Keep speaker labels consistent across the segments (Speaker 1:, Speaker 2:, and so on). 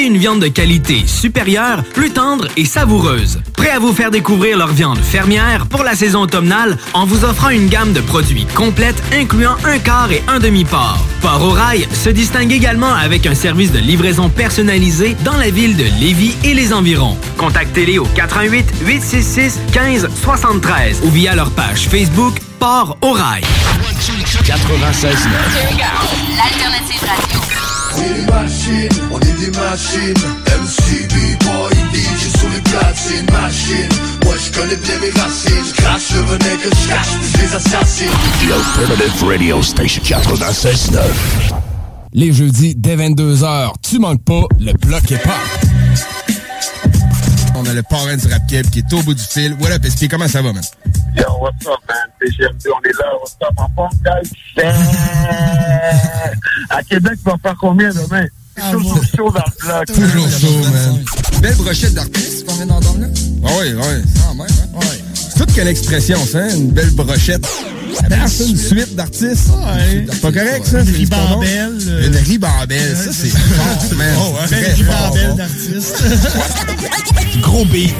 Speaker 1: Une viande de qualité supérieure, plus tendre et savoureuse. Prêt à vous faire découvrir leur viande fermière pour la saison automnale en vous offrant une gamme de produits complète incluant un quart et un demi-port. Port au rail se distingue également avec un service de livraison personnalisé dans la ville de Lévis et les environs. Contactez-les au 88 866 15 73 ou via leur page Facebook Port au rail.
Speaker 2: 96
Speaker 3: L'alternative radio.
Speaker 4: C'est des machines, on est des machines. MCB, boy, DJ sur les platines, machine. Moi je connais bien mes racines, je crache le venin que je cache, puis je les assassine.
Speaker 2: The Alternative Radio Station 96.9.
Speaker 5: Les jeudis dès 22h, tu manques pas le bloc hip On a le parrain du rap Keb qui est au bout du fil. What up, SP, comment ça va, man?
Speaker 6: Yo, what's up, man? TGMD, on est là. What's up, en forme, guys? À Québec, tu vas faire combien demain? C'est toujours chaud dans le bloc.
Speaker 5: Toujours chaud, man. Belle brochette d'artistes
Speaker 7: qu'on vient d'entendre là?
Speaker 5: Ah oui, oui.
Speaker 7: Ah, ouais, hein?
Speaker 5: ouais. C'est toute quelle expression, ça, hein? une belle brochette. Une suite d'artistes.
Speaker 7: Ouais.
Speaker 5: C'est pas correct, ça?
Speaker 7: Une ribambelle. euh,
Speaker 5: Une ribambelle, ça, c'est fort, man.
Speaker 7: Oh, ouais. Ribambelle d'artistes.
Speaker 5: Du gros beat,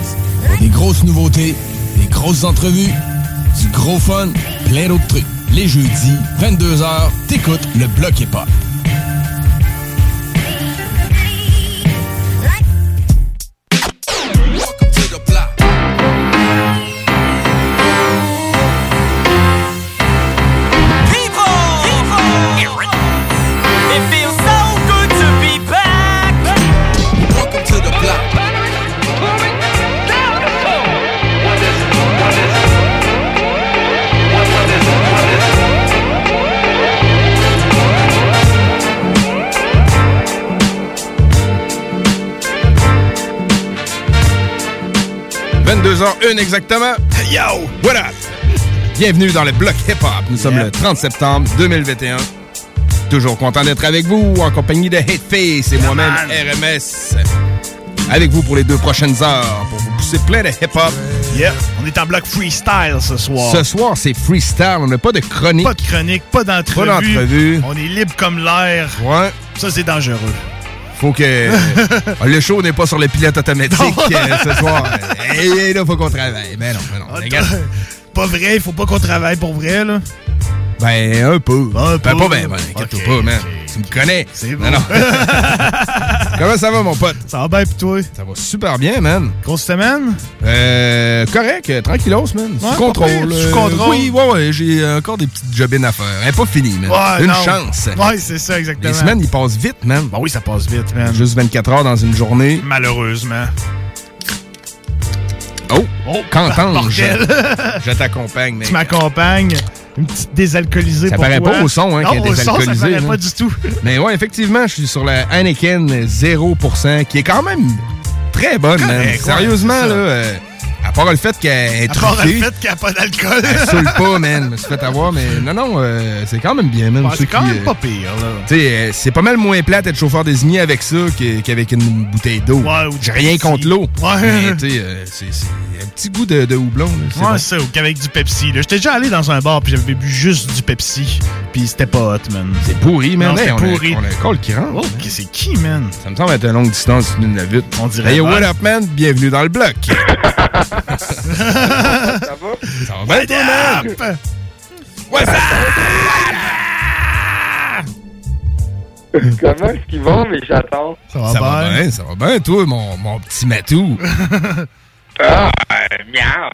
Speaker 5: des grosses nouveautés, des grosses entrevues, du gros fun, plein d'autres trucs. Les jeudis, 22h, t'écoutes le bloc hip-hop. 22h01 exactement. Yo, what up? Bienvenue dans le bloc hip-hop. Nous sommes le 30 septembre 2021. Toujours content d'être avec vous en compagnie de Hateface et moi-même RMS. Avec vous pour les deux prochaines heures pour vous pousser plein de hip-hop.
Speaker 8: Yeah, on est en bloc freestyle ce soir.
Speaker 5: Ce soir, c'est freestyle. On n'a pas de chronique.
Speaker 8: Pas de chronique, pas d'entrevue.
Speaker 5: Pas d'entrevue.
Speaker 8: On est libre comme l'air.
Speaker 5: Ouais.
Speaker 8: Ça, c'est dangereux.
Speaker 5: Faut que. le show n'est pas sur le pilote automatique euh, ce soir. Et là, faut qu'on travaille. Mais non, mais non.
Speaker 8: Ah,
Speaker 5: regarde.
Speaker 8: Pas vrai, il faut pas qu'on travaille pour vrai, là.
Speaker 5: Ben, un peu.
Speaker 8: Un
Speaker 5: ben,
Speaker 8: peu.
Speaker 5: pas ben, ben, inquiète-toi pas, man. Tu me connais.
Speaker 8: C'est
Speaker 5: Non,
Speaker 8: bon.
Speaker 5: non. Comment ça va, mon pote?
Speaker 8: Ça va bien, pis toi?
Speaker 5: Ça va super bien, man.
Speaker 8: Grosse semaine?
Speaker 5: Euh, correct, euh, tranquillos, man. Sous
Speaker 8: pas
Speaker 5: contrôle. euh,
Speaker 8: sous contrôle.
Speaker 5: Oui, ouais, ouais, j'ai encore des petites jobines à faire. Elle est pas finie, man.
Speaker 8: Ouais,
Speaker 5: Une
Speaker 8: non.
Speaker 5: chance.
Speaker 8: Ouais, c'est ça, exactement.
Speaker 5: Les semaines, ils passent vite, man.
Speaker 8: Bah oui, ça passe vite, man.
Speaker 5: Juste 24 heures dans une journée.
Speaker 8: Malheureusement.
Speaker 5: Oh,
Speaker 8: Oh,
Speaker 5: qu'entends-je?
Speaker 8: bordel.
Speaker 5: Je t'accompagne, mais.
Speaker 8: Tu m'accompagnes. Une petite désalcoolisée
Speaker 5: Ça
Speaker 8: pour
Speaker 5: paraît
Speaker 8: toi.
Speaker 5: pas au son, hein, qu'elle est
Speaker 8: au son, ça
Speaker 5: désalcoolisée,
Speaker 8: paraît
Speaker 5: là.
Speaker 8: pas du tout.
Speaker 5: Mais ouais, effectivement, je suis sur la Heineken 0%, qui est quand même très bonne, man.
Speaker 8: Ouais,
Speaker 5: Sérieusement, là, euh, à part le fait qu'elle est
Speaker 8: À part le fait qu'il n'y a pas d'alcool.
Speaker 5: elle saoule pas, man. Je me suis fait avoir, mais non, non, euh, c'est quand même bien, man.
Speaker 8: C'est quand
Speaker 5: qui,
Speaker 8: même
Speaker 5: euh,
Speaker 8: pas pire, là.
Speaker 5: Tu sais, euh, c'est pas mal moins plate d'être chauffeur désigné avec ça qu'avec une bouteille d'eau.
Speaker 8: Ouais, ou
Speaker 5: J'ai rien
Speaker 8: Pepsi.
Speaker 5: contre l'eau.
Speaker 8: Ouais.
Speaker 5: Mais, tu sais, euh, c'est c'est un petit goût de, de houblon. là, c'est
Speaker 8: Ouais,
Speaker 5: bon.
Speaker 8: c'est ça, ou qu'avec du Pepsi. là. J'étais déjà allé dans un bar puis j'avais bu juste du Pepsi. Puis c'était pas hot, man.
Speaker 5: C'est pourri, man. On,
Speaker 8: pourri.
Speaker 5: A, on a un call qui rentre.
Speaker 8: Oh, que c'est qui, man?
Speaker 5: Ça me semble être une longue distance d'une la vite.
Speaker 8: On dirait
Speaker 5: Hey, what up, man? Bienvenue dans le bloc.
Speaker 6: Ça va?
Speaker 5: Ça va bien, toi, man? What's up?
Speaker 9: Comment est-ce qu'ils vont, mes chatons?
Speaker 10: Ça va
Speaker 5: Ça va
Speaker 10: bien.
Speaker 5: bien, ça va bien, toi, mon, mon petit matou?
Speaker 9: Ah, miaou,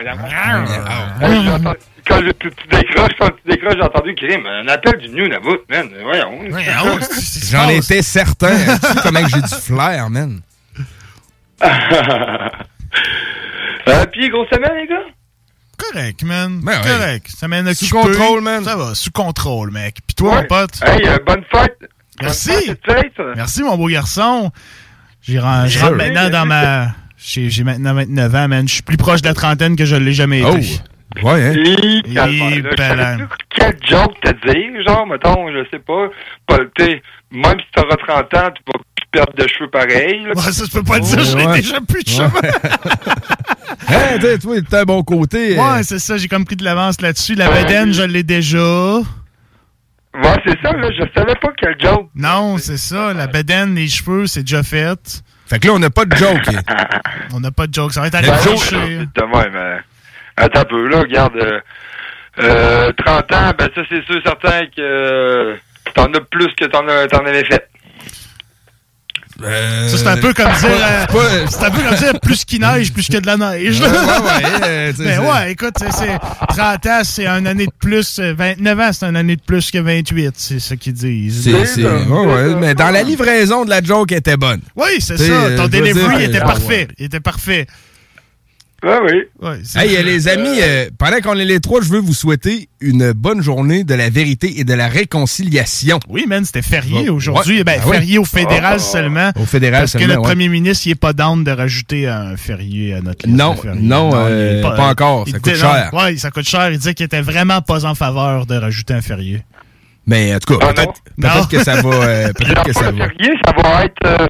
Speaker 9: Quand tu, tu décroches, quand tu décroches, j'ai entendu crime. Un appel du Nunavut, man. Voyons.
Speaker 5: J'en étais certain. tu sais comment j'ai du flair, man?
Speaker 9: Euh, puis, grosse semaine, les gars?
Speaker 10: Correct, man.
Speaker 5: Ben ouais.
Speaker 10: Correct. Ça mène
Speaker 5: Sous contrôle, man.
Speaker 10: Ça va, sous contrôle, mec. Puis toi,
Speaker 9: Ouais.
Speaker 10: mon pote?
Speaker 9: Hey, euh, bonne fête.
Speaker 10: Merci.
Speaker 9: Bonne fête, cette fête.
Speaker 10: Merci, mon beau garçon. Je rentre maintenant dans ma... J'ai j'ai maintenant 29 ans, man. Je suis plus proche de la trentaine que je l'ai jamais
Speaker 5: Oh.
Speaker 10: été.
Speaker 5: Ouais, hein?
Speaker 9: Là, plus quel joke te dire, genre, mettons, je sais pas, même si t'auras 30 ans, tu vas de cheveux pareil. là.
Speaker 10: Ouais, ça, je peux pas le dire, j'ai
Speaker 5: ouais.
Speaker 10: déjà plus de cheveux.
Speaker 5: Hein, tu sais, toi, t'as un bon côté. euh,
Speaker 10: Ouais, c'est ça, j'ai comme pris de l'avance là-dessus. La bedaine, je l'ai déjà.
Speaker 9: Ouais, c'est ça, là, je savais pas quel joke.
Speaker 10: Non, c'est ça. La bedaine, les cheveux, c'est déjà fait.
Speaker 5: Fait que là, on n'a pas de joke. hein.
Speaker 10: On n'a pas de joke. Ça va être à
Speaker 5: Le
Speaker 9: Ben,
Speaker 5: joke,
Speaker 10: réfléchir.
Speaker 9: C'est de même, euh, attends un peu, là, regarde, euh, euh, 30 ans, ben ça, c'est sûr, certain que euh, t'en as plus que t'en as- t'en avais fait.
Speaker 5: Euh,
Speaker 10: Ça, c'est un peu comme dire. euh,
Speaker 5: c'est pas-
Speaker 10: c'est un peu comme dire plus qu'il neige, plus qu'il y a de la neige.
Speaker 5: Ouais, ouais, euh,
Speaker 10: Mais
Speaker 5: c'est-
Speaker 10: ouais, écoute, c'est- c'est 30 ans, c'est une année de plus. euh, 29 ans, c'est une année de plus que 28. C'est ce qu'ils disent.
Speaker 5: C'est, ouais, ouais, mais dans la livraison de la joke, elle était bonne.
Speaker 10: Oui, c'est ça.
Speaker 5: euh,
Speaker 10: Ton delivery
Speaker 5: dire,
Speaker 10: était parfait.
Speaker 5: ouais.
Speaker 10: Il était parfait.
Speaker 9: Ouais, oui.
Speaker 10: Ouais,
Speaker 5: Hey, euh, les amis, euh, pendant qu'on est les trois, je veux vous souhaiter une bonne journée de la vérité et de la réconciliation.
Speaker 10: Oui, man, c'était férié aujourd'hui.
Speaker 5: Ouais.
Speaker 10: Ben,
Speaker 5: Ben oui.
Speaker 10: férié au fédéral
Speaker 9: Oh.
Speaker 10: seulement.
Speaker 5: Au fédéral
Speaker 10: Parce que
Speaker 5: seulement,
Speaker 10: le
Speaker 5: ouais.
Speaker 10: premier ministre, il est pas down de rajouter un férié à notre liste.
Speaker 5: Non, non, euh, pas encore. Ça coûte cher.
Speaker 10: Ouais, ça coûte cher. Il disait qu'il était vraiment pas en faveur de rajouter un férié.
Speaker 5: Mais en tout cas,
Speaker 9: Ah,
Speaker 5: peut-être,
Speaker 9: Non.
Speaker 5: que ça va. euh, peut-être que ça va.
Speaker 9: férié, ça va être euh,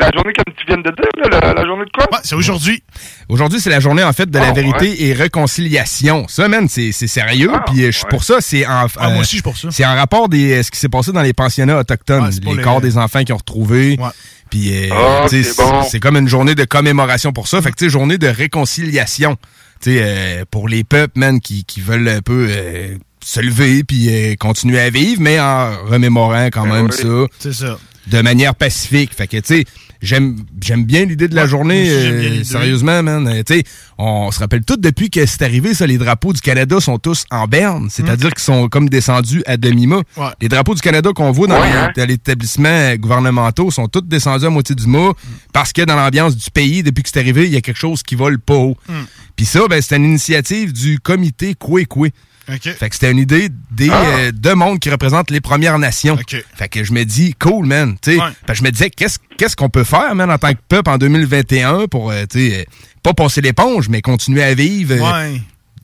Speaker 9: la journée comme tu viens de dire, là, la, la journée de quoi?
Speaker 10: Ouais, c'est aujourd'hui.
Speaker 5: Aujourd'hui, c'est la journée, en fait, de la
Speaker 9: Ah,
Speaker 5: vérité et réconciliation. Ça, man, c'est, c'est sérieux.
Speaker 9: Ah,
Speaker 5: Puis euh, je suis
Speaker 9: ouais.
Speaker 5: pour ça, c'est en,
Speaker 10: Ah,
Speaker 5: euh,
Speaker 10: moi aussi, je suis pour ça.
Speaker 5: c'est en rapport des ce qui s'est passé dans les pensionnats autochtones, les
Speaker 10: les-
Speaker 5: corps des enfants qui ont retrouvés.
Speaker 10: Ouais.
Speaker 5: Puis euh,
Speaker 9: Ah, c'est bon.
Speaker 5: comme une journée de commémoration pour ça. Fait que tu sais, journée de réconciliation. Tu sais, euh, pour les peuples, man, qui, qui veulent un peu euh, se lever puis euh, continuer à vivre, mais en remémorant quand
Speaker 9: Ben
Speaker 5: même
Speaker 9: oui.
Speaker 5: ça
Speaker 10: C'est ça.
Speaker 5: De manière pacifique. Fait que, tu sais, j'aime, j'aime bien l'idée de la
Speaker 10: Ouais,
Speaker 5: journée, euh, sérieusement, man. Euh, tu sais, on se rappelle tout depuis que c'est arrivé, ça, les drapeaux du Canada sont tous en berne, c'est-à-dire qu'ils sont comme descendus à demi-mât.
Speaker 10: Ouais.
Speaker 5: Les drapeaux du Canada qu'on voit dans,
Speaker 9: Ouais,
Speaker 5: les,
Speaker 9: hein?
Speaker 5: dans les établissements euh, gouvernementaux sont tous descendus à moitié du mât parce que dans l'ambiance du pays, depuis que c'est arrivé, il y a quelque chose qui vole pas haut.
Speaker 10: Mm.
Speaker 5: Puis ça, ben, c'est une initiative du comité Koué-Koué. Fait que c'était une idée des euh, deux mondes qui représentent les Premières Nations. Fait que je me dis, cool, man.
Speaker 10: Ouais.
Speaker 5: Fait que je me disais, qu'est-ce qu'est-ce qu'on peut faire, man, en tant que peuple en 2021 pour, euh, tu sais, euh, pas passer l'éponge, mais continuer à vivre euh,
Speaker 10: Ouais.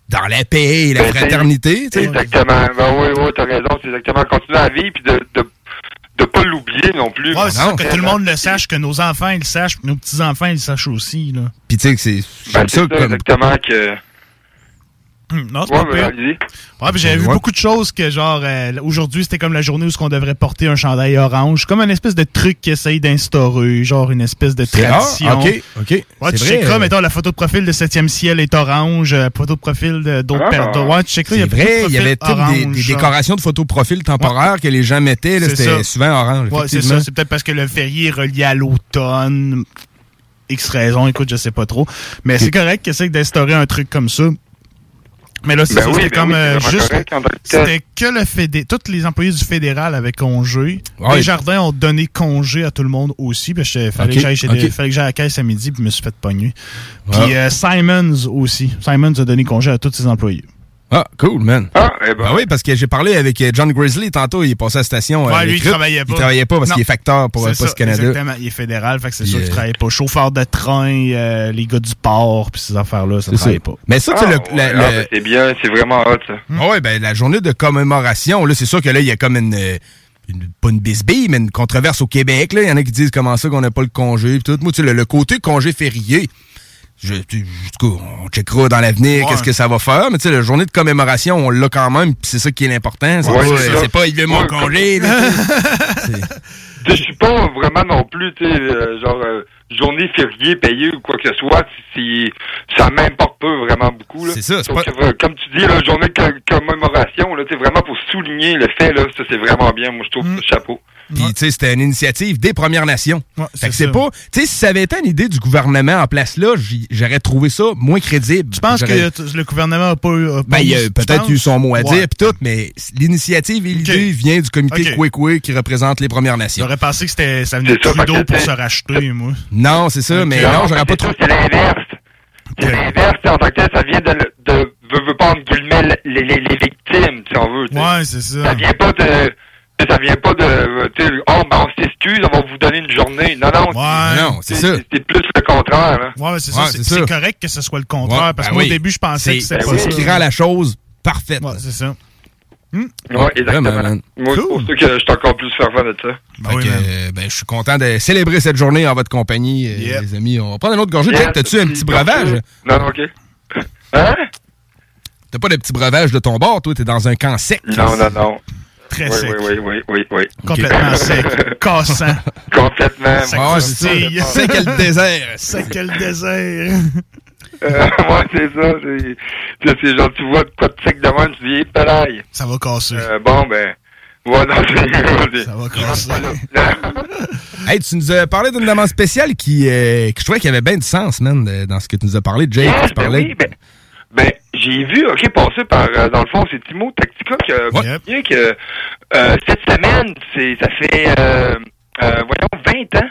Speaker 5: dans la paix et la
Speaker 9: Ben, c'est-
Speaker 5: fraternité, tu sais.
Speaker 9: Exactement. Ben oui, oui, t'as raison, c'est exactement. Continuer à vivre puis de, de, de pas l'oublier non plus.
Speaker 10: Ouais, c'est
Speaker 5: non.
Speaker 10: ça, que tout le monde le sache, que nos enfants, ils le sachent, que nos petits-enfants, ils le sachent aussi. Là.
Speaker 5: Puis tu sais, que c'est
Speaker 9: Ben,
Speaker 5: j'aime
Speaker 9: c'est
Speaker 5: ça
Speaker 9: ça,
Speaker 5: comme...
Speaker 9: exactement que.
Speaker 10: Hum, Non, c'est
Speaker 9: Ouais,
Speaker 10: pas pire. Ouais, puis j'avais vu
Speaker 5: Ouais.
Speaker 10: beaucoup de choses que, genre, euh, aujourd'hui, c'était comme la journée où on devrait porter un chandail orange. Comme une espèce de truc qu'ils essayent d'instaurer, genre une espèce de
Speaker 5: C'est- ah,
Speaker 10: tradition.
Speaker 5: ok, ok.
Speaker 10: Ouais,
Speaker 5: C'est
Speaker 10: tu checkeras,
Speaker 5: euh,
Speaker 10: mettons, la photo de profil de 7e ciel est orange, euh, photo de profil d'autres
Speaker 9: Ah.
Speaker 10: personnes. Ouais, tu checkeras, il y
Speaker 5: C'est
Speaker 10: a beaucoup de
Speaker 5: vrai, il y avait toutes des, des
Speaker 10: genre.
Speaker 5: décorations de photos de profil temporaires que les gens mettaient. C'était souvent orange.
Speaker 10: Ouais, c'est ça. C'est peut-être parce que le férié est relié à l'automne. X raison, écoute, je sais pas trop. Mais c'est correct qu'ils essaient d'instaurer un truc comme ça. Mais là, c'est
Speaker 9: Ben oui,
Speaker 10: c'était
Speaker 9: ben
Speaker 10: comme
Speaker 9: oui,
Speaker 10: euh, juste.
Speaker 9: tel.
Speaker 10: C'était que le fédé. Tous les employés du fédéral avaient congé.
Speaker 5: Ouais.
Speaker 10: Les jardins ont donné congé à tout le monde aussi. Parce que fallait que des- fallait que j'aille à la caisse à midi, puis je me suis fait pogner. Puis euh, Simons aussi. Simons a donné congé à tous ses employés.
Speaker 5: Ah, cool, man.
Speaker 9: Ah, eh ben.
Speaker 5: Ben oui, parce que j'ai parlé avec euh, John Grizzly tantôt, il est passé à la station. euh,
Speaker 10: Ouais, lui, il travaillait pas.
Speaker 5: Il travaillait pas parce qu'il est facteur pour euh, Post
Speaker 10: ça,
Speaker 5: Canada.
Speaker 10: Exactement, il est fédéral, fait que c'est sûr qu'il
Speaker 5: euh,
Speaker 10: travaille pas. Chauffeur de train, euh, les gars du port, puis ces affaires-là, ça travaille
Speaker 5: ça.
Speaker 10: pas.
Speaker 5: Mais ça, tu sais,
Speaker 9: Ah,
Speaker 5: le,
Speaker 9: ouais,
Speaker 5: la-
Speaker 9: ah,
Speaker 5: le-
Speaker 9: ben, c'est bien, c'est vraiment hot, ça.
Speaker 5: Ah ouais, ben, la journée de commémoration, là, c'est sûr que là, il y a comme une, euh, une- pas une bisbille, mais une controverse au Québec, là. Il y en a qui disent comment ça qu'on n'a pas le congé, pis tout. Moi, tu sais, le, le côté congé férié, je, on checkera dans l'avenir
Speaker 10: Ouais.
Speaker 5: qu'est-ce que ça va faire, mais tu sais, la journée de commémoration, on l'a quand même, pis c'est ça qui est l'important. C'est
Speaker 9: Ouais,
Speaker 5: pas, il veut mon congé,
Speaker 9: je suis pas vraiment non plus, tu sais, euh, genre, euh, journée fériée payée ou quoi que ce soit, si ça m'importe pas vraiment beaucoup.
Speaker 5: C'est ça, c'est
Speaker 9: Sauf
Speaker 5: pas-
Speaker 9: que, comme tu dis, la journée de co- commémoration, là, sais, vraiment pour souligner le fait, là, ça, c'est vraiment bien, moi, je trouve,
Speaker 5: Mm.
Speaker 9: ça, chapeau.
Speaker 5: Puis, tu sais, c'était une initiative des Premières Nations. fait
Speaker 10: c'est
Speaker 5: que c'est pas. Tu sais, si ça avait été une idée du gouvernement en place là, j'aurais trouvé ça moins crédible.
Speaker 10: Je pense que le gouvernement n'a pas eu. a pas
Speaker 5: Ben, il a peut-être eu son mot à
Speaker 10: Ouais.
Speaker 5: dire, puis tout, mais l'initiative et l'idée vient du comité
Speaker 10: Ok.
Speaker 5: Kwekwe qui représente les Premières Nations.
Speaker 10: J'aurais pensé que c'était ça venait de
Speaker 9: C'est
Speaker 10: Trudeau pour
Speaker 9: c'est-
Speaker 10: se racheter, moi.
Speaker 5: Non, c'est ça, mais non, j'aurais pas trop.
Speaker 9: C'est l'inverse. C'est l'inverse, tu sais, en tant que tel, ça vient de, de veux, veux pas, entre guillemets, les, les, les victimes, si on veut. tu sais.
Speaker 10: Ouais, c'est ça.
Speaker 9: Ça vient pas de... Ça vient pas de, oh, ben, on s'excuse, on va vous donner une journée. Non, non.
Speaker 10: Ouais.
Speaker 5: c'est ça.
Speaker 9: C'est plus le contraire, là.
Speaker 10: Ouais, c'est
Speaker 5: Ouais,
Speaker 10: ça.
Speaker 5: c'est
Speaker 10: correct que ce soit le contraire,
Speaker 5: Ouais,
Speaker 10: parce
Speaker 5: ben
Speaker 10: qu'au
Speaker 5: oui.
Speaker 10: début, je pensais que c'était
Speaker 5: c'est
Speaker 10: pas
Speaker 5: ce
Speaker 10: ça.
Speaker 5: qui rend la chose parfaite.
Speaker 10: Ouais, c'est ça.
Speaker 9: Ouais, exactement.
Speaker 5: Vraiment, man.
Speaker 9: Moi, c'est pour ça que je suis encore plus fervent de ça.
Speaker 5: Que, euh, ben, je suis content de célébrer cette journée en votre compagnie, euh,
Speaker 9: Yep.
Speaker 5: les amis. On va prendre un autre gorgée. T'as-tu un petit breuvage?
Speaker 9: Non, non, OK. Hein?
Speaker 5: T'as pas de petit breuvage de ton bord, toi? T'es dans un camp sec.
Speaker 9: Non, non, non.
Speaker 10: Très
Speaker 9: oui,
Speaker 10: sec.
Speaker 9: Oui, oui, oui, oui, oui.
Speaker 10: Complètement sec. Cassant.
Speaker 9: Complètement.
Speaker 5: Ah, c'est ça.
Speaker 10: croustille.
Speaker 5: Sec que le désert.
Speaker 10: Sec que le désert.
Speaker 9: Euh, ouais, c'est ça. C'est, c'est- genre, tu vois de quoi de sec de même, tu dis, pareil.
Speaker 10: Ça va casser.
Speaker 9: Euh, bon, ben, voilà.
Speaker 10: Ça va casser.
Speaker 5: Hey, tu nous as parlé d'une demande spéciale qui, euh, que je trouvais qu'il y avait bien du sens, man, de- dans ce que tu nous as parlé. Jake,
Speaker 9: Yes,
Speaker 5: tu
Speaker 9: ben
Speaker 5: parlais.
Speaker 9: oui, ben, ben, j'ai vu, OK, passer par, euh, dans le fond, c'est Timo Tactica qui a
Speaker 5: Ouais.
Speaker 9: bien que euh, cette semaine, c'est, ça fait, euh, euh, voyons, 20 ans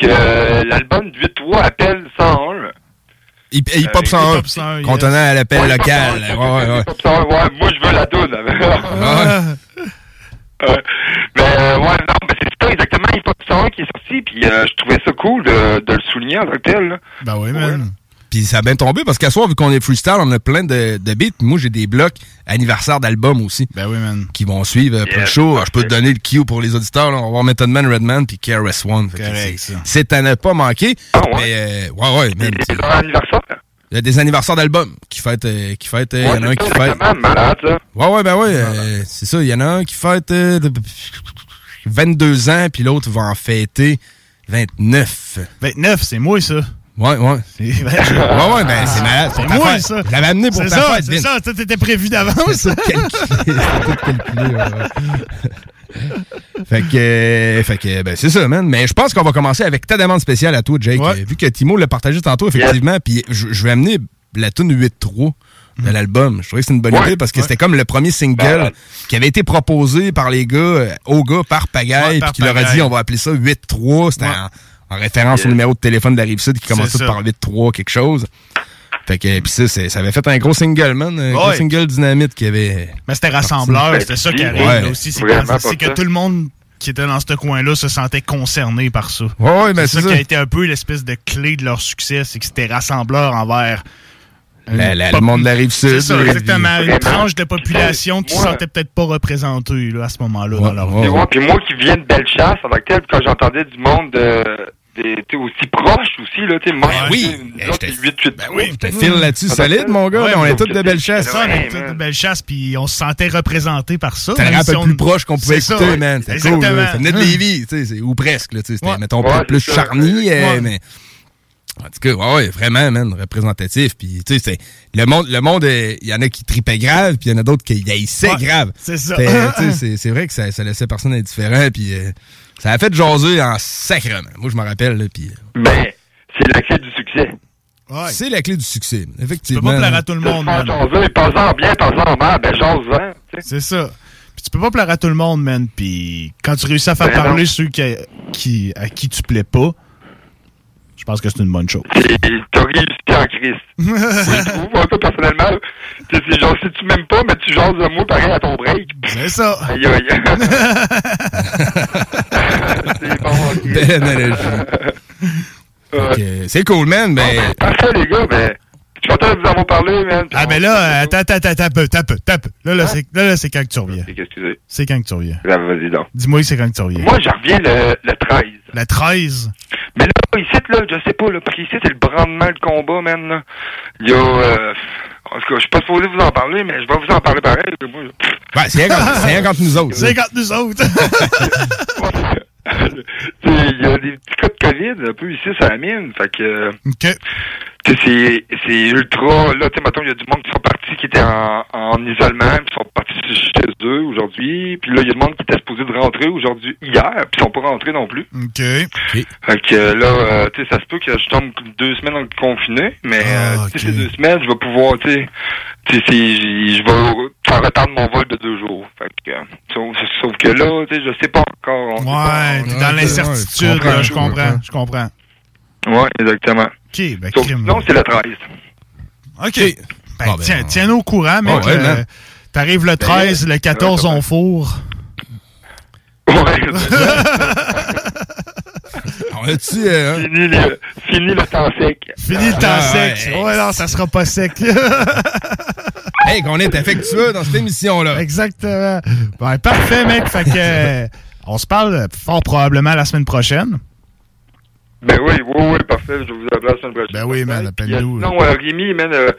Speaker 9: que euh, l'album du 8-3 appelle 101.
Speaker 5: Hip, hip Hop
Speaker 9: Euh,
Speaker 5: 101,
Speaker 10: Hip Hop 101,
Speaker 5: contenant à l'appel
Speaker 9: Ouais,
Speaker 5: local.
Speaker 9: Hip Hop
Speaker 5: Ouais, ouais, ouais.
Speaker 9: Hip Hop 101, ouais, moi, je veux la toune.
Speaker 5: Ouais.
Speaker 9: Ouais. Mais euh, ouais, non, mais c'est ça exactement Hip Hop 101 qui est sorti, puis euh, je trouvais ça cool de, de le souligner en tant que tel. Là.
Speaker 10: Ben oui, man.
Speaker 5: Puis ça a bien tombé parce qu'à soir, vu qu'on est freestyle, on a plein de, de beats. Puis Moi, j'ai des blocs anniversaires d'albums aussi.
Speaker 10: Ben oui, man.
Speaker 5: Qui vont suivre euh, pour le show. Je peux te donner le cue pour les auditeurs. là. On va voir Method Man, Redman, puis KRS One. Fait que
Speaker 10: Correct,
Speaker 5: c'est-
Speaker 10: ça.
Speaker 5: C'est à ne pas manquer.
Speaker 9: Ah ouais?
Speaker 5: Mais, euh, ouais, ouais, man,
Speaker 9: C'est leur anniversaire?
Speaker 5: Il y a des anniversaires d'albums qui fêtent. euh, qui fêtent euh, il y en a un
Speaker 9: Ouais,
Speaker 5: qui fête.
Speaker 9: exactement malade, ça.
Speaker 5: Ouais, ouais, ben ouais. euh, c'est ça. Il y en a un qui fête euh, de- 22 ans, puis l'autre va en fêter 29.
Speaker 10: 29, c'est moi, ça.
Speaker 5: Ouais, ouais.
Speaker 10: C'est
Speaker 5: Ouais, ouais, ben c'est malade.
Speaker 10: C'est
Speaker 5: Pour ta
Speaker 10: moi, ça.
Speaker 5: Je l'avais amené pour
Speaker 10: C'est
Speaker 5: ta
Speaker 10: ça,
Speaker 5: fête,
Speaker 10: c'est ça. Tout était prévu d'avance.
Speaker 5: C'est tout calculé. c'est tout calculé, ouais, fait que, euh, fait que ben, c'est ça, man. Mais je pense qu'on va commencer avec ta demande spéciale à toi, Jake.
Speaker 10: Ouais.
Speaker 5: Euh, Vu que Timo l'a partagé tantôt, effectivement, puis je, je vais amener la tune 8-3 de l'album. Je trouvais que c'est une bonne
Speaker 9: Ouais.
Speaker 5: idée parce que
Speaker 10: Ouais.
Speaker 5: c'était comme le premier single
Speaker 9: Ben,
Speaker 5: qui avait été proposé par les gars, euh, aux gars par Pagaille,
Speaker 10: Ouais,
Speaker 5: puis qui leur a dit on va appeler ça 8-3. C'était
Speaker 10: Ouais.
Speaker 5: En, en référence au numéro de téléphone de la Rive-Sud qui commençait par 8-3 quelque chose. Fait que, puis ça, ça avait fait un gros single, man. Un gros single dynamite qui avait...
Speaker 10: Mais c'était rassembleur, c'était ça qui arrive
Speaker 5: ouais.
Speaker 10: là aussi. C'est que
Speaker 9: ça.
Speaker 10: tout le monde qui était dans ce coin-là se sentait concerné par ça.
Speaker 5: Ouais, ouais, ben
Speaker 10: c'est
Speaker 5: c'est
Speaker 10: ça,
Speaker 5: ça.
Speaker 10: qui a été un peu l'espèce de clé de leur succès, c'est que c'était rassembleur envers
Speaker 5: La- la-
Speaker 10: Pop-
Speaker 5: le monde de la rive sud.
Speaker 10: C'est exactement. Une
Speaker 9: Vraiment.
Speaker 10: tranche de population qui se
Speaker 9: Ouais.
Speaker 10: sentait peut-être pas représentée là, à ce moment-là
Speaker 5: Ouais,
Speaker 10: dans leur vie.
Speaker 5: ouais.
Speaker 9: Puis, moi qui viens de Bellechasse, en tant que tel, quand j'entendais du monde de, des- sais, aussi proche aussi, là, tu sais, moi,
Speaker 5: oui.
Speaker 9: tu sais,
Speaker 5: Eh,
Speaker 9: autres,
Speaker 5: j'étais-
Speaker 9: c'est 8 8
Speaker 5: Ben oui, là-dessus solide, mon gars.
Speaker 9: Ouais,
Speaker 5: on est tous de
Speaker 9: c'est-
Speaker 5: belle chasse.
Speaker 10: C'est ça, on est tous de belle chasse, puis on se sentait représenté par ça.
Speaker 5: C'était le
Speaker 10: on-
Speaker 5: plus proche qu'on pouvait
Speaker 10: ça,
Speaker 5: écouter, man. C'était cool.
Speaker 10: Exactement.
Speaker 5: là. Ça venait de Lévis, tu sais, ou presque, là, tu sais. C'était,
Speaker 10: Ouais.
Speaker 5: mettons,
Speaker 9: Ouais,
Speaker 5: plus euh,
Speaker 10: Ouais.
Speaker 5: mais... En tout cas, ouais, ouais, vraiment, man, représentatif. Puis, tu sais. Le monde, le monde, euh, il y en a qui tripaient grave, puis il y en a d'autres qui haïssaient
Speaker 10: Ouais,
Speaker 5: grave.
Speaker 10: c'est ça.
Speaker 5: C'est, c'est vrai que ça, ça laissait personne indifférent, puis euh, ça a fait jaser en sacrement. Moi, je me rappelle, là, puis... euh,
Speaker 9: Ben, c'est la clé du succès.
Speaker 10: Ouais.
Speaker 5: C'est la clé du succès,
Speaker 10: Tu peux
Speaker 5: effectivement.
Speaker 10: pas plaire à tout le monde,
Speaker 9: jaser, pas-en bien, mal, ben, j'ose-en, tu sais.
Speaker 10: C'est ça. Puis tu peux pas plaire à tout le monde, man. Puis quand tu réussis à faire
Speaker 9: Ben
Speaker 10: parler
Speaker 9: non.
Speaker 10: ceux qui, qui, à qui tu plais pas, je pense que c'est une bonne chose.
Speaker 9: T'as réussi en Christ. Je trouve, moi, ça, personnellement, là, tu sais, c'est genre, si tu m'aimes pas, mais tu jases de moi pareil à ton break.
Speaker 10: C'est ça.
Speaker 9: Aïe, aïe. c'est bon.
Speaker 5: Belle analogie.
Speaker 9: Ouais.
Speaker 5: Que, c'est cool, man. Ben,
Speaker 9: Bon, ben, Parfait, les gars, ben, je suis content de vous avoir parlé, man.
Speaker 10: Ah, ben là, euh, attends, attends, attends, attends, peu, peu. Là, là, c'est, là, là, c'est quand que tu reviens.
Speaker 9: Excusez.
Speaker 10: C'est quand que tu reviens.
Speaker 9: Ah, Vas-y, donc.
Speaker 10: Dis-moi, c'est quand que tu reviens.
Speaker 9: Moi, je reviens le, le 13.
Speaker 10: La 13.
Speaker 9: Mais là, ici, là, je sais pas, là, parce qu'ici, c'est le brandement, le combat, man, là. Il y a, euh, en tout cas, je suis pas supposé vous en parler, mais je vais vous en parler pareil. Moi, pff,
Speaker 5: ben, c'est rien rien contre nous autres.
Speaker 10: C'est quand nous autres.
Speaker 9: Il y a des petits cas de COVID un peu ici la mine. Fait que,
Speaker 10: OK.
Speaker 9: Tu sais, c'est c'est ultra. Là, tu sais, mettons, il y a du monde qui sont partis, qui étaient en, en isolement, puis sont partis chez eux aujourd'hui. Puis là, il y a du monde qui était supposé de rentrer aujourd'hui, hier, puis ils sont pas rentrés non plus.
Speaker 8: OK.
Speaker 9: Fait que euh, là, euh, tu sais, ça se peut que je tombe deux semaines en confiné, mais euh, tu sais, ces deux semaines, je vais pouvoir, tu sais, tu sais, c'est- je vais faire retendre mon vol de deux jours. Fait que, euh, sauf, sauf que là, tu sais, je sais pas encore. on pas.
Speaker 8: Ouais, t'es dans l'incertitude, là, je comprends, je comprends.
Speaker 9: Ouais, exactement.
Speaker 8: OK, ben,
Speaker 9: Sauf-
Speaker 8: crime.
Speaker 9: non, c'est le 13.
Speaker 8: OK. Ben, tiens, tiens-nous au courant, mec.
Speaker 5: Ah ouais,
Speaker 8: euh,
Speaker 5: man.
Speaker 8: T'arrives le 13, le 14, on fourre.
Speaker 5: On a-tu. euh, hein?
Speaker 9: Fini le, fini le temps sec.
Speaker 8: Fini le temps
Speaker 5: Ah,
Speaker 8: sec.
Speaker 5: ouais.
Speaker 8: Ouais, non, ça sera pas sec.
Speaker 5: hey, qu'on est affectueux dans cette émission-là.
Speaker 8: Exactement. Ben, parfait, mec. Fait que, euh, on se parle fort probablement la semaine prochaine.
Speaker 9: Ben oui, oui, oui, parfait. Je vous appelle la semaine prochaine.
Speaker 8: Ben oui, man, appelle-nous.
Speaker 9: Non, euh, Rémi, man, euh,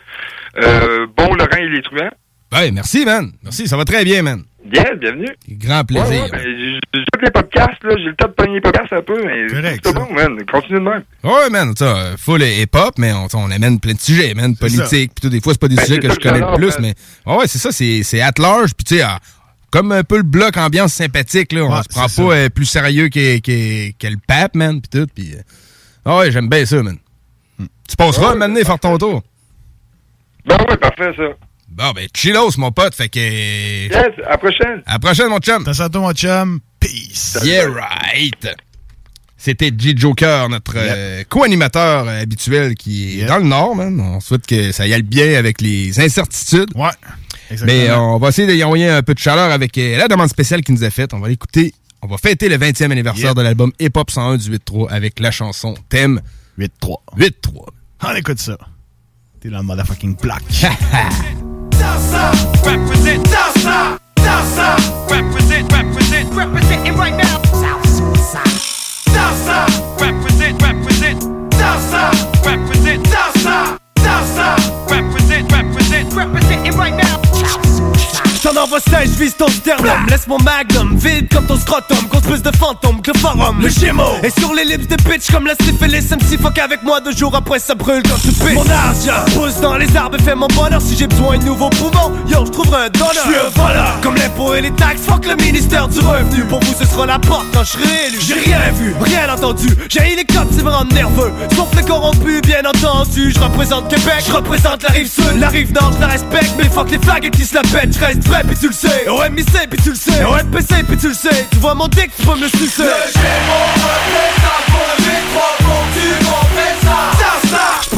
Speaker 9: euh, bon Laurent et les truands.
Speaker 5: Ouais, merci, man. Merci, ça va très bien, man.
Speaker 9: Bien, bienvenue.
Speaker 5: Grand plaisir.
Speaker 9: Ouais, ouais, ben, j'ai- les podcasts, là. J'ai le temps de pogner les podcasts un peu, mais c'est bon, man. Continue de même.
Speaker 5: Ouais, man, ça, full hip-hop, mais on, on amène plein de sujets, man, politique, puis tout. Des fois, c'est pas des
Speaker 9: Ben,
Speaker 5: sujets que je connais le plus,
Speaker 9: man.
Speaker 5: mais ouais, ouais, c'est ça, c'est c'est at large, puis tu sais, comme un peu le bloc ambiance sympathique, là, on
Speaker 8: Ouais,
Speaker 5: se prend pas euh, plus sérieux que, que, que le pape, man, puis tout, puis euh, ah ouais, j'aime bien ça, man. Tu passeras,
Speaker 9: Ouais,
Speaker 5: man, faire ton tour.
Speaker 9: Ben oui, parfait, ça.
Speaker 5: Bon, ben, chillos, mon pote, fait que...
Speaker 9: Yes, à la prochaine.
Speaker 5: À la prochaine, mon chum.
Speaker 8: T'as ça, mon chum. Peace.
Speaker 5: Yeah, right. C'était G. Joker, notre euh, co-animateur habituel qui est dans le Nord, man. On souhaite que ça y aille bien avec les incertitudes.
Speaker 8: Ouais.
Speaker 5: Mais euh, on va essayer d'y envoyer un peu de chaleur avec euh, la demande spéciale qu'il nous a faite. On va l'écouter. On va fêter le 20e anniversaire
Speaker 8: Yeah.
Speaker 5: de l'album Hip Hop 101 du 8-3 avec la chanson Thème
Speaker 8: 8-3.
Speaker 5: 8-3.
Speaker 8: On écoute ça. T'es dans le motherfucking black.
Speaker 11: Dasa, represent represent, represent, representing right now. Represent, represent, represent, represent, represent, representing right now. Side.
Speaker 7: J'en envoie 16, je vise ton sternum Laisse mon magnum vide comme ton scrotum. Grosse plus de fantôme que le forum.
Speaker 11: Le Gémeaux.
Speaker 7: Et sur les lips de bitch comme la syphilis MC fuck avec moi deux jours après ça brûle quand tu pisses.
Speaker 11: Mon argent.
Speaker 7: Pousse dans les arbres et fais mon bonheur. Si j'ai besoin de nouveaux poumons Yo je trouverai un donneur.
Speaker 11: Je suis un voleur.
Speaker 7: Comme l'impôt et les taxes Fuck le ministère du revenu. Pour vous ce sera la porte quand je serai élu.
Speaker 11: J'ai rien vu.
Speaker 7: Rien entendu. J'ai les cops c'est me rendre nerveux. Sauf les corrompus bien entendu. Je représente Québec Je représente la rive sud. La rive nord je la respecte Mais fuck les flags et qui se la pètent. Je reste prêt puis tu le sais. Au MIC puis tu le sais. Au MPC puis tu le sais. Tu vois mon dick tu peux me le sucer. Je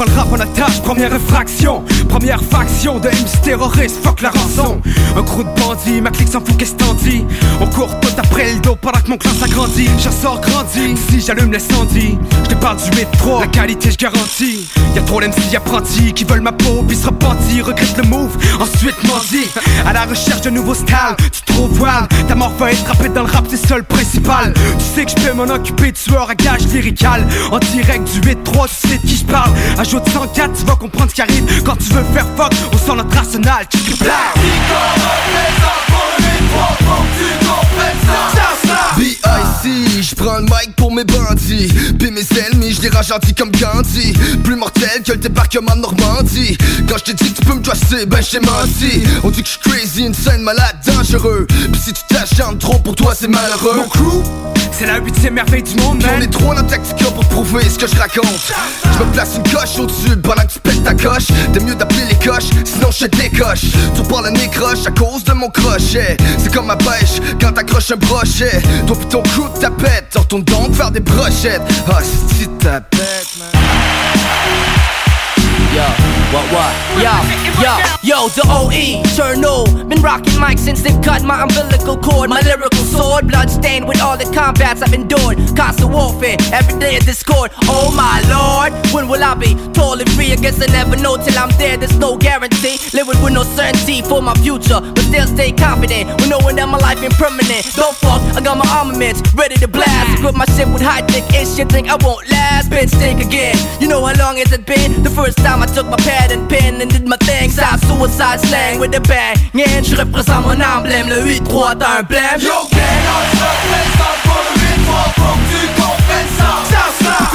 Speaker 7: prends le rap en attache, première infraction Première faction de MC terroriste, fuck la rançon. Un crew de bandits, ma clique s'en fout qu'est-ce t'en dis? On court tout après le dos pendant que mon clan s'agrandit J'en sors grandi, si j'allume l'incendie Je te parle du métro, la qualité je garantis. Y'a trop d'MC apprentis qui veulent ma peau puis se repentir Regrette le move, ensuite mendie À la recherche de nouveaux styles, tu trouves wild. Ta mort va être dans le rap, c'est le principal. Tu sais que je peux m'en occuper, tueur à gage lyrical. En direct du 8-3, tu sais de qui je parle Ajoute 104, tu vas comprendre ce qui arrive. Quand tu veux faire fuck, on sort notre arsenal, tu te
Speaker 4: B.I.C. Je prends le mic pour mes bandits. Puis mes les ragentis comme Gandhi. Plus mortel que le débarquement de Normandie. Quand je te dis que tu peux me dresser, ben j'ai menti. On dit que je suis crazy, insane, malade, dangereux Puis si tu t'acharnes trop pour toi c'est malheureux.
Speaker 7: Mon crew, c'est la huitième merveille du monde,
Speaker 4: on
Speaker 7: man.
Speaker 4: est trop dans Tactica pour prouver ce que je raconte. Je me place une coche au-dessus pendant que tu pètes ta coche. T'es mieux d'appeler les coches, sinon je te décoche. Tu reparles le nez croche à cause de mon crochet. C'est comme ma pêche quand t'accroches un brochet. Toi pis ton crew de tapette, t'en retournes donc faire des brochettes. Ah si tapette man.
Speaker 12: Yo, what, what? Yo, yo, yo, the OE, Cherno. Been rocking mic since they cut my umbilical cord. My lyrical sword, blood stained with all the combats I've endured. Constant warfare, every day a discord. Oh my lord, when will I be tall and free? I guess I never know till I'm there, there's no guarantee. Living with no certainty for my future, but still stay confident. With knowing that my life ain't permanent. Don't fuck, I got my armaments ready to blast. Equip my shit with high tech ish, you think I won't last? Bitch, think again. You know how long has it been? The first time I took my pad and pen and did my thing. Side suicide slang with a bang. Yeah, je représente mon emblème, le 8-3 t'as un blême. Yo,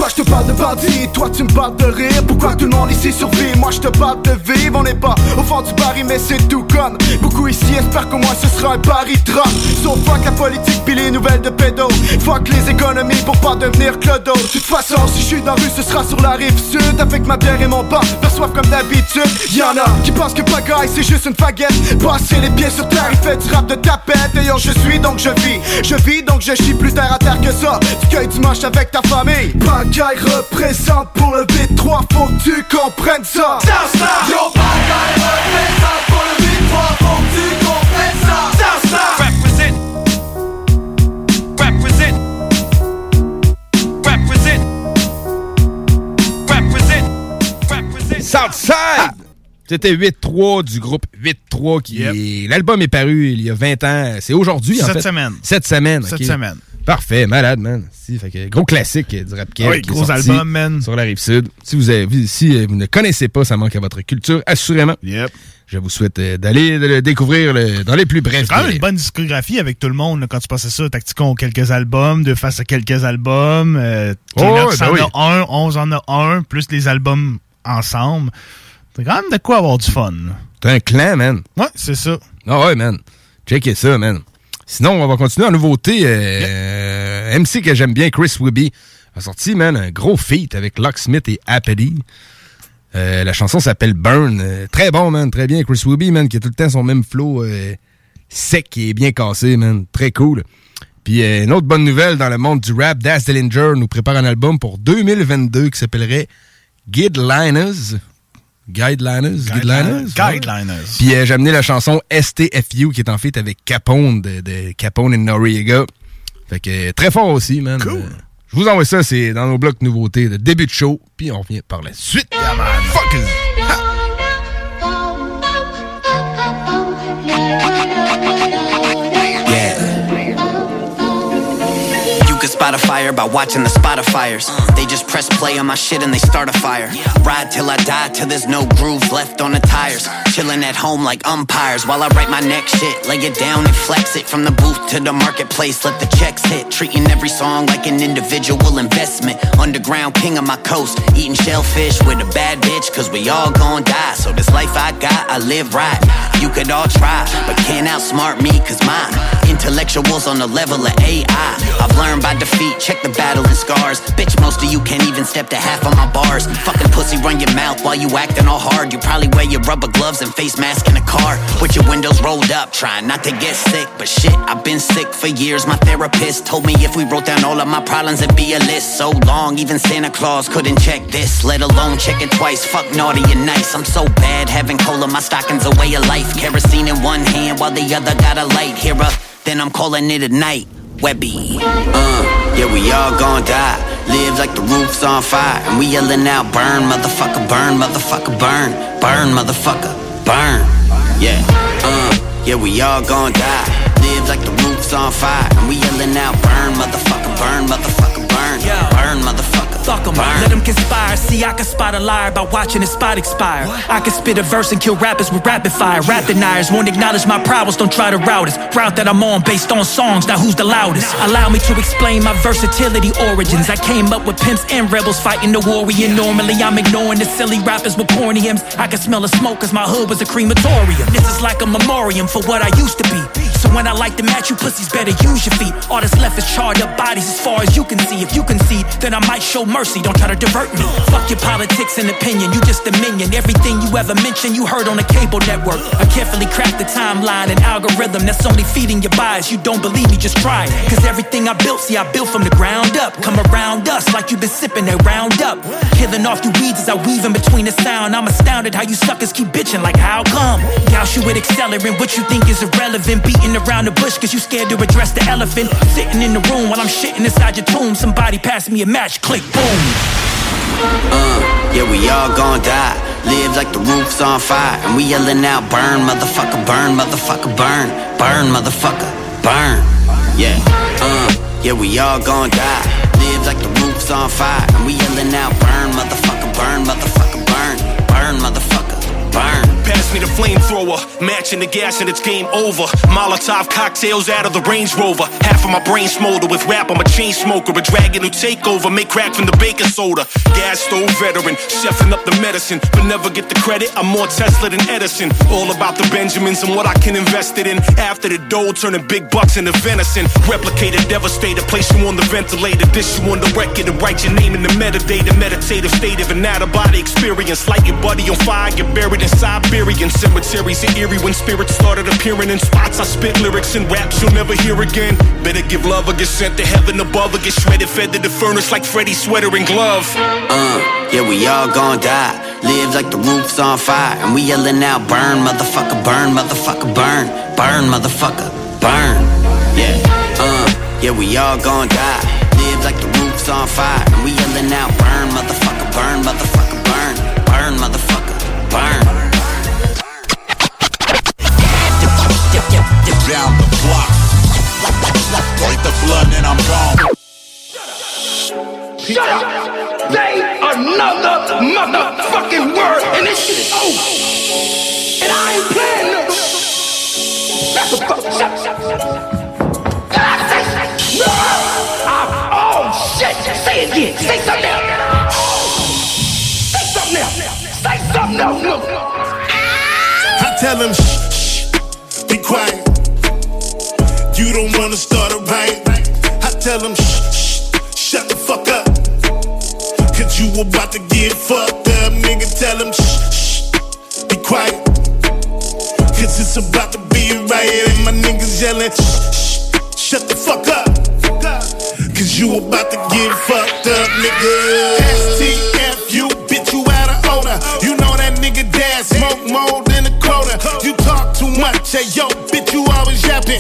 Speaker 11: Je te parle de bandit Toi
Speaker 7: tu me parles de rire, pourquoi tout le monde ici survit? Moi je te parle de vivre, on n'est pas au fond du baril mais c'est tout comme Beaucoup ici espèrent qu'au moins ce sera un pari drame Sauf fuck la politique puis les nouvelles de pédo. Fuck les économies pour pas devenir clodo. De toute façon si je suis dans la rue ce sera sur la rive sud. Avec ma bière et mon pain, perçoivent comme d'habitude. Y'en a qui pensent que pagaille c'est juste une faguette. Passer les pieds sur terre, il fait du rap de tapette. Et yo je suis donc je vis, je vis donc je chie plus terre à terre que ça. Tu cueilles dimanche avec ta famille Pagaille représente pour le B3, faut que tu comprennes ça Yo représente pour le B3, faut que tu comprennes ça
Speaker 13: Represent. Represent. Represent. Represent. Represent.
Speaker 5: Southside! C'était 8-3 du groupe 8-3 qui est... L'album est paru il y a 20 ans. C'est aujourd'hui, en
Speaker 10: Cette
Speaker 5: fait.
Speaker 10: semaine.
Speaker 5: Cette semaine.
Speaker 10: Cette
Speaker 5: ok.
Speaker 10: semaine.
Speaker 5: Parfait, malade, man. Si, fait que gros classique du rap
Speaker 10: Oui, gros album, man.
Speaker 5: Sur la rive sud. Si vous, avez, si euh, vous ne connaissez pas, ça manque à votre culture, assurément.
Speaker 10: Yep.
Speaker 5: Je vous souhaite euh, d'aller le découvrir le- dans les plus brefs
Speaker 10: C'est quand même une bonne discographie avec tout le monde là, quand tu passais ça. Tacticon quelques albums, De Face à quelques albums. Euh,
Speaker 5: Oh, ben
Speaker 10: en
Speaker 5: oui.
Speaker 10: a un, 11 en a un, plus les albums ensemble. C'est quand même de quoi avoir du fun.
Speaker 5: T'es un clan, man.
Speaker 10: Ouais, c'est ça.
Speaker 5: Ah ouais, man. Checkez ça, man. Sinon, on va continuer en nouveauté. Euh, MC que j'aime bien, Chris Wibby, a sorti, man, un gros feat avec Locksmith et Appedy. Euh, la chanson s'appelle Burn. Euh, très bon, man. Très bien. Chris Wibby, man, qui a tout le temps son même flow euh, sec et bien cassé, man. Très cool. Puis euh, une autre bonne nouvelle dans le monde du rap, Das Dillinger nous prépare un album pour 2022 qui s'appellerait Guideliners. Guideliners? Guideliners?
Speaker 10: Guideliners.
Speaker 5: Puis euh, j'ai amené la chanson STFU qui est en fait avec Capone de, de Capone et Noriega. Fait que euh, très fort aussi, man. Euh, je vous envoie ça, c'est dans nos blocs nouveautés de début de show. Puis on revient par la suite.
Speaker 14: You can fire by watching the spot of fires. They just press play on my shit and they start a fire. Ride till I die till there's no groove left on the tires. Chilling at home like umpires while I write my next shit. Lay it down and flex it from the booth to the marketplace. Let the checks hit. Treating every song like an individual investment. Underground king of my coast. Eating shellfish with a bad bitch cause we all gon' die. So this life I got, I live right. You could all try, but can't outsmart me cause my intellectuals on the level of AI. I've learned by defeat, check the battle and scars. Bitch, most of you can't even step to half of my bars. Fucking pussy, run your mouth while you acting all hard. You probably wear your rubber gloves and face mask in a car with your windows rolled up, trying not to get sick. But shit, I've been sick for years. My therapist told me if we wrote down all of my problems, it'd be a list so long. Even Santa Claus couldn't check this, let alone check it twice. Fuck naughty and nice. I'm so bad having cola, my stockings a way of life. Kerosene in one hand while the other got a light. Here up, then I'm calling it a night. Webby. Uh, yeah, we all gon' die. Live like the roof's on fire. And we yelling out, burn, motherfucker, burn, motherfucker, burn. Burn, motherfucker, burn. Yeah, uh, yeah, we all gon' die. Live like the roof's on fire. And we yelling out, burn, motherfucker, burn, motherfucker, burn. Burn, motherfucker.
Speaker 15: Fuck 'em,
Speaker 14: burn.
Speaker 15: let 'em conspire. See, I can spot a liar by watching his spot expire. I can spit a verse and kill rappers with rapid fire. Rap deniers won't acknowledge my prowess, don't try to route us. Route that I'm on based on songs, now who's the loudest? Allow me to explain my versatility origins. I came up with pimps and rebels fighting the warrior. Normally, I'm ignoring the silly rappers with corny hymns. I can smell the smoke cause my hood was a crematorium. This is like a memoriam for what I used to be. So when I like the match you pussies, better use your feet. All that's left is charred up bodies as far as you can see. If you concede, then I might show mercy. Don't try to divert me. Fuck your politics and opinion, you just a minion. Everything you ever mentioned, you heard on a cable network. I carefully craft the timeline and algorithm that's only feeding your bias. You don't believe me, just try it. Cause everything I built, see, I built from the ground up. Come around us like you've been sipping that round up. Killing off you weeds as I weave in between the sound. I'm astounded how you suckers keep bitching, like how come? Douse you with accelerant, what you think is irrelevant. Beating around the bush cause you scared to address the elephant. Sitting in the room while I'm shitting inside your tomb. Somebody pass me a match, click, boom.
Speaker 14: Uh, yeah, we all gon' die. Live like the roof's on fire. And we yelling out, burn, motherfucker, burn, motherfucker, burn. Burn, motherfucker, burn. Yeah, uh, yeah, we all gon' die. Live like the roof's on fire. And we yelling out, burn, motherfucker, burn, motherfucker, burn. Burn, motherfucker, burn.
Speaker 15: Pass
Speaker 16: me the flamethrower. Matching the gas and it's game over. Molotov cocktails out of the Range Rover. Half of my brain smolder with rap. I'm a chain smoker. A dragon who take over. Make crack from the baking soda. Gas stove veteran. Chefing up the medicine. But never get the credit. I'm more Tesla than Edison. All about the Benjamins and what I can invest it in. After the dough, turning big bucks into venison. Replicated, devastated. Place you on the ventilator. Dish you on the record and write your name in the metadata. Meditative state of an out of body experience. Light your buddy on fire. Get buried in Siberian cemeteries. Are eerie when spirits started appearing in spots. I spit lyrics and raps you'll never hear again. Better give love or get sent to heaven above or get shredded, fed to the furnace like Freddy's sweater and glove.
Speaker 14: Uh, yeah, we all gon' die. Live like the roof's on fire. And we yelling out, burn, motherfucker, burn, motherfucker, burn. Burn, motherfucker, burn. Yeah, uh, yeah, we all gon' die. Live like the roof's on fire. And we yelling out, burn, motherfucker, burn, motherfucker, burn. Burn, motherfucker, burn.
Speaker 2: Down the block. Break the blood and I'm gone.
Speaker 17: Shut up! Say another motherfucking word, and this shit is over. And I ain't playing no. That's a fuck. Shut, shut, shut. And I say, no! I, oh shit! Say it again. Say something else. Say something else. Say something else. Look.
Speaker 18: I tell him, shh, You don't wanna start a riot. I tell them, shh, shh, shut the fuck up. Cause you about to get fucked up, nigga. Tell them, shh, shh, be quiet. Cause it's about to be a riot, and my niggas yelling, shh, shh, shut the fuck up. Cause you about to get fucked up, nigga. STF, you bitch, you out of order. You nigga dad smoke more than a quota. You talk too much, hey yo, bitch, you always yapping.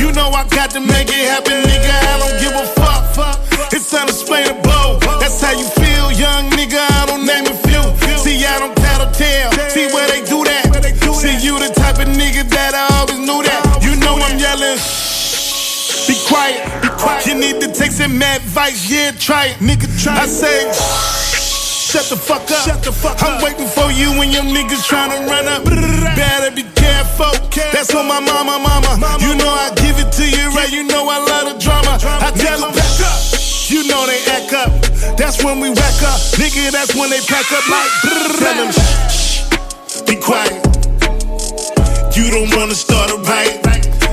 Speaker 18: You know I got to make it happen, nigga. I don't give a fuck. It's unexplainable. That's how you feel, young nigga. I don't name a few. See, I don't tattletale. See where they do that. See, you the type of nigga that I always knew that. You know I'm yelling. Be quiet, be quiet. You need to take some advice, yeah, try it. Nigga, try it. I say, shut the fuck up. Shut the fuck I'm waiting for you when your niggas tryna run up. Better be careful. That's on my mama, mama. You know I give it to you right. You know I love the drama. I tell them back up. You know they act up. That's when we whack up. Nigga, that's when they pack up like. Tell them, shh, be quiet. You don't wanna start a riot.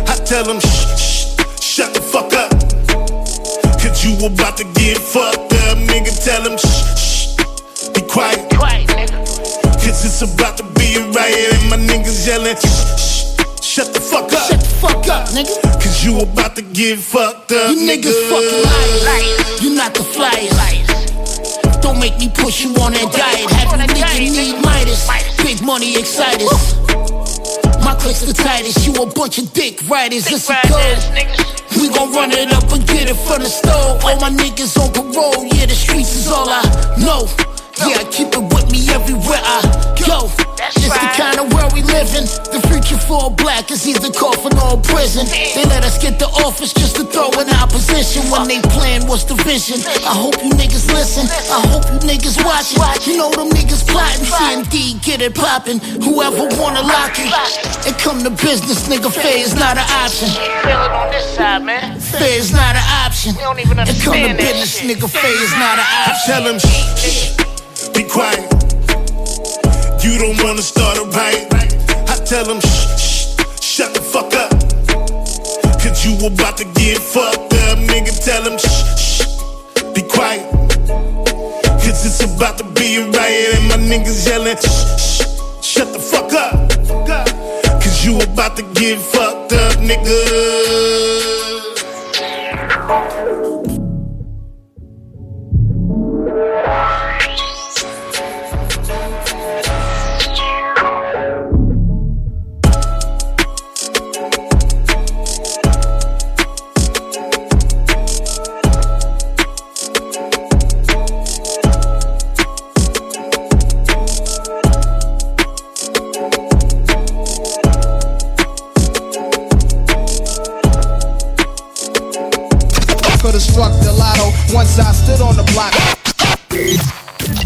Speaker 18: I tell them, shh, shh, shut the fuck up. Cause you about to get fucked up, nigga. Tell them, shh, shh, quiet. Cause it's about to be a riot, and my niggas yelling, shh, shh, shut the fuck up. Shut the fuck up, nigga. Cause you about to get fucked up,
Speaker 17: You niggas fucking liars. You not the flyers. Don't make me push you on that diet. Have you nigga need Midas. Big money excited. My click's the tightest. You a bunch of dick riders. It's a code. We gon' run it up and get it from the store. All my niggas on parole. Yeah, the streets is all I know. Yeah, I keep it with me everywhere I go. It's the kind of world we live in. The future for a black is either coffin or prison. They let us get the office just to throw in opposition. When they plan, what's the vision? I hope you niggas listen. I hope you niggas watch. watching. You know them niggas plotting. CMD, get it poppin'. Whoever wanna lock it. And come to business, nigga. Fair is not an option.
Speaker 19: Feel it on this side, man.
Speaker 17: Fair is not an option.
Speaker 19: don't even
Speaker 17: And come to business, nigga. Fair is not an
Speaker 18: I
Speaker 17: option.
Speaker 18: tell him, shh, shh, be quiet. You don't wanna start a riot. I tell them, shh, shh, shut the fuck up. Cause you about to get fucked up, nigga. Tell them, shh, shh, be quiet. Cause it's about to be a riot, and my niggas yelling, shh, shh, shut the fuck up. Cause you about to get fucked up, nigga.
Speaker 20: The lotto once I stood on the block.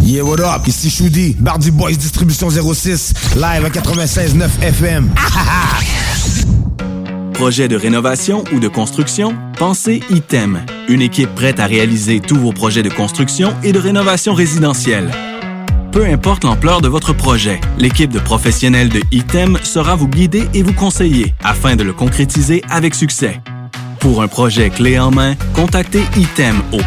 Speaker 21: Yeah, what up? Ici Choudi, Bardi Boys Distribution 06, live à 96.9 FM.
Speaker 20: Projet de rénovation ou de construction? Pensez ITEM. Une équipe prête à réaliser tous vos projets de construction et de rénovation résidentielle. Peu importe l'ampleur de votre projet, l'équipe de professionnels de ITEM sera vous guider et vous conseiller afin de le concrétiser avec succès. Pour un projet clé en main, contactez ITEM au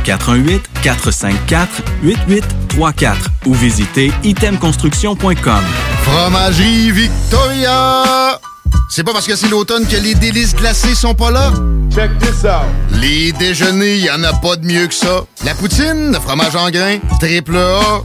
Speaker 20: 418-454-8834 ou visitez itemconstruction.com.
Speaker 22: Fromagerie Victoria! C'est pas parce que c'est l'automne que les délices glacées sont pas là? Check this out! Les déjeuners, y en a pas de mieux que ça. La poutine, le fromage en grains, triple A.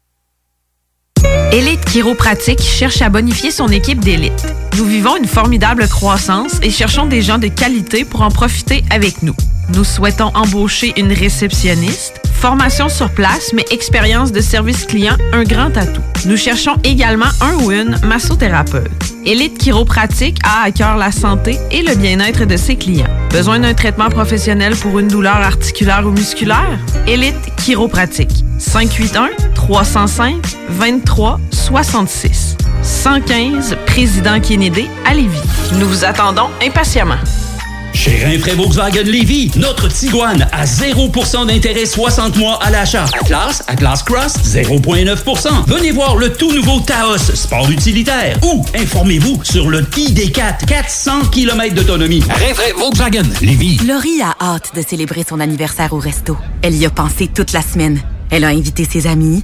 Speaker 23: Élite Chiropratique cherche à bonifier son équipe d'élite. Nous vivons une formidable croissance et cherchons des gens de qualité pour en profiter avec nous. Nous souhaitons embaucher une réceptionniste, formation sur place, mais expérience de service client, un grand atout. Nous cherchons également un ou une massothérapeute. Élite Chiropratique a à cœur la santé et le bien-être de ses clients. Besoin d'un traitement professionnel pour une douleur articulaire ou musculaire? Élite Chiropratique. 581-305-2366. 115 Président Kennedy à Lévis. Nous vous attendons impatiemment.
Speaker 24: Chez Rinfraie Volkswagen Lévis, notre Tiguan à 0% d'intérêt 60 mois à l'achat. Atlas, Atlas Cross, 0,9%. Venez voir le tout nouveau Taos, sport utilitaire. Ou informez-vous sur le ID4, 400 km d'autonomie. Rinfraie Volkswagen Lévis.
Speaker 25: Laurie a hâte de célébrer son anniversaire au resto. Elle y a pensé toute la semaine. Elle a invité ses amis.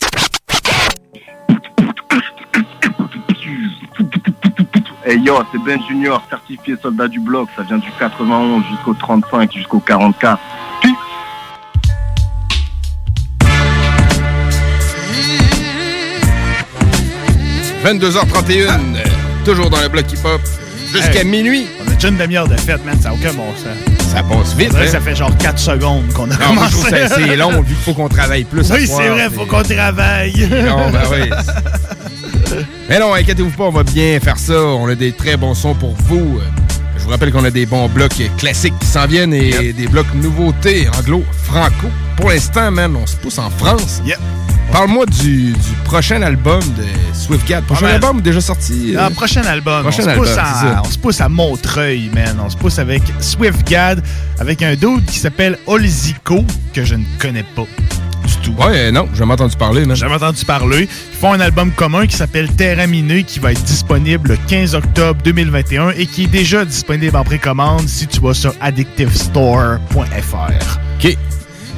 Speaker 26: Hey yo, c'est Ben Junior, certifié soldat du bloc. Ça vient du 91 jusqu'au 35, jusqu'au 44.
Speaker 5: 22h31, euh, toujours dans le bloc hip-hop, jusqu'à
Speaker 10: Hey,
Speaker 5: minuit.
Speaker 10: On a déjà une demi-heure de fête, man. Ça n'a aucun bon sens.
Speaker 5: Ça passe vite, hein?
Speaker 10: Ça fait genre 4 secondes qu'on a
Speaker 5: Non, moi, je
Speaker 10: commencé.
Speaker 5: trouve ça assez long, vu qu'il faut qu'on travaille plus.
Speaker 10: Oui, c'est vrai, faut qu'on travaille.
Speaker 5: Non, ben oui. Mais non, inquiétez-vous pas, on va bien faire ça. On a des très bons sons pour vous. Je vous rappelle qu'on a des bons blocs classiques qui s'en viennent et des blocs nouveautés anglo-franco. Pour l'instant, man, on se pousse en France. Parle-moi du, du prochain album de Swiftgad. Prochain
Speaker 10: Ah, ben,
Speaker 5: album déjà sorti? euh,
Speaker 10: Ah, prochain album.
Speaker 5: Prochain
Speaker 10: on, se
Speaker 5: album,
Speaker 10: pousse
Speaker 5: c'est
Speaker 10: à,
Speaker 5: ça.
Speaker 10: on se pousse à Montreuil, man. On se pousse avec Swiftgad, avec un dude qui s'appelle Olzico, que je ne connais pas tout.
Speaker 5: Ouais, non, j'ai jamais entendu parler,
Speaker 10: jamais entendu parler. Ils font un album commun qui s'appelle Terra Miné, qui va être disponible le 15 octobre 2021 et qui est déjà disponible en précommande si tu vas sur addictivestore.fr.
Speaker 5: OK.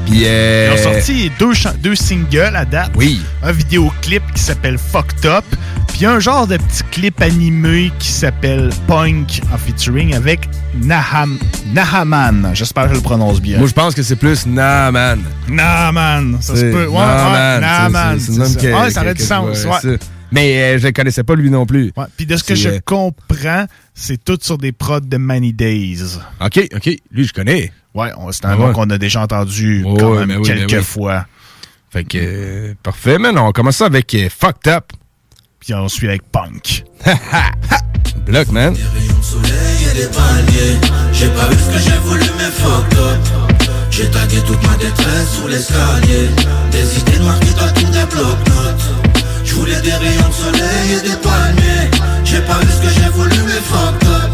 Speaker 5: Puis, euh,
Speaker 10: Ils ont sorti deux, deux singles à date.
Speaker 5: Oui.
Speaker 10: Un vidéoclip qui s'appelle Fucked Up. Puis un genre de petit clip animé qui s'appelle Punk en featuring avec Naham, Nahaman. J'espère que je le prononce bien.
Speaker 5: Moi, je pense que c'est plus Naaman.
Speaker 10: Naaman. Ça se peut. Ouais,
Speaker 5: nom
Speaker 10: ça.
Speaker 5: que-
Speaker 10: aurait du sens.
Speaker 5: ouais. Mais euh, je ne connaissais pas lui non plus.
Speaker 10: Puis de ce que je
Speaker 5: euh,
Speaker 10: comprends, c'est tout sur des prods de Many Days.
Speaker 5: OK, OK. Lui, je connais.
Speaker 10: Ouais, c'est un
Speaker 5: Ah
Speaker 10: nom
Speaker 5: ouais.
Speaker 10: qu'on a déjà entendu
Speaker 5: Oh,
Speaker 10: quand même
Speaker 5: ben oui, ben
Speaker 10: quelques
Speaker 5: oui.
Speaker 10: fois.
Speaker 5: Fait que, euh, parfait, man. On commence ça avec euh, Fucked Up.
Speaker 10: Puis on suit avec Punk.
Speaker 5: Bloc, man.
Speaker 4: soleil et des palmiers. J'ai pas vu ce que j'ai voulu, mais fuck up. J'ai tagué toute ma détresse sous l'escalier. Des idées noires qui tatouent des blocs-notes. Je voulais des rayons de soleil et des palmiers. J'ai pas vu ce que j'ai voulu, mais fuck up.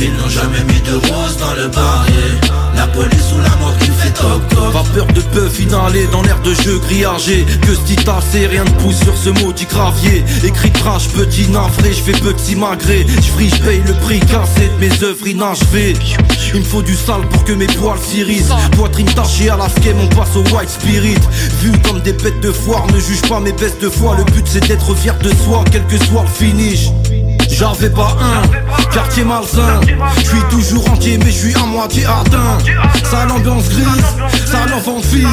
Speaker 4: Ils n'ont jamais mis de rose dans le barrier. La police ou la mort qui fait toc toc.
Speaker 17: Vapeur de bœuf inhalé dans l'air de jeu grillagé. Que ce dit assez, rien ne pousse sur ce maudit gravier. Écrit crash, petit navré, je fais petit malgré. Je je paye le prix cassé de mes œuvres inachevées. Il me faut du sale pour que mes poils s'irissent Poitrine tachée à la schème, on passe au white spirit. Vu comme des bêtes de foire, ne juge pas mes baisses de foi. Le but c'est d'être fier de soi, quel que soit le finish J'en fais pas un, quartier malsain. Je suis toujours entier mais je suis à moitié atteint. Ça l'ambiance grise, ça l'enfant fils.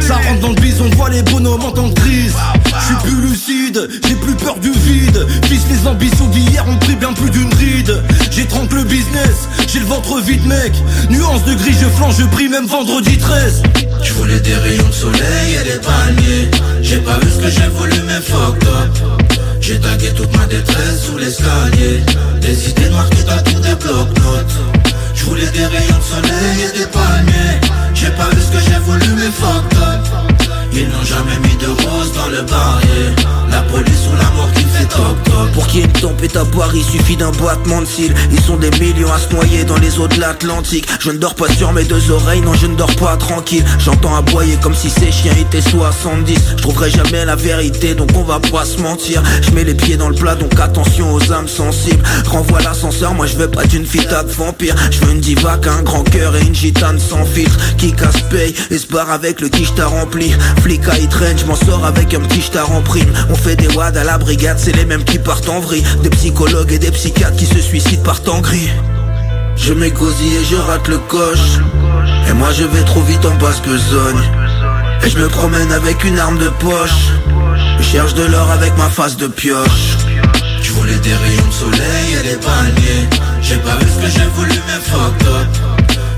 Speaker 17: Ça rentre dans le bison, on voit les bonhommes en tant que crise. Je suis plus lucide, j'ai plus peur du vide. Fils les ambitions d'hier ont pris bien plus d'une ride. J'ai tranquille le business, j'ai le ventre vide mec. Nuance de gris, je flanche, je prie même vendredi 13
Speaker 4: Je voulais des rayons de soleil et des palmiers. J'ai pas vu ce que j'ai voulu, mais fuck up. J'ai tagué toute ma détresse sous l'escalier. Des idées noires qui tatouent des blocs-notes. Je voulais des rayons de soleil et des palmiers. J'ai pas vu ce que j'ai voulu, mais fuck. Ils n'ont jamais mis de rose dans le barrier. La police ou la mort qui fait toc toc.
Speaker 17: Pour qu'il y ait une tempête à boire, il suffit d'un boitement de cils Ils sont des millions à se noyer dans les eaux de l'Atlantique. Je ne dors pas sur mes deux oreilles, non je ne dors pas tranquille. J'entends aboyer comme si ces chiens étaient 70 Je trouverai jamais la vérité, donc on va pas se mentir. Je mets les pieds dans le plat, donc attention aux âmes sensibles. Renvoie l'ascenseur, moi je veux pas d'une fita de vampire. Je veux une diva un grand cœur et une gitane sans filtre. Qui casse paye et se barre avec le qui t'a rempli Flic à je m'en sors avec un petit t'a en prime. On fait des wads à la brigade, c'est les mêmes qui partent en vrille. Des psychologues et des psychiatres qui se suicident par temps gris. Je m'égosille et je rate le coche. Et moi je vais trop vite en basse besogne Et je me promène avec une arme de poche. Je cherche de l'or avec ma face de pioche.
Speaker 4: Je voulais des rayons de soleil et des palmiers. J'ai pas vu ce que j'ai voulu, mais fuck up.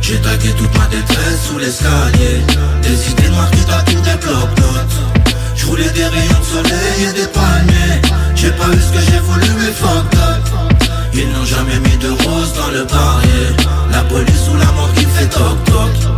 Speaker 4: J'ai tagué toute ma détresse sous l'escalier. Des idées noires qui tatouent des blocs-notes. Je voulais des rayons de soleil et des palmiers. J'ai pas vu ce que j'ai voulu, mais fuck up. Ils n'ont jamais mis de rose dans le barrier. La police ou la mort qui fait toc toc.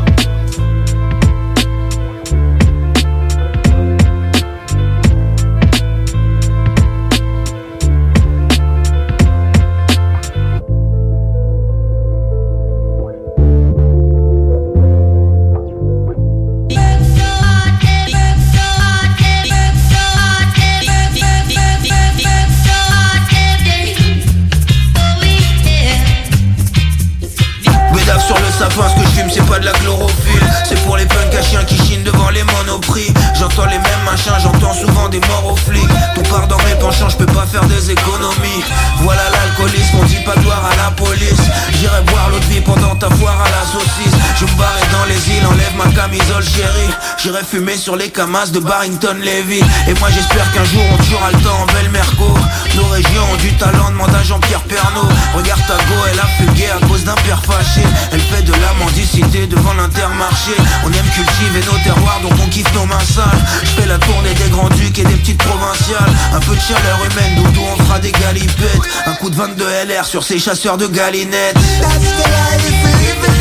Speaker 17: De la chlorophylle. C'est pour les punks à chiens qui chinent devant les monoprix. J'entends les mêmes machins, j'entends souvent des morts aux flics. Tout part dans mes penchants, je peux pas faire des économies. Voilà l'alcoolisme, on dit pas gloire à la police. J'irai boire l'autre vie pendant ta foire à la saucisse. Je me barrai dans les îles, enlève ma camisole chérie. J'irai fumer sur les camas de Barrington Levy. Et moi j'espère qu'un jour on tuera le temps en belle Merco. Nos régions ont du talent, demande à Jean-Pierre Pernaud. Regarde ta go, elle a fugué à cause d'un père fâché. Elle fait de la mendicité devant l'intermarché. On aime cultiver nos terroirs donc on kiffe nos mains sales. Je fais la tournée des grands ducs et des petites provinciales. Un peu de chaleur humaine, doudou on fera des galipettes. Un coup de 22 LR sur ces chasseurs de galinettes. Si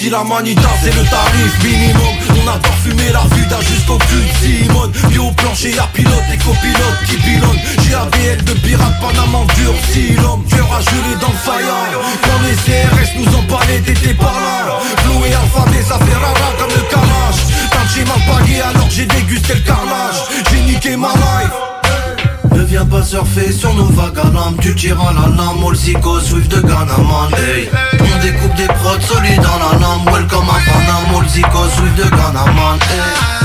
Speaker 27: Ici la manita c'est le tarif minimum. On adore fumer la vida jusqu'au cul de Simone. Puis au plancher y'a pilote et copilote qui pilonnent. J'ai ABL de pirate Panama durci l'homme Cœur à geler dans le faïen Quand les CRS nous ont parlé t'étais par là. Flou et alphabet ça fait rara comme le calage Quand j'ai mal payé alors j'ai dégusté le carnage. J'ai niqué ma life viens pas surfer sur nos vagues à l'âme Tu tires à la lame, psycho, swift de Ganaman hey. On découpe des prods solides dans la lame Welcome à Panam, all psycho, swift de Ganaman hey.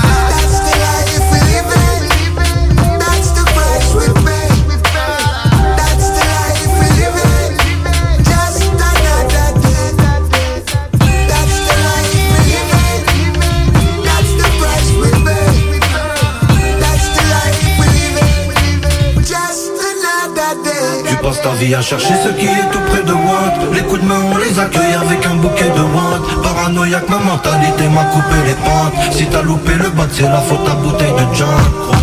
Speaker 27: Ta vie à chercher ce qui est tout près de moi. Les coups de main on les accueille avec un bouquet de wantes Paranoïaque ma mentalité m'a coupé les pentes. Si t'as loupé le bac c'est la faute à bouteille de John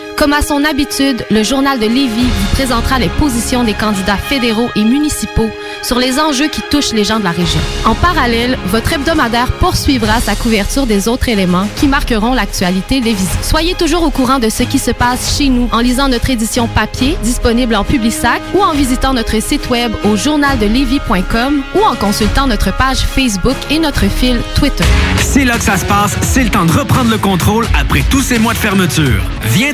Speaker 28: Comme à son habitude, le journal de Lévis vous présentera les positions des candidats fédéraux et municipaux sur les enjeux qui touchent les gens de la région. En parallèle, votre hebdomadaire poursuivra sa couverture des autres éléments qui marqueront l'actualité lévisienne. Soyez toujours au courant de ce qui se passe chez nous en lisant notre édition papier disponible en Publisac ou en visitant notre site web au journaldelevis.com ou en consultant notre page Facebook et notre fil Twitter.
Speaker 29: C'est là que ça se passe, c'est le temps de reprendre le contrôle après tous ces mois de fermeture. Viens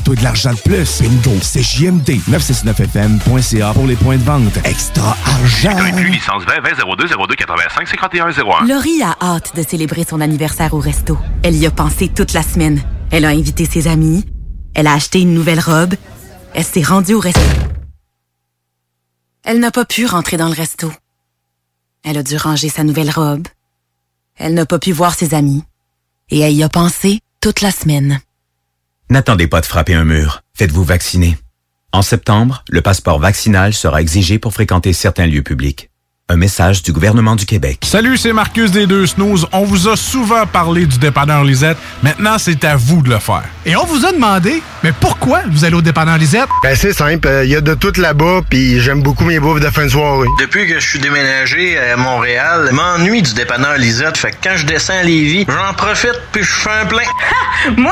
Speaker 7: Fais-toi de l'argent de plus. Bingo! CJMD 969fm.ca pour les points de vente. Extra argent!
Speaker 30: licence 20 20 02 02 85 51 01.
Speaker 25: Laurie a hâte de célébrer son anniversaire au resto. Elle y a pensé toute la semaine. Elle a invité ses amis. Elle a acheté une nouvelle robe. Elle s'est rendue au resto. Elle n'a pas pu rentrer dans le resto. Elle a dû ranger sa nouvelle robe. Elle n'a pas pu voir ses amis. Et elle y a pensé toute la semaine.
Speaker 31: N'attendez pas de frapper un mur. Faites-vous vacciner. En septembre, le passeport vaccinal sera exigé pour fréquenter certains lieux publics. Un message du gouvernement du Québec.
Speaker 32: Salut, c'est Marcus des Deux Snooze. On vous a souvent parlé du dépanneur Lisette. Maintenant, c'est à vous de le faire.
Speaker 33: Et on vous a demandé, mais pourquoi vous allez au dépanneur Lisette?
Speaker 34: Ben c'est simple, il y a de tout là-bas, puis j'aime beaucoup mes bouffes de fin de soirée.
Speaker 35: Depuis que je suis déménagé à Montréal, je m'ennuie du dépanneur Lisette. Fait que quand je descends à Lévis, j'en profite puis je fais un plein.
Speaker 36: Moi?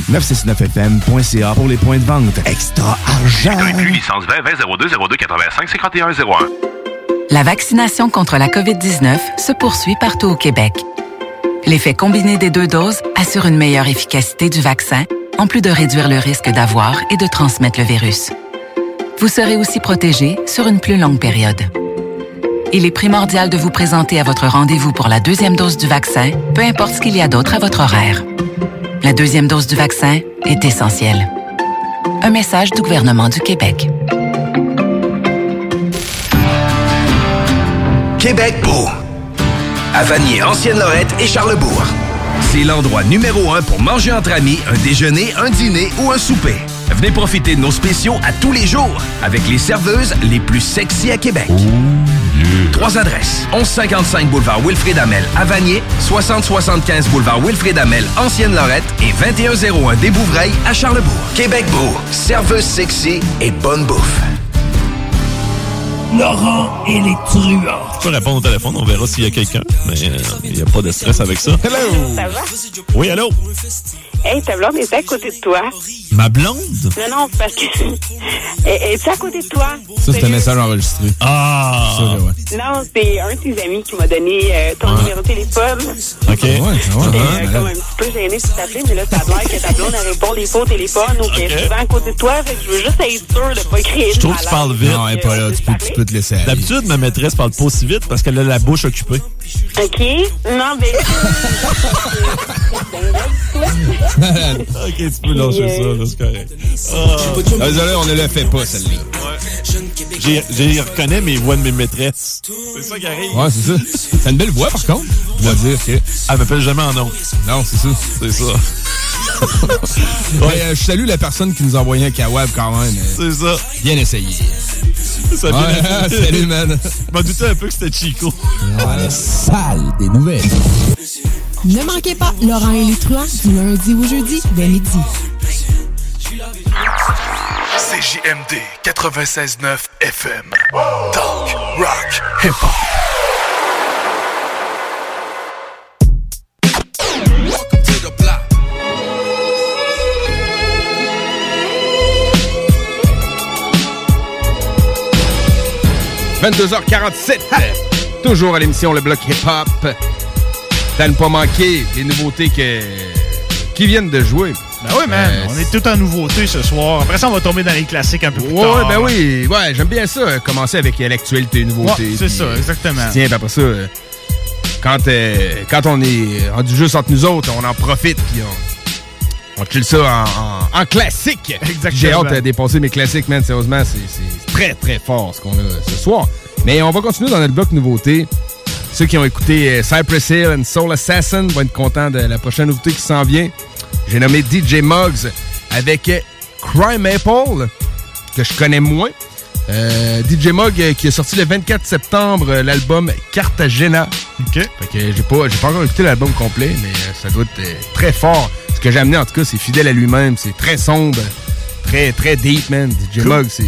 Speaker 7: 969fm.ca pour les points de vente. Extra argent!
Speaker 30: licence 20 20 02 02 85 51 01.
Speaker 25: La vaccination contre la COVID-19 se poursuit partout au Québec. L'effet combiné des deux doses assure une meilleure efficacité du vaccin, en plus de réduire le risque d'avoir et de transmettre le virus. Vous serez aussi protégé sur une plus longue période. Il est primordial de vous présenter à votre rendez-vous pour la deuxième dose du vaccin, peu importe ce qu'il y a d'autre à votre horaire. La deuxième dose du vaccin est essentielle. Un message du gouvernement du Québec.
Speaker 37: Québec beau. À Vanier, Ancienne-Lorette et Charlebourg. C'est l'endroit numéro un pour manger entre amis, un déjeuner, un dîner ou un souper. Venez profiter de nos spéciaux à tous les jours avec les serveuses les plus sexy à Québec. Trois adresses. 1155 boulevard Wilfrid Amel à Vanier, 6075 boulevard Wilfrid Amel, Ancienne-Lorette et 2101 des Bouvrailles à Charlebourg. Québec Beau, serveuse sexy et bonne bouffe.
Speaker 38: Laurent et les truands.
Speaker 39: Tu peux répondre au téléphone, on verra s'il y a quelqu'un. Mais euh, il n'y a pas de stress avec ça.
Speaker 38: Hello! Ça va?
Speaker 39: Oui, allô?
Speaker 38: Hey, ta blonde est à côté de toi.
Speaker 39: Ma blonde?
Speaker 38: Non, non, parce que. Elle est à côté de toi?
Speaker 5: Ça, c'est un message enregistré.
Speaker 39: Ah!
Speaker 5: Ça, ouais.
Speaker 38: Non, c'est un de tes amis qui m'a donné euh, ton numéro de téléphone.
Speaker 39: OK.
Speaker 5: Ouais, ouais,
Speaker 38: J'étais euh,
Speaker 5: ouais,
Speaker 38: comme un petit peu gênée de t'appeler, mais là, ça a l'air que ta blonde, elle répond des fois au téléphone ou qu'elle est souvent à côté de toi. Fait que je veux juste être sûre de pas créer
Speaker 39: Je trouve que tu parles vite.
Speaker 5: Non, elle est pas là. Tu peux, tu peux te laisser.
Speaker 39: D'habitude, ma maîtresse parle pas aussi vite parce qu'elle a la bouche occupée.
Speaker 38: OK? Non, mais.
Speaker 39: ok, tu peux lâcher ça, là, c'est correct.
Speaker 5: Ah, Désolé, on ne le fait pas, celle-là.
Speaker 39: J'ai- J'ai reconnais mes voix de mes maîtresses. C'est ça qui arrive.
Speaker 5: Ouais, c'est ça. T'as une belle voix, par contre. Je dois dire que.
Speaker 39: Elle m'appelle jamais en nom.
Speaker 5: Non, c'est ça.
Speaker 39: C'est ça.
Speaker 5: Ouais, euh, je salue la personne qui nous a envoyé un kawab quand même.
Speaker 39: C'est ça.
Speaker 5: Bien essayé.
Speaker 39: Ça vient
Speaker 5: Ouais, salut, man.
Speaker 39: Je m'en doutais un peu que c'était Chico.
Speaker 5: Ouais, sale des nouvelles.
Speaker 28: Ne manquez pas Laurent et les truands du lundi au jeudi dès midi.
Speaker 40: CJMD 96.9 FM. Talk, rock, hip-hop.
Speaker 5: 22h47. Toujours à l'émission Le Bloc Hip Hop. T'as ne pas manquer les nouveautés que... qui viennent de jouer.
Speaker 10: Ben oui, man.
Speaker 5: Euh,
Speaker 10: on est tout en nouveauté ce soir. Après ça, on va tomber dans les classiques un peu plus
Speaker 5: Ouais,
Speaker 10: tard.
Speaker 5: ben oui. Ouais, j'aime bien ça, commencer avec euh, l'actualité, les nouveautés.
Speaker 10: Ouais, c'est ça,
Speaker 5: euh,
Speaker 10: exactement.
Speaker 5: Tiens, puis après ça, quand, euh, quand on est rendu juste entre nous autres, on en profite, puis on, on chill ça en, en- en classique. J'ai hâte de dépasser mes classiques, man. Sérieusement, c'est très, très fort ce qu'on a ce soir. Mais on va continuer dans notre bloc nouveauté. Ceux qui ont écouté euh, Cypress Hill and Soul Assassin vont être contents de la prochaine nouveauté qui s'en vient. J'ai nommé DJ Muggs avec euh, Crime Apple, que je connais moins. Euh, DJ Mug euh, qui a sorti le 24 septembre euh, l'album Cartagena.
Speaker 10: OK.
Speaker 5: Fait que j'ai pas, j'ai pas encore écouté l'album complet, mais euh, ça doit être euh, très fort. Que j'ai amené en tout cas, c'est fidèle à lui-même, c'est très sombre, très très deep, man. DJ Mug, c'est,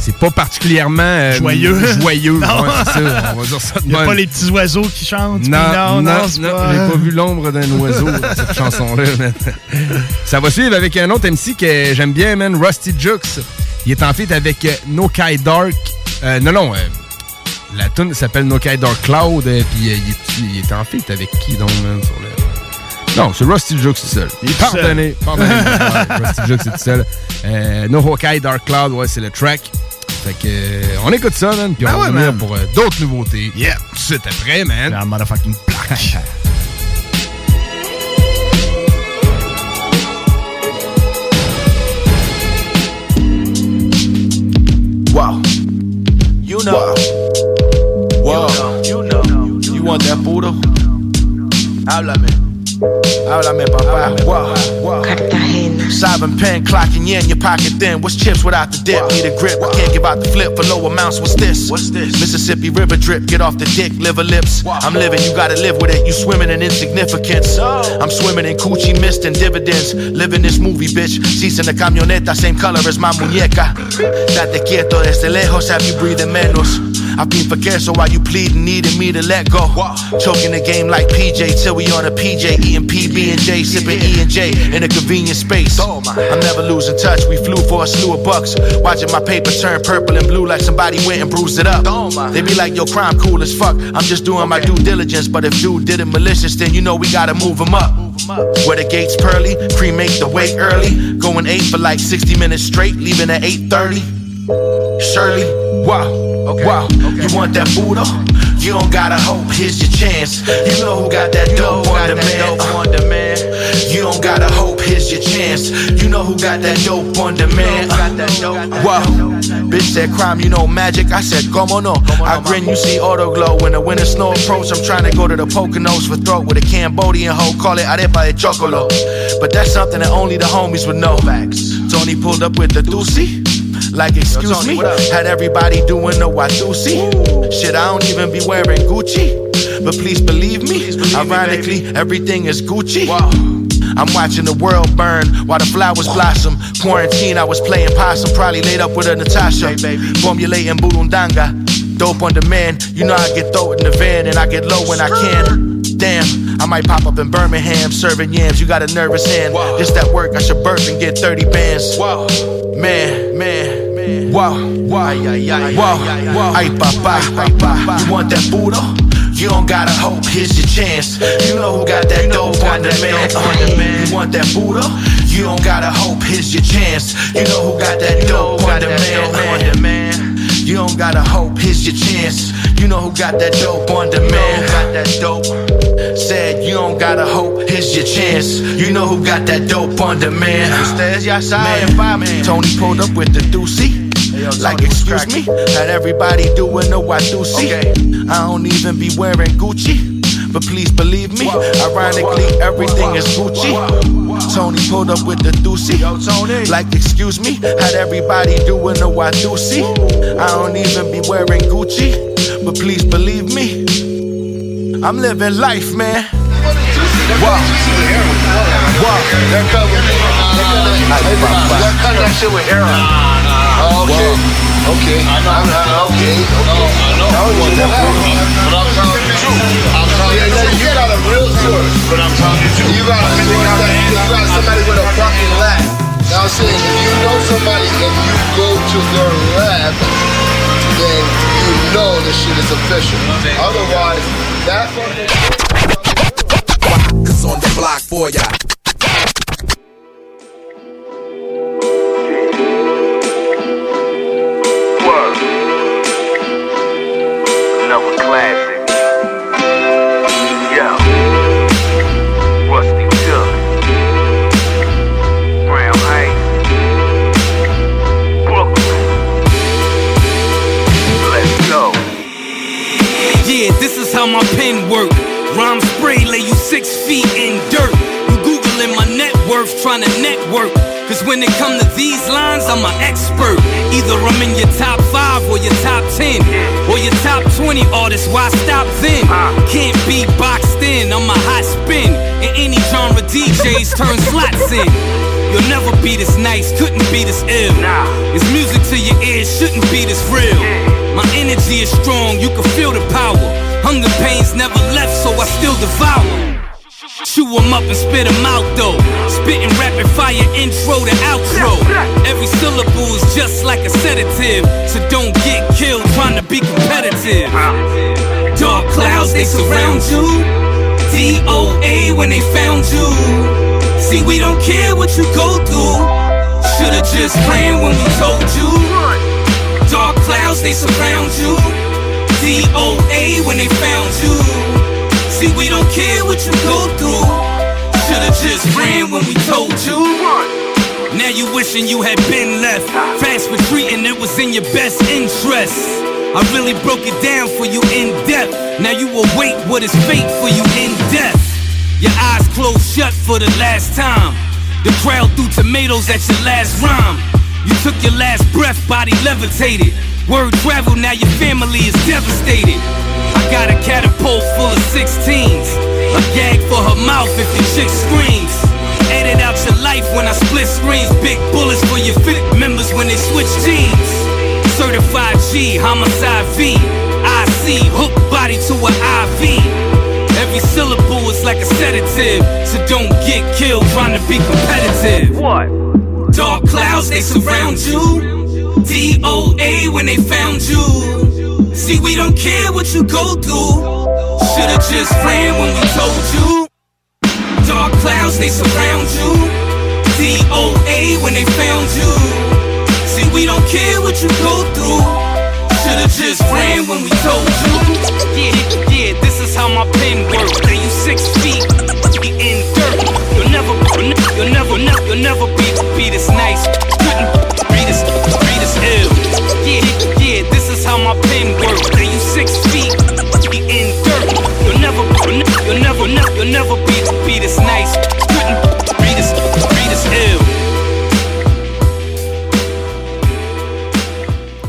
Speaker 5: c'est, pas particulièrement euh,
Speaker 10: Joyeux.
Speaker 5: Joyeux,
Speaker 10: Non.
Speaker 5: ouais, c'est ça. On va dire ça de
Speaker 10: Il n'y a
Speaker 5: même.
Speaker 10: pas les petits oiseaux qui chantent.
Speaker 5: Non, non,
Speaker 10: non,
Speaker 5: non,
Speaker 10: pas-
Speaker 5: j'ai pas vu l'ombre d'un oiseau dans cette chanson-là. man. Ça va suivre avec un autre MC que j'aime bien, man, Rusty Jux. Il est en fait avec euh, No Kai Dark. Euh, non, non, euh, la tune s'appelle No Kai Dark Cloud, euh, puis il, est, il est en fait avec qui donc, man, sur le... Non, c'est Rusty Jux tout seul.
Speaker 10: Il est tout
Speaker 5: Pardonnez, pardonnez. Ouais, Rusty Jux est tout seul. Euh, no Hawkeye Dark Cloud, ouais, c'est le track. Fait que, euh, on écoute ça, man, puis
Speaker 10: Ben
Speaker 5: on va
Speaker 10: ouais,
Speaker 5: revenir
Speaker 10: man.
Speaker 5: pour euh, d'autres nouveautés. Yeah. Tout de après, man.
Speaker 10: La motherfucking plaque.
Speaker 41: Wow. You know. Wow. You know. You want that poodle? Háblame. Háblame, papá. Wow. Wow. Sovereign pen clocking in, your pocket thin. What's chips without the dip? Need a grip. I can't give out the flip for low amounts. What's this? What's this? Mississippi River drip. Get off the dick, liver lips. I'm living, you gotta live with it. You swimming in insignificance. I'm swimming in coochie mist and dividends. Living this movie, bitch. Seats in the camioneta, same color as my muñeca. Date quieto desde lejos, have you breathing menos? I plead for care, so why you pleading, needing me to let go? Choking the game like PJ till we on a PJ, eating PB and J, sipping E and J in a convenient space. I'm never losing touch. We flew for a slew of bucks, watching my paper turn purple and blue like somebody went and bruised it up. They be like, yo, crime cool as fuck. I'm just doing my due diligence, but if dude did it malicious, then you know we gotta move him up. Where the gates pearly, cremate the wait early. Going eight for like 60 minutes straight, leaving at 8:30. Shirley, wow, wow, you want that Buddha? You don't gotta hope, here's your chance. You know who got that dope on demand. on demand. You don't gotta hope, here's your chance. You know who got that dope on demand. Wow, bitch said crime, you know magic. I said, como no. I grin, you see auto glow. When the winter snow approach, I'm trying to go to the Poconos for throat with a Cambodian hoe. Call it arepa de chocolo. But that's something that only the homies would know. Tony pulled up with the doozy. Like, excuse me, had everybody doing the Watusi. Shit, I don't even be wearing Gucci. But please believe me, ironically, everything is Gucci. I'm watching the world burn while the flowers blossom. Quarantine, I was playing possum, probably laid up with a Natasha. Formulating Burundanga. Dope on demand, you know I get throw it in the van and I get low when I can. Damn, I might pop up in Birmingham serving yams. You got a nervous hand. This that work, I should burp and get 30 bands. Man, man, man. Wow, wow, wow, ay papa, papa. You want that Buddha? You don't gotta hope, here's your chance. You know who got that dope on demand. Uh, you want that Buddha? You don't gotta hope, here's your chance. You know who got that dope. On demand. You don't gotta hope, here's your chance. You know who got that dope on demand. Got that dope. Said you don't gotta hope, here's your chance. You know who got that dope on demand. Ustedes ya saben, man. Tony pulled up with the doozy. Like, excuse me, had everybody doing the Watusi. I don't even be wearing Gucci. But please believe me, ironically, everything is Gucci. Tony pulled up with the doozy. Like, excuse me, had everybody doing the Watusi. I don't even be wearing Gucci. But please believe me, I'm living life, man. Wow. Wow. They're covering that shit with heroin. Oh, okay. Okay. I know. Uh, okay. Okay. I know. I know. But I'm telling you the truth. I'm telling you the truth. You got a real source. But I'm telling you the truth. You got a that you got somebody with a fucking lab. Now I'm saying, if you know somebody and you go to their lab, then you
Speaker 42: know this shit is official. Otherwise, that fucking.
Speaker 43: Cause on the block for ya.
Speaker 44: Another classic.
Speaker 13: How my pen work. Rhyme spray lay you six feet in dirt. You googling my net worth, trying to network. Cause when it come to these lines, I'm an expert. Either I'm in your top five or your top ten. Or your top 20 artists, why stop then? Can't be boxed in, I'm a hot spin. In any genre, DJs turn slots in. You'll never be this nice, couldn't be this ill. It's music to your ears, shouldn't be this real. My energy is strong, you can feel the power. Hunger pains never left, so I still devour. Chew 'em up and spit 'em out though. Spitting rapid fire intro to outro. Every syllable is just like a sedative. So don't get killed trying to be competitive. Dark clouds, they surround you. DOA when they found you. See, we don't care what you go through. Should've just ran when we told you. Dark clouds, they surround you. DOA when they found you. See, we don't care what you go through. Should've just ran when we told you. Now you wishing you had been left. Fast retreating, it was in your best interest. I really broke it down for you in depth. Now you await what is fate for you in death. Your eyes closed shut for the last time. The crowd threw tomatoes at your last rhyme. You took your last breath, body levitated. Word travel, now your family is devastated. I got a catapult full of 16s. A gag for her mouth if your chick screams. Edit out your life when I split screens. Big bullets for your fit members when they switch teams. Certified G, homicide V. IC, hook body to an IV. Every syllable is like a sedative. So don't get killed trying to be competitive. What? Dark clouds, they surround you. DOA when they found you. See, we don't care what you go through. Should've just ran when we told you. Dark clouds, they surround you. DOA when they found you. See, we don't care what you go through. Should've just ran when we told you. Yeah, yeah, this is how my pen works. Lay you six feet in dirt. You'll never, you'll never, never, you'll never be, be this nice. Couldn't be this, is how my pen works. Lay you six feet? Be in dirt. You'll never, you'll never, never, you'll never be, be this nice. Couldn't be this, be this ill.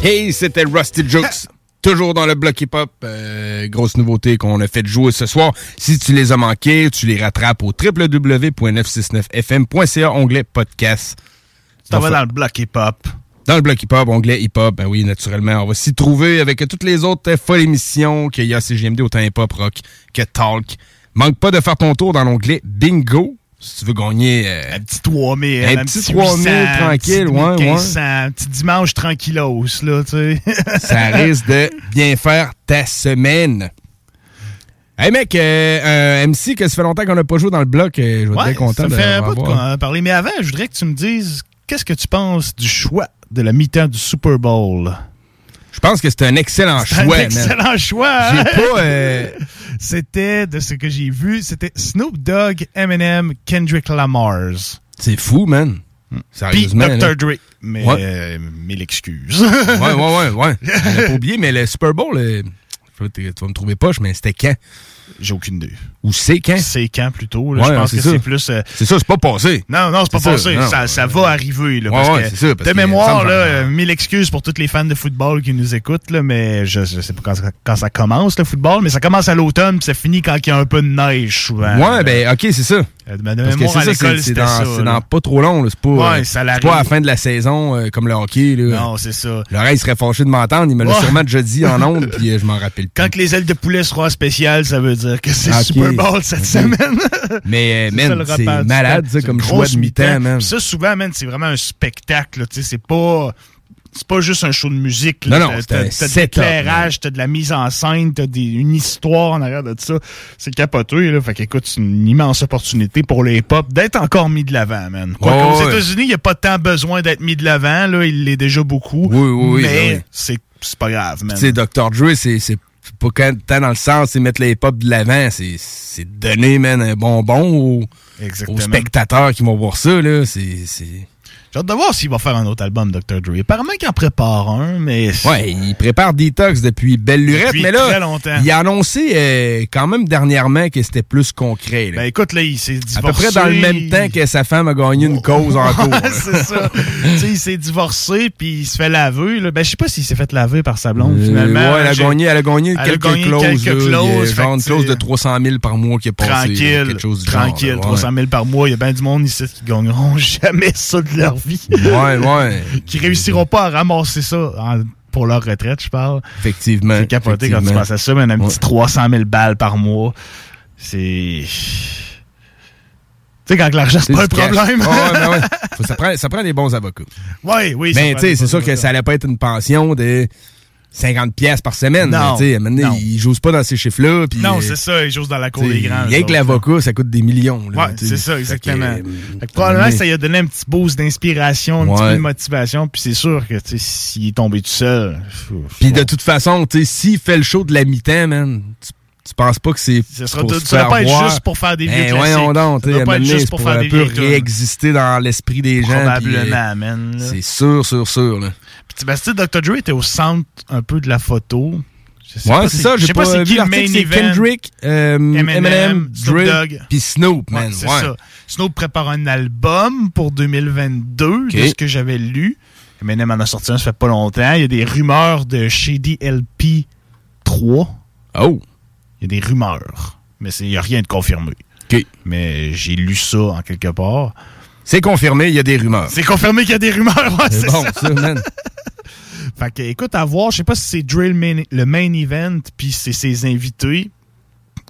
Speaker 5: Hey, c'était Rusty Jokes. Toujours dans le bloc hip-hop. Euh, grosse nouveauté qu'on a fait jouer ce soir. Si tu les as manqués, tu les rattrapes au www.969fm.ca, onglet podcast.
Speaker 10: Tu t'en vas dans le bloc hip-hop.
Speaker 5: Dans le bloc hip-hop, onglet hip-hop, ben oui, naturellement. On va s'y trouver avec toutes les autres folles émissions qu'il y a à CGMD, autant hip-hop, rock que talk. Manque pas de faire ton tour dans l'onglet bingo. Si tu veux gagner... euh,
Speaker 10: Un petit 3000.
Speaker 5: Un petit 3000 tranquille, ouais, ouais.
Speaker 10: 1500, Un petit dimanche tranquillos, là, tu sais.
Speaker 5: ça risque de bien faire ta semaine. Hey mec, euh, un MC que ça fait longtemps qu'on n'a pas joué dans le bloc, euh, je vais être bien content
Speaker 10: ça
Speaker 5: de
Speaker 10: fait de
Speaker 5: revoir.
Speaker 10: quoi en parler. Mais avant, je voudrais que tu me dises qu'est-ce que tu penses du choix de la mi-temps du Super Bowl?
Speaker 5: Je pense que c'est un excellent
Speaker 10: un
Speaker 5: choix, man.
Speaker 10: excellent choix. Hein?
Speaker 5: pas, euh,
Speaker 10: C'était, de ce que j'ai vu, c'était Snoop Dogg, Eminem, Kendrick Lamars.
Speaker 5: C'est fou, man.
Speaker 10: Puis
Speaker 5: Sérieusement.
Speaker 10: Dr.
Speaker 5: là.
Speaker 10: Dre. Mais
Speaker 5: Ouais.
Speaker 10: euh, mille excuses.
Speaker 5: ouais, ouais, ouais, ouais. J'avais pas oublié, mais le Super Bowl, euh, tu vas me trouver poche, mais c'était quand?
Speaker 10: J'ai aucune idée.
Speaker 5: Ou c'est quand?
Speaker 10: C'est quand plutôt. là?
Speaker 5: Ouais,
Speaker 10: je pense que
Speaker 5: ça.
Speaker 10: c'est plus. euh,
Speaker 5: C'est ça, c'est pas passé.
Speaker 10: Non, non, c'est pas
Speaker 5: C'est
Speaker 10: passé.
Speaker 5: ça, non.
Speaker 10: Ça, ça va arriver. Là,
Speaker 5: Ouais,
Speaker 10: parce
Speaker 5: ouais,
Speaker 10: que
Speaker 5: c'est ça, parce
Speaker 10: de
Speaker 5: que
Speaker 10: mémoire,
Speaker 5: ça
Speaker 10: là, euh, mille excuses pour tous les fans de football qui nous écoutent, là, mais je, je sais pas quand, ça- quand ça commence, le football, mais ça commence à l'automne puis ça finit quand il y a un peu de neige, souvent.
Speaker 5: Ouais, ben, ok, c'est ça.
Speaker 10: De
Speaker 5: Parce
Speaker 10: mémoire,
Speaker 5: c'est
Speaker 10: à
Speaker 5: ça,
Speaker 10: l'école,
Speaker 5: c'est- c'est
Speaker 10: c'était
Speaker 5: dans,
Speaker 10: ça.
Speaker 5: dans pas trop long, là. C'est pas,
Speaker 10: Ouais,
Speaker 5: euh,
Speaker 10: ça
Speaker 5: pas à la fin de la saison, euh, comme le hockey, là.
Speaker 10: Non, c'est ça.
Speaker 5: L'oreille serait fâché de m'entendre, il me l'a sûrement déjà dit en ondes, puis euh, je m'en rappelle plus.
Speaker 10: Quand que les ailes de poulet seront spéciales, ça veut dire que c'est. Super Bowl cette semaine.
Speaker 5: Mais, man, c'est malade, comme choix de mi-temps, man.
Speaker 10: Ça, souvent, man, c'est vraiment un spectacle. tu sais, C'est pas. c'est pas juste un show de musique. là.
Speaker 5: Non, non,
Speaker 10: T'as- de l'éclairage, t'as de la mise en scène, t'as des- une histoire en arrière de ça. C'est capoté, là. Fait qu'écoute, c'est une immense opportunité pour les hip-hop d'être encore mis de l'avant, man. Quoi qu'aux
Speaker 5: ouais.
Speaker 10: États-Unis, il n'y a pas tant besoin d'être mis de l'avant, là. Il l'est déjà beaucoup.
Speaker 5: Oui, oui, oui,
Speaker 10: Mais
Speaker 5: ben oui.
Speaker 10: c'est c'est pas grave, man.
Speaker 5: Tu sais, Dr. Dre, c'est c'est pas quand- tant dans le sens, c'est mettre les hip-hop de l'avant, c'est c'est donner, man, un bonbon aux, aux spectateurs qui vont voir ça, là. C'est.
Speaker 10: J'ai hâte de voir s'il va faire un autre album, Dr. Dre. Apparemment qu'il en prépare un, mais...
Speaker 5: Ouais, il prépare Detox depuis belle lurette,
Speaker 10: Depuis
Speaker 5: mais là,
Speaker 10: très longtemps.
Speaker 5: il a annoncé euh, quand même dernièrement que c'était plus concret. là.
Speaker 10: Ben écoute, là, il s'est
Speaker 5: à
Speaker 10: divorcé.
Speaker 5: peu près dans le même temps que sa femme a gagné une cause en cours.
Speaker 10: Ouais, c'est ça. tu sais, il s'est divorcé, puis il se fait laver. Là. Ben, je sais pas s'il s'est fait laver par sa blonde,
Speaker 5: Euh,
Speaker 10: finalement.
Speaker 5: ouais, elle a gagné, elle a gagné
Speaker 10: Elle a
Speaker 5: quelques
Speaker 10: gagné
Speaker 5: clauses.
Speaker 10: quelques
Speaker 5: là.
Speaker 10: Clauses,
Speaker 5: genre une clause de
Speaker 10: sais,
Speaker 5: 300 000 par mois qui est passé. là,
Speaker 10: Tranquille,
Speaker 5: quelque chose du
Speaker 10: tranquille,
Speaker 5: genre, là,
Speaker 10: 300 000 par mois. Il y a bien du monde ici qui gagneront jamais ça de leur vie.
Speaker 5: Ouais, ouais.
Speaker 10: qui réussiront pas à ramasser ça en- pour leur retraite, je parle.
Speaker 5: Effectivement.
Speaker 10: C'est capoté quand tu penses à ça, mais un petit 300 000 balles par mois, c'est... Tu sais, quand l'argent, c'est pas
Speaker 5: cash.
Speaker 10: problème.
Speaker 5: Ben ouais. Faut- ça, prend, ça prend des bons avocats.
Speaker 10: Ouais, oui. ça
Speaker 5: Mais tu sais, c'est sûr que ça allait pas être une pension de 50 pièces par semaine.
Speaker 10: Non,
Speaker 5: mais donné,
Speaker 10: non.
Speaker 5: ils jouent pas dans ces chiffres-là.
Speaker 10: Non,
Speaker 5: euh,
Speaker 10: c'est ça, ils jouent dans la cour des grands.
Speaker 5: Rien que l'avocat, ça coûte des millions. là,
Speaker 10: Ouais, c'est ça, exactement.
Speaker 5: Fait que, euh,
Speaker 10: Fait que probablement, ça lui a donné un petit boost d'inspiration, un petit
Speaker 5: Ouais.
Speaker 10: peu de motivation, puis c'est sûr que, tu sais, s'il est tombé tout seul,
Speaker 5: Puis de toute façon, tu sais, s'il fait le show de la mi-temps, man, tu, tu penses pas que c'est
Speaker 10: Ça sera
Speaker 5: pour
Speaker 10: tout-
Speaker 5: se
Speaker 10: ça
Speaker 5: faire
Speaker 10: pas être juste pour faire des vieux
Speaker 5: Ben,
Speaker 10: classiques.
Speaker 5: voyons donc,
Speaker 10: Ça pas être juste pour
Speaker 5: pour
Speaker 10: faire
Speaker 5: un
Speaker 10: des
Speaker 5: peu
Speaker 10: tunes.
Speaker 5: réexister dans l'esprit des gens.
Speaker 10: Probablement, man.
Speaker 5: C'est sûr, sûr, sûr. Là.
Speaker 10: Puis, ben, tu sais, Dr. Dre était au centre un peu de la photo. Je sais
Speaker 5: Ouais,
Speaker 10: pas
Speaker 5: c'est ça,
Speaker 10: je
Speaker 5: j'ai
Speaker 10: sais
Speaker 5: pas,
Speaker 10: pas c'est
Speaker 5: vu
Speaker 10: qui
Speaker 5: l'article, c'est. Kendrick, euh,
Speaker 10: Eminem,
Speaker 5: Eminem,
Speaker 10: Snoop Dogg.
Speaker 5: puis Snoop, man.
Speaker 10: Ouais, c'est
Speaker 5: ouais.
Speaker 10: ça. Snoop prépare un album pour 2022,
Speaker 5: Ok.
Speaker 10: de ce que j'avais lu. Eminem en a sorti un, ça fait pas longtemps. Il y a des rumeurs de Shady LP 3.
Speaker 5: Oh!
Speaker 10: Il y a des rumeurs, mais il n'y a rien de confirmé. Mais j'ai lu ça en quelque part.
Speaker 5: C'est confirmé, il y a des rumeurs.
Speaker 10: C'est confirmé qu'il y a des rumeurs, ouais,
Speaker 5: C'est bon,
Speaker 10: ça.
Speaker 5: ça, man.
Speaker 10: Fait que, écoute, à voir, je sais pas si c'est Drill main- le main event, puis c'est ses invités.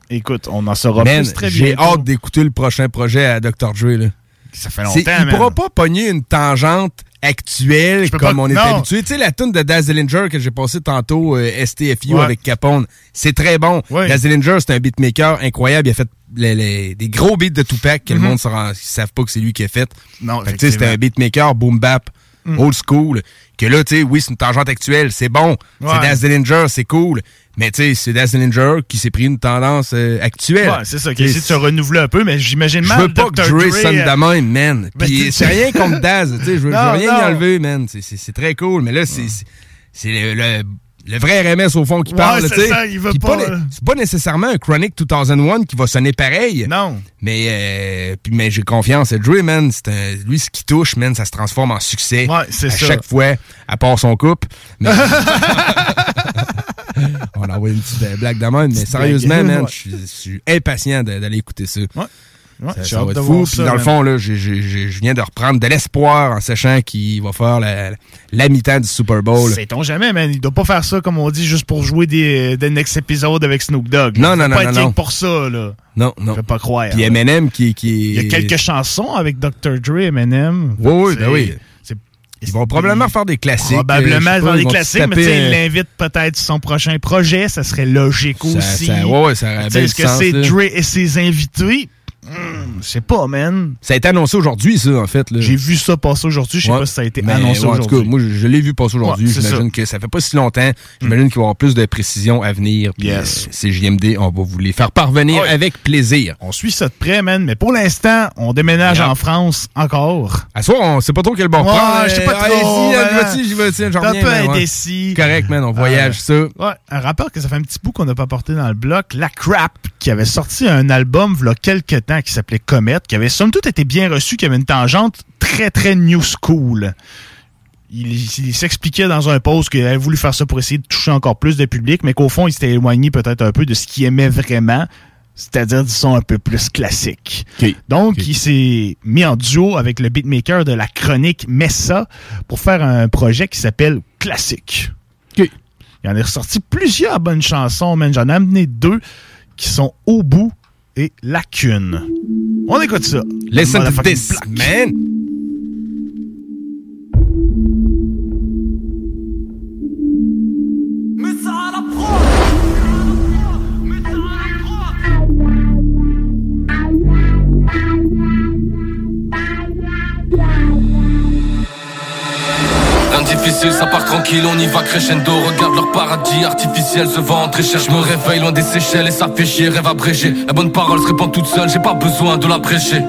Speaker 10: Écoute, on en saura
Speaker 5: Man,
Speaker 10: plus très
Speaker 5: j'ai hâte d'écouter le prochain projet à Dr. Dre. Là.
Speaker 10: Ça fait longtemps,
Speaker 5: Il
Speaker 10: man.
Speaker 5: pourra pas pogner une tangente actuelle comme
Speaker 10: pas-
Speaker 5: on est
Speaker 10: non.
Speaker 5: habitué. Tu sais, la tune de Daz Dillinger que j'ai passée tantôt, euh, STFU
Speaker 10: Ouais.
Speaker 5: avec Capone, c'est très bon.
Speaker 10: Ouais.
Speaker 5: Daz Dillinger, c'est un beatmaker incroyable. Il a fait les- les- des gros beats de Tupac que le
Speaker 10: Mhm.
Speaker 5: monde ne savent pas que c'est lui qui a fait.
Speaker 10: Non,
Speaker 5: Fait c'était un beatmaker boom bap,
Speaker 10: Mm.
Speaker 5: old school. Que là, tu sais, oui, c'est une tangente actuelle, c'est bon.
Speaker 10: Ouais.
Speaker 5: C'est Daz Dillinger, c'est cool. Mais tu sais, c'est Daz Dillinger qui s'est pris une tendance euh, actuelle.
Speaker 10: Ouais, c'est ça, qui essaie de se renouveler un peu, mais j'imagine
Speaker 5: je
Speaker 10: mal.
Speaker 5: veux pas que
Speaker 10: Dr.
Speaker 5: Dre
Speaker 10: Dre,
Speaker 5: sonne
Speaker 10: euh,
Speaker 5: de même, man. Puis c'est rien contre Daz, tu sais, je veux, je rien y enlever, man. C'est- C'est c'est très cool, mais là, c'est c'est- c'est le, le, le vrai RMS au fond qui
Speaker 10: Ouais,
Speaker 5: parle,
Speaker 10: c'est
Speaker 5: tu sais.
Speaker 10: veut
Speaker 5: Puis
Speaker 10: pas, euh.
Speaker 5: C'est pas nécessairement un Chronic 2001 qui va sonner pareil.
Speaker 10: Non.
Speaker 5: Mais, euh, puis, mais j'ai confiance. Dre, man, c'est un- lui, ce qui touche, man, ça se transforme en succès.
Speaker 10: Ouais, c'est
Speaker 5: à
Speaker 10: ça.
Speaker 5: chaque fois, à part son couple. Mais- On a envoyé une petite euh, blague de même, mais sérieusement, man, je suis- impatient d'aller écouter ça.
Speaker 10: Ouais. Ouais,
Speaker 5: Ça, va être fou.
Speaker 10: ça,
Speaker 5: Puis dans le fond, là, je viens de reprendre de l'espoir en sachant qu'il va faire la, la mi-temps du Super Bowl.
Speaker 10: Sait-on jamais, man. Il doit pas faire ça, comme on dit, juste pour jouer des, des next épisodes avec Snoop Dogg.
Speaker 5: Non,
Speaker 10: Il
Speaker 5: non,
Speaker 10: faut
Speaker 5: non,
Speaker 10: pas
Speaker 5: non,
Speaker 10: être
Speaker 5: non.
Speaker 10: pour ça, là.
Speaker 5: Non, non.
Speaker 10: Je peux pas croire.
Speaker 5: Puis
Speaker 10: là.
Speaker 5: Eminem qui, qui
Speaker 10: Il y a quelques chansons avec Dr. Dre, Eminem.
Speaker 5: Oui, oui, ben oui. Ils vont probablement faire des classiques.
Speaker 10: Probablement
Speaker 5: euh,
Speaker 10: les
Speaker 5: ils vont
Speaker 10: classiques, mais tu il l'invite peut-être sur son prochain projet. Ça serait logique
Speaker 5: Ça-
Speaker 10: aussi.
Speaker 5: ça- ouais, ça
Speaker 10: Est-ce que c'est. Dre et ses invités? Hmm, je sais pas, man.
Speaker 5: Ça a été annoncé aujourd'hui, ça, en fait.
Speaker 10: J'ai vu ça passer aujourd'hui. Je sais
Speaker 5: Ouais.
Speaker 10: pas si ça a été
Speaker 5: Mais,
Speaker 10: annoncé
Speaker 5: ouais, En tout
Speaker 10: aujourd'hui.
Speaker 5: cas, moi, je, je l'ai vu passer aujourd'hui.
Speaker 10: Ouais,
Speaker 5: J'imagine.
Speaker 10: Hmm.
Speaker 5: que ça fait pas si longtemps. J'imagine qu'il va y avoir plus de précisions à venir.
Speaker 10: Yes.
Speaker 5: euh, c'est JMD, on va vous les faire parvenir avec plaisir.
Speaker 10: On suit ça de près, man. Mais pour l'instant, on déménage en France encore.
Speaker 5: À soir, on sait pas trop quel bord prendre.
Speaker 10: je sais pas trop, voilà.
Speaker 5: j'y j'en
Speaker 10: un peu indécis.
Speaker 5: Correct, man, on voyage ça.
Speaker 10: Ouais, un rappeur que ça fait un petit bout qu'on n'a pas porté dans le bloc, La Crap, qui avait sorti un album il y a quelques qui s'appelait Comet, qui avait somme toute été bien reçu, qui avait une tangente très très new school. Il, il s'expliquait dans un post qu'il avait voulu faire ça pour essayer de toucher encore plus de public, mais qu'au fond, il s'était éloigné peut-être un peu de ce qu'il aimait vraiment, c'est-à-dire du son un peu plus classique. Donc, il s'est mis en duo avec le beatmaker de la chronique Messa pour faire un projet qui s'appelle Classique. Il en est ressorti plusieurs bonnes chansons, man. J'en ai amené deux qui sont Au bout et Lacune. On écoute ça.
Speaker 5: Listen to this,
Speaker 13: difficile, ça part tranquille, on y va crescendo. Regarde leur paradis artificiel se vend très cher. Je me réveille loin des Seychelles et ça fait chier, rêve abrégé. La bonne parole se répand toute seule, j'ai pas besoin de la prêcher.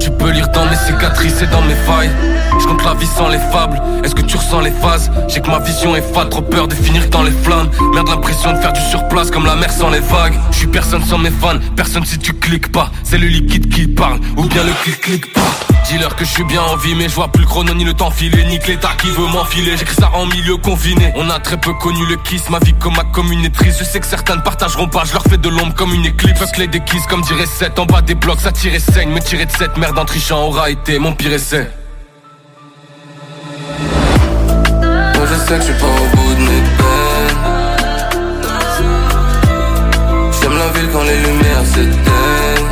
Speaker 13: Tu peux lire dans mes cicatrices et dans mes failles. Je compte la vie sans les fables. Est-ce que tu ressens les phases? J'ai que ma vision est fade, trop peur de finir dans les flammes. Merde, l'impression de faire du surplace comme la mer sans les vagues. Je suis personne sans mes fans, personne si tu cliques pas. C'est le liquide qui parle, ou bien le clic clic pas. Dis-leur que je suis bien en vie, mais je vois plus le chrono ni le temps filer, ni que l'état qui veut m'enfiler. J'écris ça en milieu confiné. On a très peu connu le kiss, ma vie comme ma commune triste. Je sais que certains ne partageront pas, je leur fais de l'ombre comme une éclipse. Fuck les déquises comme dirait 7 en bas des blocs, ça tire et saigne. Me tirer de cette merde en trichant aura été mon pire essai.
Speaker 45: Moi je sais que je suis pas au bout de mes peines. J'aime la ville quand les lumières s'éteignent.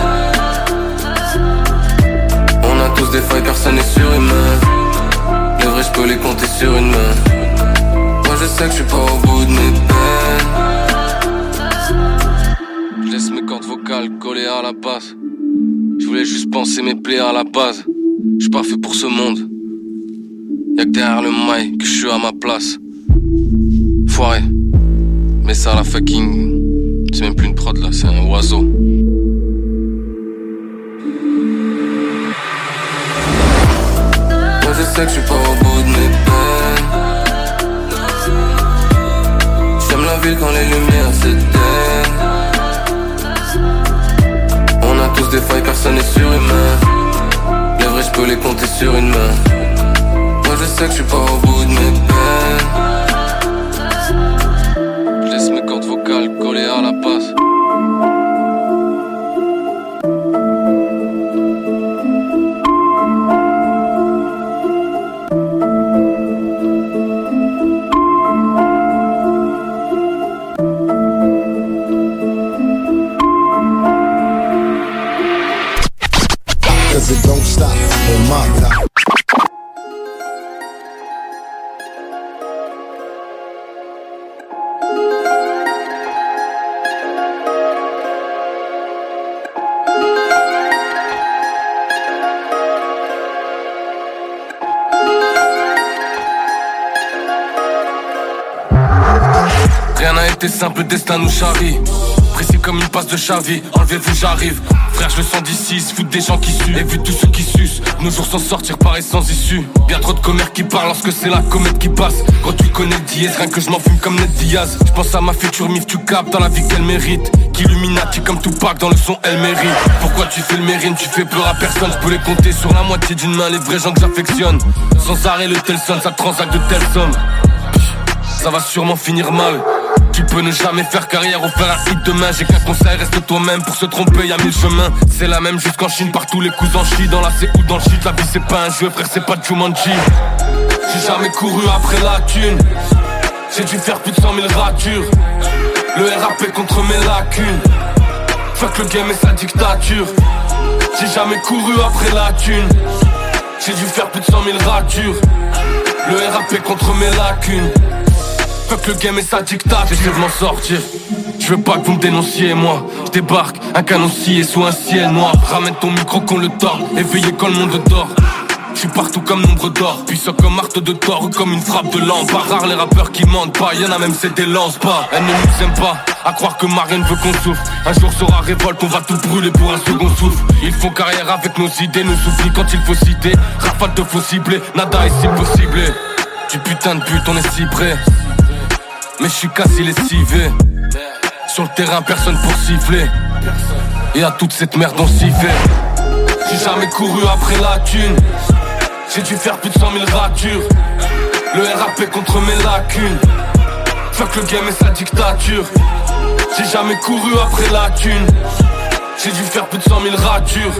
Speaker 45: On a tous des failles, personne n'est surhumain Les vrais je peux les compter sur une main? Moi je sais que je suis pas au bout de mes peines.
Speaker 13: Je laisse mes cordes collées à la base. Je voulais juste penser mes plaies à la base. Je pas fait pour ce monde. Y'a que derrière le mic que je suis à ma place. Foiré. Mais ça, la fucking. C'est même plus une prod là, c'est un oiseau.
Speaker 45: Moi je sais que je suis pas au bout de mes peines J'aime la ville quand les lumières s'éteignent des failles, personne n'est surhumain Les vrais je peux les compter sur une main. Moi je sais que je suis pas au bout de mes
Speaker 13: Été simple, le destin nous charrie. Précis comme une passe de Chavi, enlevez-vous, j'arrive. Frère, je le sens d'ici, se des gens qui suent. Et vu tous ceux qui sucent, nos jours s'en sortir paraît sans issue. Bien trop de commères qui parlent lorsque c'est la comète qui passe. Quand tu connais le rien que je m'en fume comme Ned Diaz. Je pense à ma future mif, tu captes dans la vie qu'elle mérite. Qu'illuminati comme Tupac dans le son, elle mérite. Pourquoi tu fais le mérine, tu fais peur à personne. Je peux les compter sur la moitié d'une main, les vrais gens que j'affectionne. Sans arrêt, le tel ça transact de telles sommes. Ça va sûrement finir mal. Tu peux ne jamais faire carrière ou faire un hit demain. J'ai qu'un conseil, reste toi-même. Pour se tromper, y a mille chemins. C'est la même jusqu'en Chine, partout les coups en chie. Dans la C ou dans le shit, la vie c'est pas un jeu, frère, c'est pas Jumanji. J'ai jamais couru après la thune. J'ai dû faire plus de 100 000 ratures. Le RAP contre mes lacunes. Fuck le game et sa dictature. J'ai jamais couru après la thune. J'ai dû faire plus de 100 000 ratures. Le RAP contre mes lacunes. Fuck le game et sa dictature. J'essaie de m'en sortir. Je veux pas que vous me dénonciez, moi. Je débarque, un canon scié sous un ciel noir. Ramène ton micro qu'on le tord. Éveillé quand le monde dort. Je suis partout comme nombre d'or, puissant comme marteau de Thor ou comme une frappe de lampe. Pas rare les rappeurs qui mentent pas, y'en a même c'est des lance pas. Elle ne nous aime pas, à croire que Marine veut qu'on souffre. Un jour sera révolte, on va tout brûler pour un second souffle. Ils font carrière avec nos idées, nous oublient quand il faut citer. Rafale de faux ciblés, nada est si possible. Du putain de but, on est si près. Mais je suis quasi lessivé. Sur le terrain, personne pour siffler. Et à toute cette merde, on s'y fait. J'ai jamais couru après la thune. J'ai dû faire plus de 100 000 ratures. Le RAP contre mes lacunes. Fuck le game et sa dictature. J'ai jamais couru après la thune. J'ai dû faire plus de 100 000 ratures.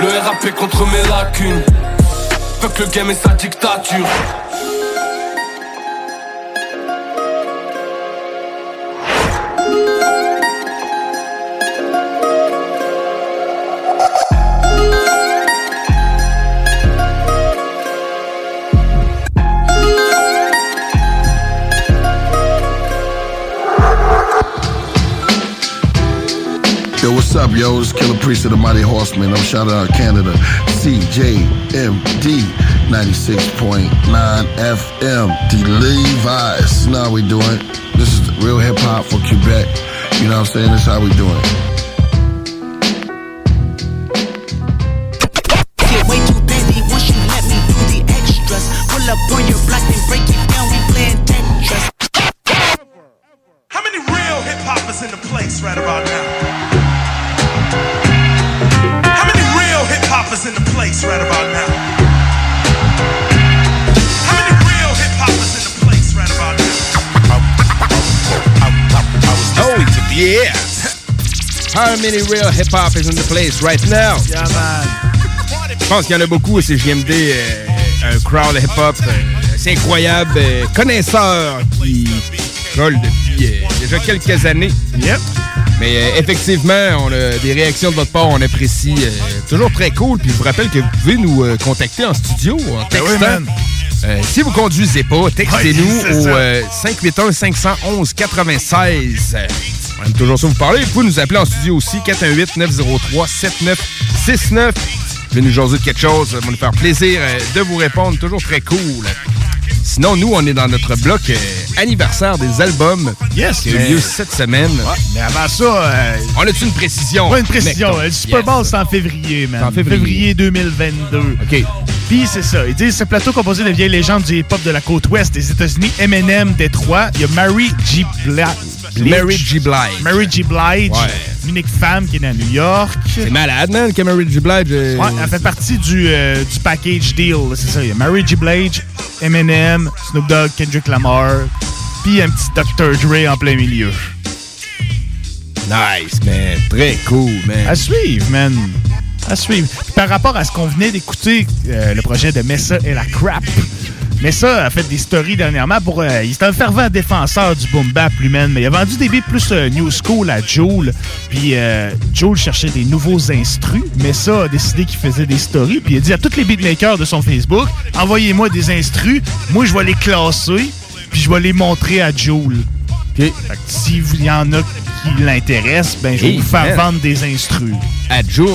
Speaker 13: Le RAP contre mes lacunes. Fuck le game et sa dictature.
Speaker 42: What's up, yo? It's Killer Priest of the Mighty Horseman. I'm shouting out Canada. CJMD 96.9 FM. The Levi's. How we doing. This is real hip hop for Quebec. You know what I'm saying? This is how we doing.
Speaker 46: How many real hip
Speaker 5: hop is in the place right now?
Speaker 10: Yeah, man.
Speaker 5: Je pense qu'il y en a beaucoup, c'est JMD, euh, un crowd hip hop, c'est incroyable, euh, connaisseur qui colle depuis euh, déjà quelques années.
Speaker 10: Yep.
Speaker 5: Mais euh, effectivement, on a des réactions de votre part, on apprécie. euh, toujours très cool. Puis je vous rappelle que vous pouvez nous euh, contacter en studio en
Speaker 10: Ben oui,
Speaker 5: textant. Euh, si vous conduisez pas, textez-nous au
Speaker 10: ça.
Speaker 5: euh, 581-511-96. Euh, On aime toujours ça vous parler. Vous pouvez nous appeler en studio aussi, 418-903-7969. Vous voulez nous jaser de quelque chose, ça va nous faire plaisir euh, de vous répondre. Toujours très cool. Sinon, nous, on est dans notre bloc euh, anniversaire des albums
Speaker 10: Yes,
Speaker 5: qui a eu lieu cette semaine.
Speaker 10: Mais avant ça, euh,
Speaker 5: On a-tu une précision?
Speaker 10: Ouais, une précision.
Speaker 5: Mettons.
Speaker 10: Le Super Bowl, c'est en février, man.
Speaker 5: En février.
Speaker 10: 2022.
Speaker 5: OK.
Speaker 10: Puis c'est ça. Ils disent ce plateau composé de vieilles légendes du hip-hop de la côte ouest des États-Unis, Eminem, Détroit. Il y a Mary G.
Speaker 5: Mary G. Blige.
Speaker 10: Mary G. Blige.
Speaker 5: Ouais.
Speaker 10: L'unique femme qui est née à New York.
Speaker 5: C'est malade, man, que Mary G. Blige. euh,
Speaker 10: Ouais, elle fait partie du, euh, du package deal. C'est ça. Il y a Mary G. Blige, Eminem, Snoop Dogg, Kendrick Lamar. Puis un petit Dr. Dre en plein milieu.
Speaker 5: Nice, man. Très cool, man.
Speaker 10: À suivre, man. À suivre. Puis par rapport à ce qu'on venait d'écouter, euh, le projet de Messa et la Crap. Messa a fait des stories dernièrement pour. euh, il est un fervent défenseur du boom bap, lui, man. Mais il a vendu des beats plus euh, new school à Joel. Puis euh, Joel cherchait des nouveaux instrus. Messa a décidé qu'il faisait des stories. Puis il a dit à tous les beatmakers de son Facebook envoyez-moi des instrus. Moi, je vais les classer. Puis je vais les montrer à Joel. Fait que s'il y en a qui l'intéressent, ben je vais
Speaker 5: Hey,
Speaker 10: vous faire
Speaker 5: man.
Speaker 10: vendre des instrus.
Speaker 5: À Joule,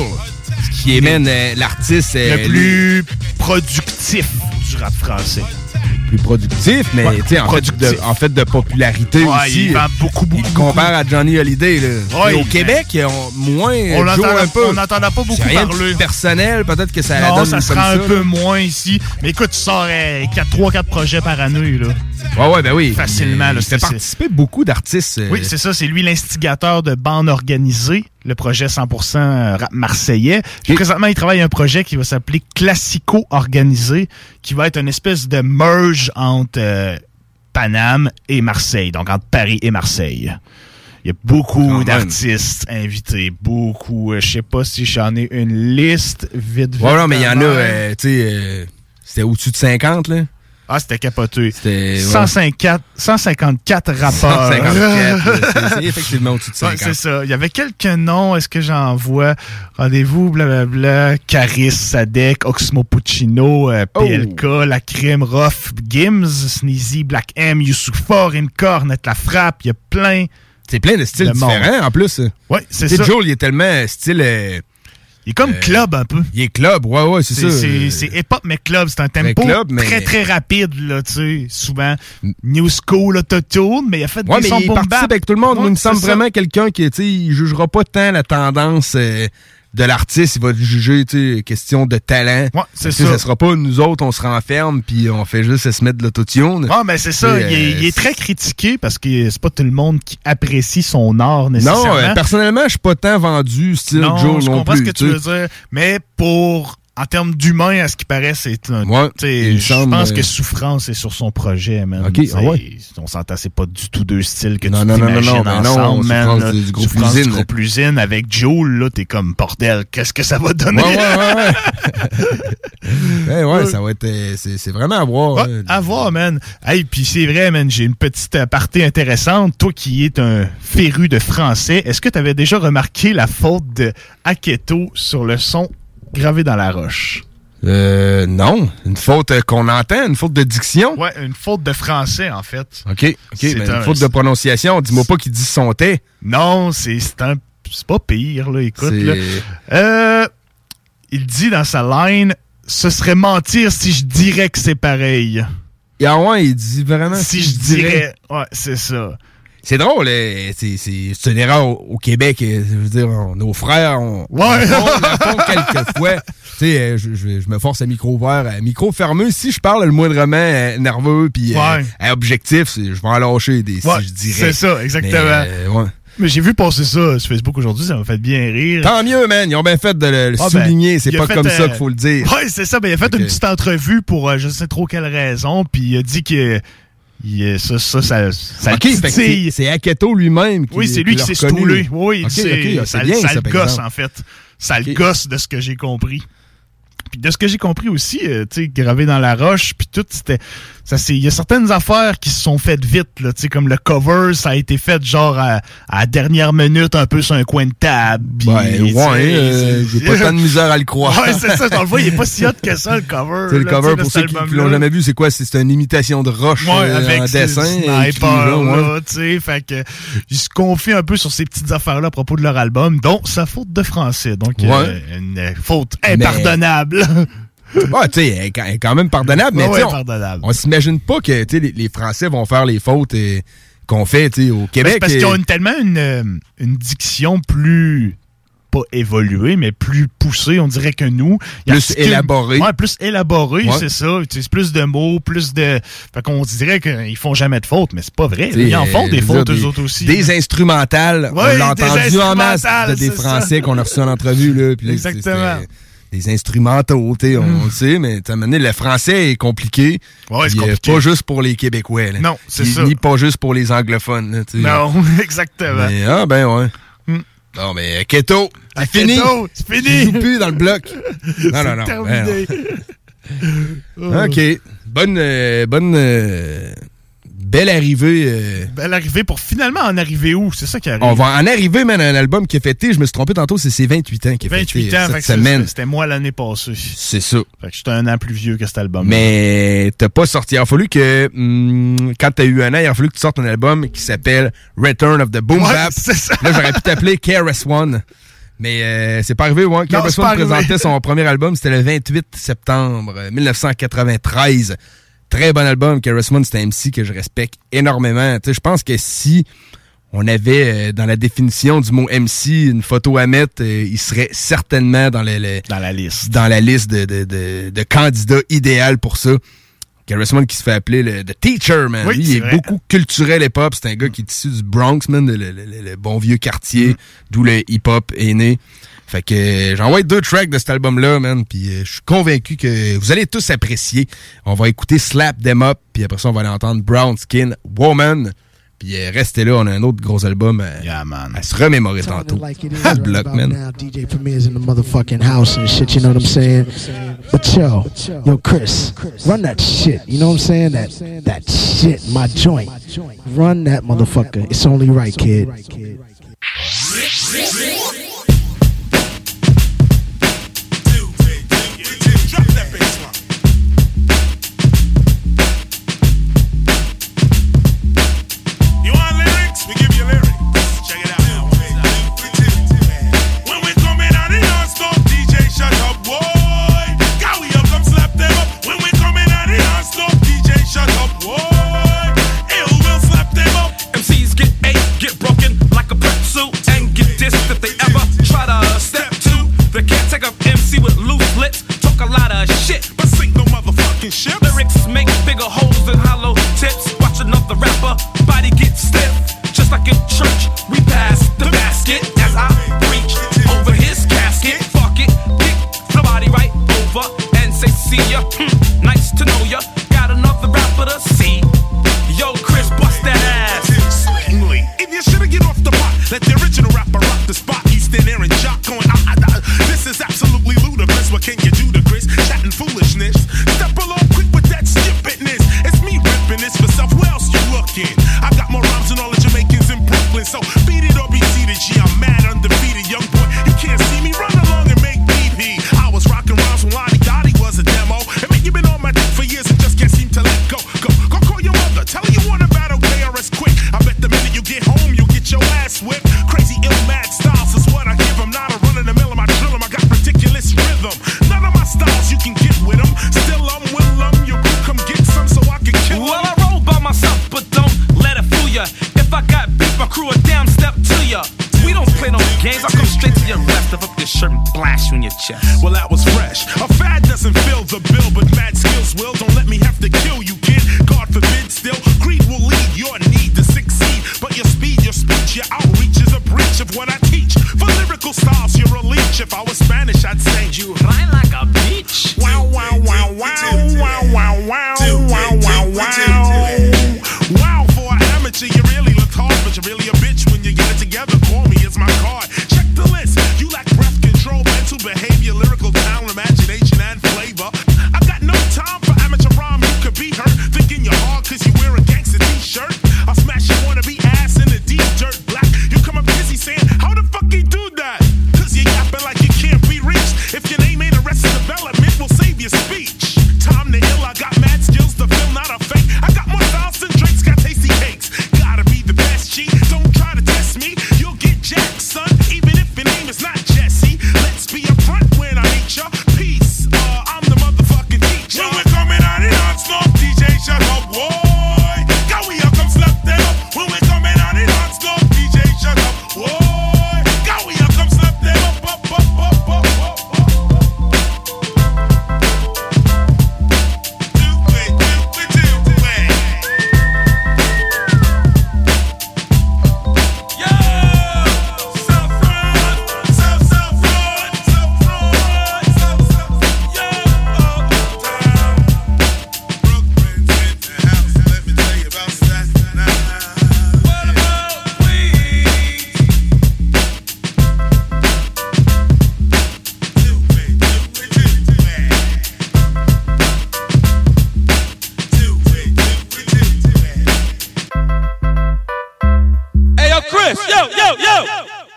Speaker 5: ce qui émène euh, l'artiste... euh,
Speaker 10: le plus productif du rap français.
Speaker 5: plus productif, mais
Speaker 10: Ouais,
Speaker 5: tu sais, en, fait, de- en fait de popularité
Speaker 10: Ouais,
Speaker 5: aussi.
Speaker 10: il vend beaucoup, beaucoup,
Speaker 5: Il compare à Johnny Hallyday. Là.
Speaker 10: Ouais,
Speaker 5: au Québec, on, moins
Speaker 10: On n'entendait pas beaucoup
Speaker 5: rien
Speaker 10: parler.
Speaker 5: personnel, peut-être que ça la
Speaker 10: non,
Speaker 5: donne
Speaker 10: ça sera un peu moins ici. Mais écoute, tu sors 3-4 projets par année. Là.
Speaker 5: Ouais, ouais, ben oui.
Speaker 10: Facilement.
Speaker 5: Il
Speaker 10: Là,
Speaker 5: beaucoup d'artistes. euh,
Speaker 10: Oui, c'est ça. C'est lui l'instigateur de Bande Organisée, le projet 100% rap marseillais. Puis présentement, il travaille à un projet qui va s'appeler Classico Organisé, qui va être une espèce de merge entre euh, Paname et Marseille, donc entre Paris et Marseille. Il y a beaucoup d'artistes invités, beaucoup. Euh, Je sais pas si j'en ai une liste vite, vite.
Speaker 5: Ouais, non, mais il y en a, euh, tu sais, euh, c'était au-dessus de 50, là.
Speaker 10: Ah, c'était capoté.
Speaker 5: C'était. ouais.
Speaker 10: 154, 154 rappeurs.
Speaker 5: 154, là, c'est- effectivement au-dessus de
Speaker 10: Ouais,
Speaker 5: 50.
Speaker 10: c'est ça. Il y avait quelques noms. Est-ce que j'en vois? Rendez-vous, blablabla. Caris, Sadek, Oxmo Puccino, euh,
Speaker 5: Oh.
Speaker 10: PLK, La Crime, Ruff, Gims, Sneezy, Black M, Youssoufa, Rimkor, Net La Frappe. Il y a plein.
Speaker 5: C'est plein de styles
Speaker 10: de monde.
Speaker 5: différents, en plus.
Speaker 10: Ouais, c'est ça.
Speaker 5: Joel, il est tellement style. euh,
Speaker 10: Il est comme
Speaker 5: euh,
Speaker 10: club un peu.
Speaker 5: Il est club, ouais, ouais, c'est ça.
Speaker 10: C'est c'est hip-hop, mais club. C'est un tempo
Speaker 5: club, mais-
Speaker 10: très, très rapide, là, tu sais. Souvent, New School, autotune, mais il a fait
Speaker 5: Ouais,
Speaker 10: des sons
Speaker 5: il participe avec tout le monde.
Speaker 10: Ouais,
Speaker 5: il me semble
Speaker 10: ça.
Speaker 5: vraiment quelqu'un qui, tu sais, il jugera pas tant la tendance euh, de l'artiste. Il va juger, tu sais, question de talent.
Speaker 10: Ouais, c'est ça.
Speaker 5: Ça sera pas nous autres, on se renferme puis on fait juste se mettre de l'autotune.
Speaker 10: Ah, ben c'est ça. Il est,
Speaker 5: euh,
Speaker 10: il est très critiqué parce que c'est pas tout le monde qui apprécie son art nécessairement.
Speaker 5: Non, euh, personnellement, je suis pas tant vendu style
Speaker 10: Non,
Speaker 5: Joe
Speaker 10: je
Speaker 5: non
Speaker 10: comprends
Speaker 5: plus.
Speaker 10: ce que tu veux dire. Mais pour, en termes d'humain, à ce qui paraît, c'est un.
Speaker 5: Ouais,
Speaker 10: je pense
Speaker 5: euh,
Speaker 10: que Souffrance est sur son projet, man.
Speaker 5: Ok,
Speaker 10: Tu sais,
Speaker 5: ah ouais.
Speaker 10: On s'entend, c'est pas du tout deux styles que
Speaker 5: Non,
Speaker 10: tu
Speaker 5: non, non, non,
Speaker 10: t'imagines
Speaker 5: non, ben non,
Speaker 10: ensemble, man.
Speaker 5: Souffrance
Speaker 10: là.
Speaker 5: du- groupe
Speaker 10: Souffrance
Speaker 5: Usine.
Speaker 10: du groupe Usine avec Joel, là, t'es comme bordel. Qu'est-ce que ça va donner?
Speaker 5: Ouais, ouais, ouais, ouais. ouais, ouais, ça va être. euh, C'est c'est vraiment à voir.
Speaker 10: Ouais,
Speaker 5: là.
Speaker 10: à voir, man. Hey, puis c'est vrai, man, j'ai une petite euh, partie intéressante. Toi qui es un féru de français, est-ce que tu avais déjà remarqué la faute de Aketo sur le son gravé dans la roche?
Speaker 5: Euh, non. Une faute euh, qu'on entend, une faute de diction.
Speaker 10: Ouais, une faute de français, en fait.
Speaker 5: OK, OK.
Speaker 10: C'est un-
Speaker 5: une faute de prononciation. Dis-moi pas qu'il dit son thé.
Speaker 10: Non, c'est c'est un, c'est pas pire, là, écoute.
Speaker 5: C'est-
Speaker 10: là. Euh, il dit dans sa line Ce serait mentir si je dirais que c'est pareil.
Speaker 5: Et ah ouais, il dit vraiment
Speaker 10: Si je dirais. Ouais, c'est ça.
Speaker 5: C'est drôle, hein, c'est une erreur au, au Québec. euh, Je veux dire, on- nos frères, on,
Speaker 10: Ouais.
Speaker 5: on quelquefois. Tu sais, euh, je, je- je me force à micro ouvert, à micro fermé. Si je parle le moindrement euh, nerveux puis euh,
Speaker 10: Ouais.
Speaker 5: à objectif, je vais en lâcher des
Speaker 10: Ouais,
Speaker 5: si je dirais.
Speaker 10: c'est ça, exactement.
Speaker 5: Mais, euh, ouais.
Speaker 10: Mais j'ai vu passer ça sur Facebook aujourd'hui, ça m'a fait bien rire.
Speaker 5: Tant mieux, man. Ils ont bien fait de le,
Speaker 10: Ah, ben,
Speaker 5: souligner. c'est pas comme ça qu'il faut le dire.
Speaker 10: Ouais, c'est ça. Ben, il a fait une petite entrevue pour euh, je sais trop quelle raison, puis il a dit que il- ça, ça,
Speaker 5: c'est- Aketo lui-même qui
Speaker 10: Oui, c'est lui qui s'est stoulé. Oui,
Speaker 5: OK,
Speaker 10: c'est,
Speaker 5: OK,
Speaker 10: ça,
Speaker 5: bien,
Speaker 10: ça
Speaker 5: ça,
Speaker 10: le gosse, en fait. Ça le gosse de ce que j'ai compris. Puis de ce que j'ai compris aussi, euh, tu sais, gravé dans la roche, puis tout, c'était... ça c'est Il y a certaines affaires qui se sont faites vite, là, tu sais, comme le cover, ça a été fait genre à, à la dernière minute, un peu sur un coin de table. puis,
Speaker 5: Ouais, ouais, euh, j'ai pas tant de misère à le croire.
Speaker 10: Ouais, c'est ça, dans le fond, il est pas si hot que ça, le cover.
Speaker 5: C'est le
Speaker 10: là,
Speaker 5: cover pour ceux qui, qui l'ont jamais vu, c'est quoi? C'est une imitation de roche
Speaker 10: Ouais,
Speaker 5: euh,
Speaker 10: avec
Speaker 5: en dessin. écrit, là, ouais.
Speaker 10: là, tu sais, fait que il se confie un peu sur ces petites affaires-là à propos de leur album, dont sa faute de français, donc euh,
Speaker 5: Ouais.
Speaker 10: une euh, faute impardonnable.
Speaker 5: Ouais, tu sais, elle est quand- même pardonnable, mais
Speaker 10: Ouais, ouais,
Speaker 5: on-
Speaker 10: pardonnable.
Speaker 5: on, s'imagine pas que les, les Français vont faire les fautes euh, qu'on fait tu sais, au
Speaker 10: Mais
Speaker 5: Québec.
Speaker 10: parce
Speaker 5: et-
Speaker 10: qu'ils ont une- tellement une, euh, une diction plus pas évoluée, mais plus poussée, on dirait que nous.
Speaker 5: Plus élaborée.
Speaker 10: Ouais, plus élaborée,
Speaker 5: Ouais.
Speaker 10: c'est ça. Ils utilisent plus de mots, plus de... Fait qu'on dirait qu'ils font jamais de fautes, mais c'est pas vrai. Ils en font des fautes, eux autres aussi.
Speaker 5: Des instrumentales.
Speaker 10: Ouais,
Speaker 5: on l'a
Speaker 10: des
Speaker 5: entendu en masse de des. Français qu'on a reçus en entrevue. Là,
Speaker 10: Exactement.
Speaker 5: Des instrumentaux, tu sais, on, on le sait, mais à un moment donné, le français est compliqué.
Speaker 10: Ouais, c'est compliqué.
Speaker 5: Pas juste pour les Québécois. là.
Speaker 10: Non, c'est ça.
Speaker 5: Ni pas juste pour les anglophones. là.
Speaker 10: Non, exactement.
Speaker 5: Mais, ah, ben ouais.
Speaker 10: Hmm.
Speaker 5: Non, mais Keto, c'est
Speaker 10: Ah,
Speaker 5: fini.
Speaker 10: Keto, c'est fini.
Speaker 5: Tu joues plus dans le bloc. Non, non, non.
Speaker 10: terminé.
Speaker 5: ben, OK. Bonne, euh, bonne, euh, belle arrivée. euh.
Speaker 10: Belle arrivée pour finalement en arriver où? C'est ça qui arrive.
Speaker 5: On va en arriver, man, à un album qui a fêté, je me suis trompé tantôt, c'est ses 28 ans qui a
Speaker 10: 28
Speaker 5: fêté
Speaker 10: ans,
Speaker 5: euh,
Speaker 10: fait
Speaker 5: cette semaine.
Speaker 10: c'était moi l'année passée.
Speaker 5: C'est ça.
Speaker 10: Fait que j'étais un an plus vieux que cet album.
Speaker 5: Mais t'as pas sorti. Il a fallu que, hum, quand t'as eu un an, il a fallu que tu sortes un album qui s'appelle Return of the Boom
Speaker 10: Ouais,
Speaker 5: Bap.
Speaker 10: c'est ça.
Speaker 5: Là, j'aurais pu t'appeler KRS One. Mais euh, c'est pas arrivé, ouais. KRS One présentait son premier album, c'était le 28 septembre euh, 1993. Très bon album. One, c'est un MC que je respecte énormément. Tu sais, je pense que si on avait euh, dans la définition du mot MC une photo à mettre, euh, il serait certainement dans, le- le-
Speaker 10: dans la liste.
Speaker 5: dans la liste de, de, de, de candidats idéal pour ça. One qui se fait appeler le The Teacher, man.
Speaker 10: Oui,
Speaker 5: Lui, il est beaucoup culturel hip-hop. C'est un gars qui est issu du Bronx, man, le, le- le- le bon vieux quartier,
Speaker 10: Mm.
Speaker 5: d'où le hip-hop est né. Fait que euh, j'envoie deux tracks de cet album-là, man, puis euh, je suis convaincu que vous allez tous apprécier. On va écouter Slap Them Up, puis après ça, on va aller entendre Brown Skin Woman. Puis euh, restez là, on a un autre gros album à, à se remémorer tantôt. Pas de bloc, man.
Speaker 18: Now DJ Premier's in the motherfucking house and shit, you know what I'm saying? But yo, yo, Chris, run that shit. You know what I'm saying? That that shit, my joint. Run that motherfucker. It's only right, kid.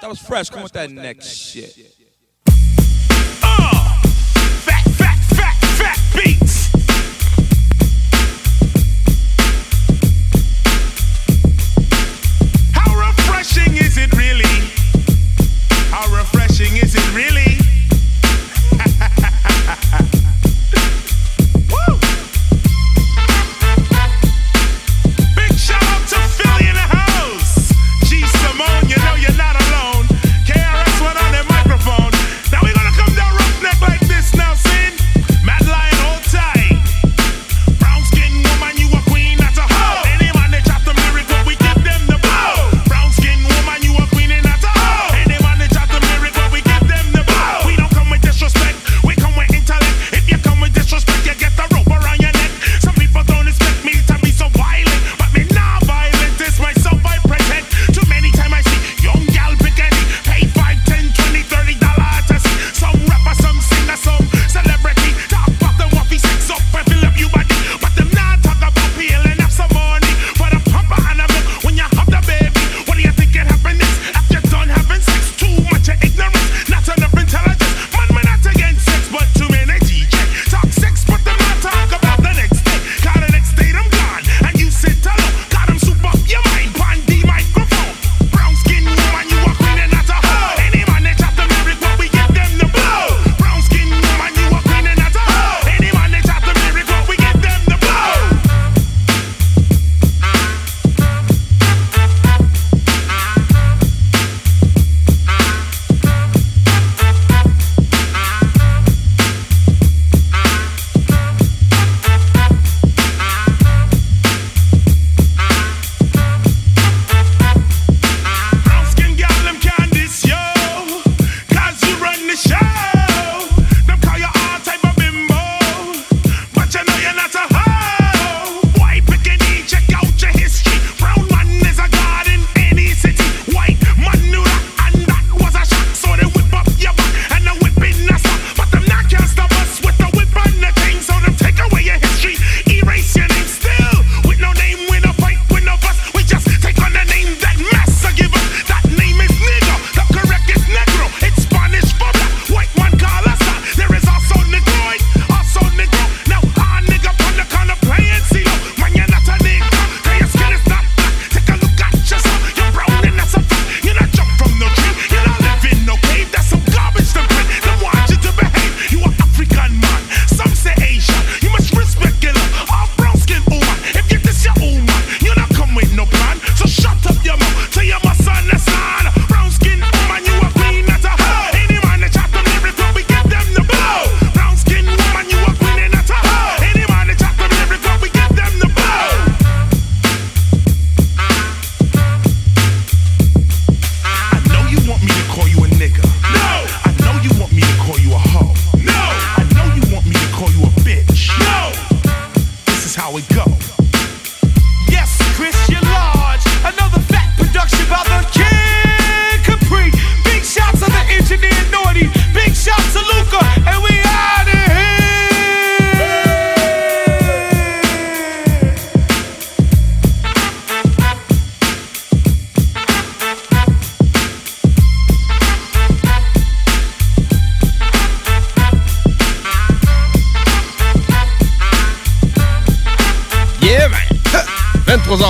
Speaker 47: That
Speaker 48: was
Speaker 49: fresh. Come
Speaker 18: with that next shit.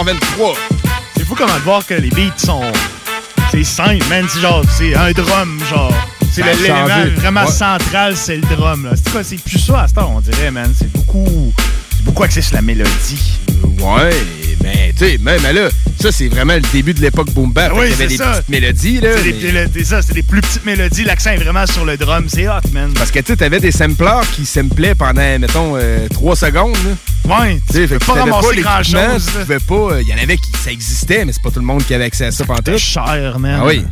Speaker 5: 23h23.
Speaker 10: C'est fou comment voir que les beats sont. C'est simple, man. C'est genre, c'est un drum, genre. C'est l'élément vraiment
Speaker 5: Ouais.
Speaker 10: central, c'est le drum, là. C'est quoi, c'est plus ça à ce temps, on dirait, man. C'est beaucoup. C'est beaucoup axé sur la mélodie.
Speaker 5: Ouais, mais tu sais, même là, ça c'est vraiment le début de l'époque boom bap.
Speaker 10: Oui,
Speaker 5: Il y avait des
Speaker 10: ça.
Speaker 5: petites mélodies, là.
Speaker 10: C'est des,
Speaker 5: mais-
Speaker 10: ça, c'est des plus petites mélodies. L'accent est vraiment sur le drum. C'est hot, man.
Speaker 5: Parce que tu sais, t'avais des samplers qui samplaient pendant, mettons, 3 secondes. Là.
Speaker 10: Ouais,
Speaker 5: tu que
Speaker 10: pas ramasser grand-chose,
Speaker 5: euh, Il y en avait qui ça existait, mais c'est pas tout le monde qui avait accès à ça pendant tout.
Speaker 10: cher, man.
Speaker 5: Ah oui.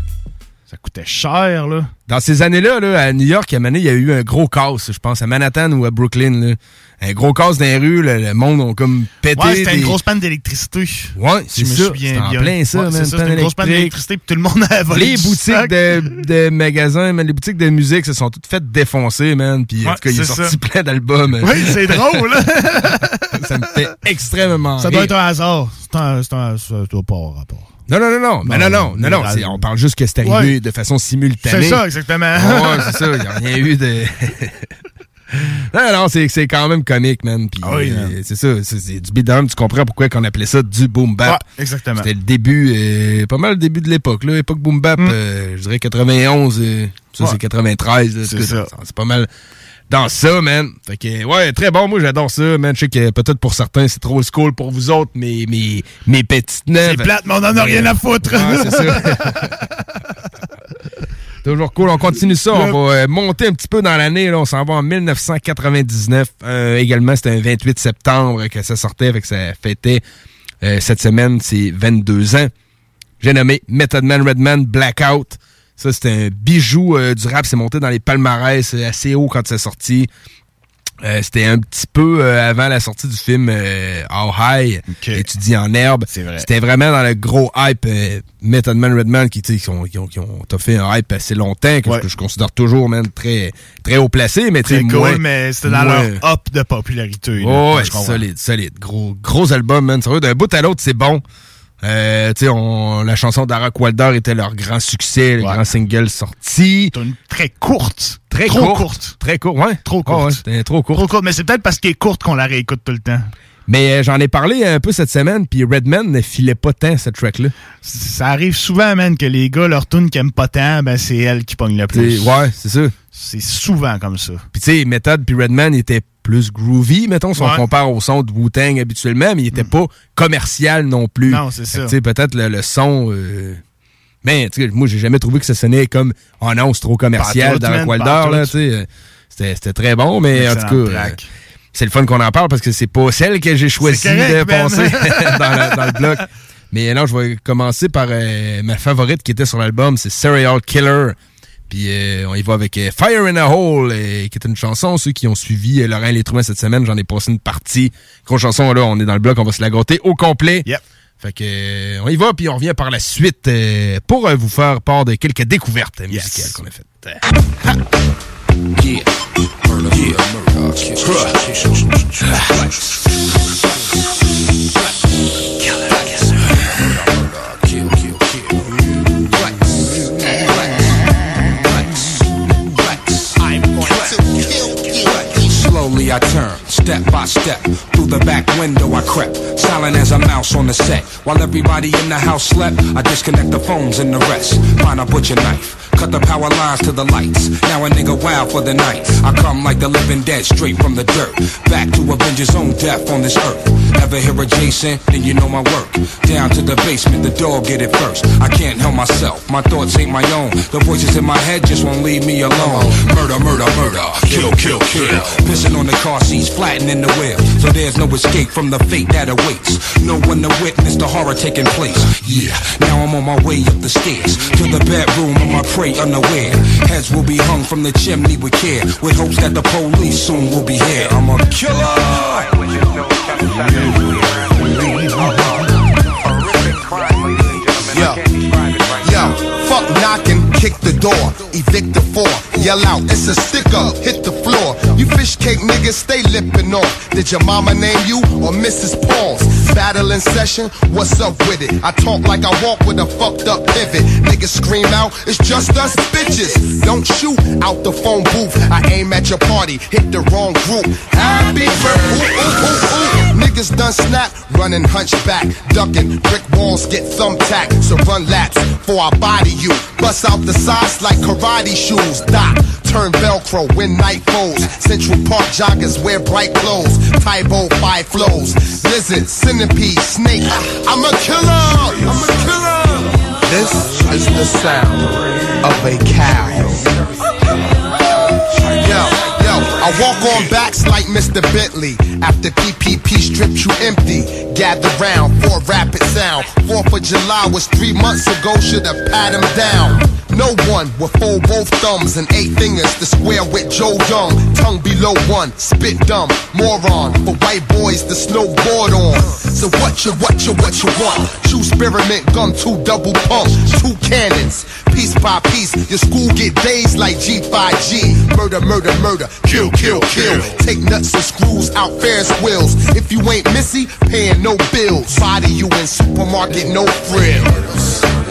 Speaker 10: Coûtait cher, là.
Speaker 5: Dans ces années-là, là, à New York, à il y a eu un gros casse, je pense, à Manhattan ou à Brooklyn. Là. Un gros casse dans les rues, là, le monde ont comme pété.
Speaker 10: Ouais, c'était
Speaker 5: des-
Speaker 10: une grosse panne d'électricité.
Speaker 5: Ouais, c'est
Speaker 10: je me
Speaker 5: ça.
Speaker 10: souviens
Speaker 5: C'était en
Speaker 10: bien.
Speaker 5: plein ça,
Speaker 10: Ouais,
Speaker 5: man,
Speaker 10: c'est ça,
Speaker 5: panne
Speaker 10: une grosse panne d'électricité, puis tout le monde a volé
Speaker 5: Les boutiques
Speaker 10: sac.
Speaker 5: de, de magasins, man, les boutiques de musique se sont toutes faites défoncer, man. Puis en tout cas, il est sorti
Speaker 10: ça.
Speaker 5: plein d'albums.
Speaker 10: Oui, c'est drôle.
Speaker 5: ça me fait extrêmement
Speaker 10: Ça doit être un hasard. C'est un, un, ça doit pas avoir rapport.
Speaker 5: Non, non, non, non. Mais non, non, non, non. On parle juste que c'est arrivé
Speaker 10: Ouais.
Speaker 5: de façon simultanée.
Speaker 10: C'est ça, exactement.
Speaker 5: Ouais, c'est ça. Il n'y a rien eu de. non, non, c'est quand même comique, man. Puis,
Speaker 10: Ah oui,
Speaker 5: euh,
Speaker 10: man.
Speaker 5: c'est ça. C'est du beatdown. Tu comprends pourquoi on appelait ça du boom bap.
Speaker 10: Ouais, exactement.
Speaker 5: C'était le début, euh, pas mal le début de l'époque, là. Époque boom bap, euh, je dirais 91. euh, ça.
Speaker 10: Ouais.
Speaker 5: c'est 93. là.
Speaker 10: C'est
Speaker 5: En tout cas,
Speaker 10: ça.
Speaker 5: C'est pas mal dans ça, man. Fait que, ouais, très bon. Moi, j'adore ça, man. Je sais que peut-être pour certains, c'est trop school pour vous autres, mais mes, mes petites neufs.
Speaker 10: C'est plate, mais on en a rien à foutre.
Speaker 5: Ouais, c'est ça. Toujours cool. On continue ça. On va euh, monter un petit peu dans l'année. là. On s'en va en 1999. Euh, également, c'était un 28 septembre que ça sortait. Fait que ça fêtait euh, cette semaine ses 22 ans. J'ai nommé Method Man Redman Blackout. Ça, c'était un bijou euh, du rap. C'est monté dans les palmarès euh, assez haut quand c'est sorti. Euh, c'était un petit peu euh, avant la sortie du film euh, How High, étudié en herbe.
Speaker 10: vrai.
Speaker 5: C'était vraiment dans le gros hype Method Man Redman qui, qui ont, qui ont, qui ont fait un hype assez longtemps, que, je- considère toujours man, très, très haut placé, mais
Speaker 10: C'est cool,
Speaker 5: moins-
Speaker 10: mais c'était dans
Speaker 5: moins-
Speaker 10: leur hop de popularité. là,
Speaker 5: ouais, solide, solide. Gros, gros album, man. Sérieux, d'un bout à l'autre, c'est bon. Euh, on- la chanson d'Arak Wilder était leur grand succès, le grand single sorti.
Speaker 10: Très courte.
Speaker 5: Très
Speaker 10: Trop
Speaker 5: courte.
Speaker 10: courte.
Speaker 5: Très courte, ouais.
Speaker 10: Trop
Speaker 5: Oh,
Speaker 10: courte.
Speaker 5: ouais, trop court.
Speaker 10: Trop courte, mais c'est peut-être parce qu'elle est courte qu'on la réécoute tout le temps.
Speaker 5: Mais euh, j'en ai parlé un peu cette semaine, puis Redman ne filait pas tant cette track-là.
Speaker 10: Ça arrive souvent, man, que les gars, leur tune qu'ils aiment pas tant, ben c'est elle qui pogne le plus.
Speaker 5: T'sais, Ouais, c'est ça.
Speaker 10: C'est souvent comme ça.
Speaker 5: Puis tu sais, Method puis Redman étaient plus groovy, mettons, si on compare au son de Wu-Tang habituellement, mais il était pas commercial non plus.
Speaker 10: Non, c'est ça.
Speaker 5: Peut-être le, le son... euh, Mais tu sais, moi, j'ai jamais trouvé que ça sonnait comme « Oh non, c'est trop commercial dans le sais. euh, C'était très bon, mais en tout cas... euh, c'est le fun qu'on en parle parce que c'est pas celle que j'ai choisi
Speaker 10: correct,
Speaker 5: de dans, le, dans le bloc. Mais non, je vais commencer par euh, ma favorite qui était sur l'album, c'est Serial Killer. Puis euh, on y va avec euh, Fire in a Hole, euh, qui est une chanson. Ceux qui ont suivi euh, Laurent Létruin cette semaine, j'en ai passé une partie. Grosse chanson, là, on est dans le bloc, on va se la gâter au complet. Fait que euh, on y va, puis on revient par la suite euh, pour vous faire part de quelques découvertes musicales qu'on a faites.
Speaker 41: Yeah,
Speaker 50: I turn, step by step. Through the back window I crept, silent as a mouse on the set. While everybody in the house slept, I disconnect the phones and the rest. Find a butcher knife, cut the power lines to the lights. Now a nigga wild for the night. I come like the living dead, straight from the dirt. Back to avenge his own death on this earth. Ever hear a Jason? Then you know my work. Down to the basement, the dog get it first. I can't help myself, my thoughts ain't my own. The voices in my head just won't leave me alone. Murder, murder, murder, kill, kill, kill. Pissing on the car seats, flattening the wheel. So there's no escape from the fate that awaits. No one to witness the horror taking place. Yeah, now I'm on my way up the stairs to the bedroom of my prey unaware. Heads will be hung from the chimney with care, with hopes that the police soon will be here. I'm a
Speaker 51: Yo, fuck knocking, kick the door, evict the four, yell out, it's a stick up, hit the floor. You fish cake niggas, stay lipping off. Did your mama name you or Mrs. Paul's? Battle in session, what's up with it? I talk like I walk with a fucked up pivot. Niggas scream out, it's just us bitches. Don't shoot out the phone booth. I aim at your party, hit the wrong group. Happy birthday, Niggas done snap, running hunchback, ducking. Brick walls get thumbtacked, so run laps for I body you. Bust out the sides like karate shoes. Doc, turn Velcro when night falls. Central Park joggers wear bright clothes. Tybo five flows. Lizard, centipede, snake. I'm a killer. I'm a killer.
Speaker 41: This is the sound of a cow.
Speaker 51: I walk on backs like Mr. Bentley. After PPP strips you empty. Gather round for rapid sound. Fourth of July was three months ago, should have pat him down. No one will fold both thumbs and eight fingers to square with Joe Young. Tongue below one, spit dumb, moron. For white boys to snowboard on. So what you, what you, what you want? True spearmint gum, two double pump, two cannons. Piece by piece, your school get dazed like G5G. Murder, murder, murder, kill, kill, kill. Take nuts and screws out Ferris wheels. If you ain't Missy, paying no bills. Body you in supermarket, no frills.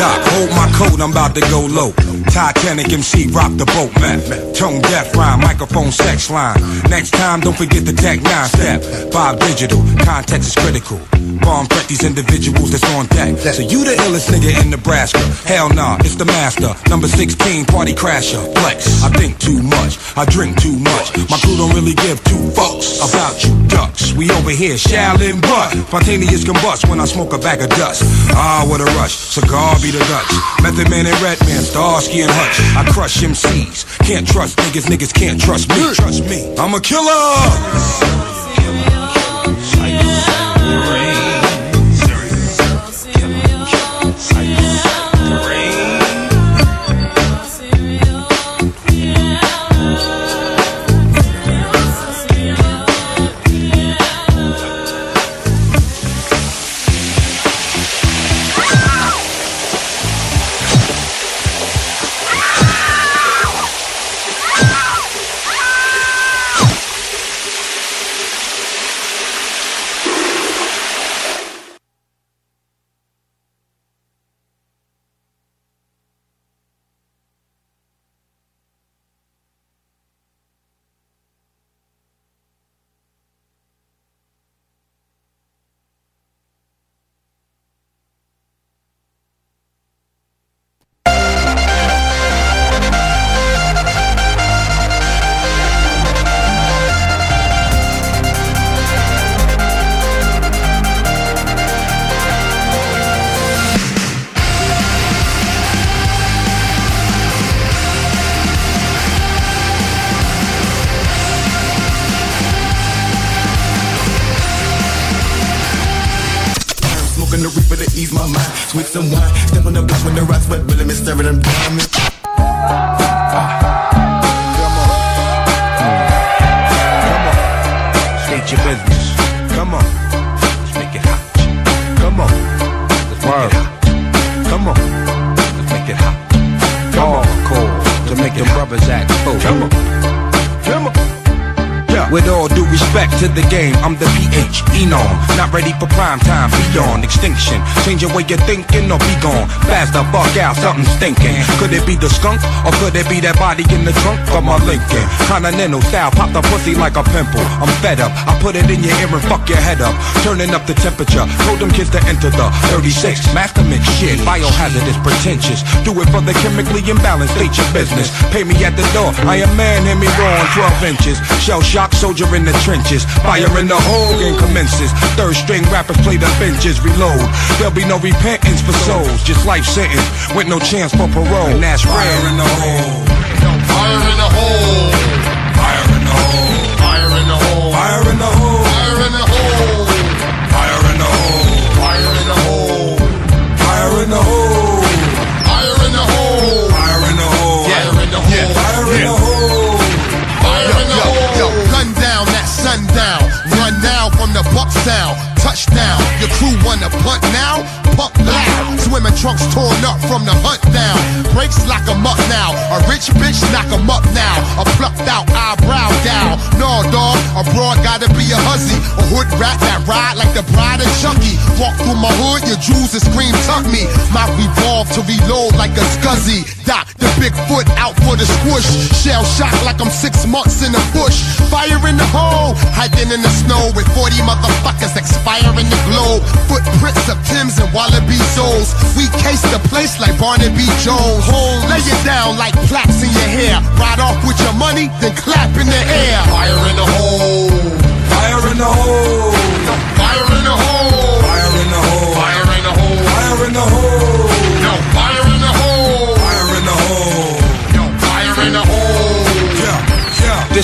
Speaker 50: Hold my coat, I'm about to go low. Titanic MC, rock the boat, man. Tone deaf rhyme, microphone sex line. Next time, don't forget the tech nine step. Bob Digital, context is critical. Bomb threat these individuals that's on deck. So you the illest nigga in Nebraska? Hell nah, it's the master. Number 16, party crasher. Flex. I think too much, I drink too much. My crew don't really give two fucks about you ducks. We over here, Shaolin butt. Spontaneous combust when I smoke a bag of dust. Ah, what a rush. Cigar be the Dutch. Method Man and Redman, Starsky and. I crush MCs. Can't trust niggas, niggas can't trust me. Trust me. I'm a killer. get things out, something stinking. Could it be the skunk or could it be that body in the trunk of my Lincoln? Continental style, pop the pussy like a pimple. I'm fed up, I put it in your ear and fuck your head up. Turning up the temperature, told them kids to enter the 36. Master mix shit, biohazardous, pretentious. Do it for the chemically imbalanced, state your business. Pay me at the door, I am man, hit me on 12 inches. Shell shock soldier in the trenches. Fire in the hole and commences. Third string rappers play the benches, reload. There'll be no repentance for souls, just life sentence with no chance for parole. And that's fire in the hole.
Speaker 51: Fire in the hole.
Speaker 50: Fire in the hole.
Speaker 51: Fire in the hole.
Speaker 50: Fire in the hole.
Speaker 51: Fire in the hole.
Speaker 50: Fire in the hole.
Speaker 51: Fire in the hole.
Speaker 50: Fire in the hole.
Speaker 51: Fire in the hole.
Speaker 50: Fire in the hole.
Speaker 51: Fire in the hole.
Speaker 50: Fire in the hole.
Speaker 51: Fire in the hole. Yo, gun down, that sundown. Run now from the buck sound. Touchdown. Your crew wanna punt now? Puck loud. Swimming trunks torn up from the hunt down. Breaks lock 'em up now. A rich bitch knock 'em up now. A plucked out eyebrow down. No, dog. A broad gotta be a hussy. A hood rat that ride like the bride of Chucky. walk through my hood, your jewels and scream tuck me. My revolve to reload like a scuzzy. Doc, the big foot out for the squish. Shell shock like I'm six months in the bush. Fire in the hole, hiking in the snow with 40 motherfuckers expiring the globe. Footprints of Tim's and Wallaby souls. We case the place like Barnaby Jones. Lay it down like plaques in your hair. Ride off with your money, then clap in the air. Fire in the hole.
Speaker 50: Fire in the hole.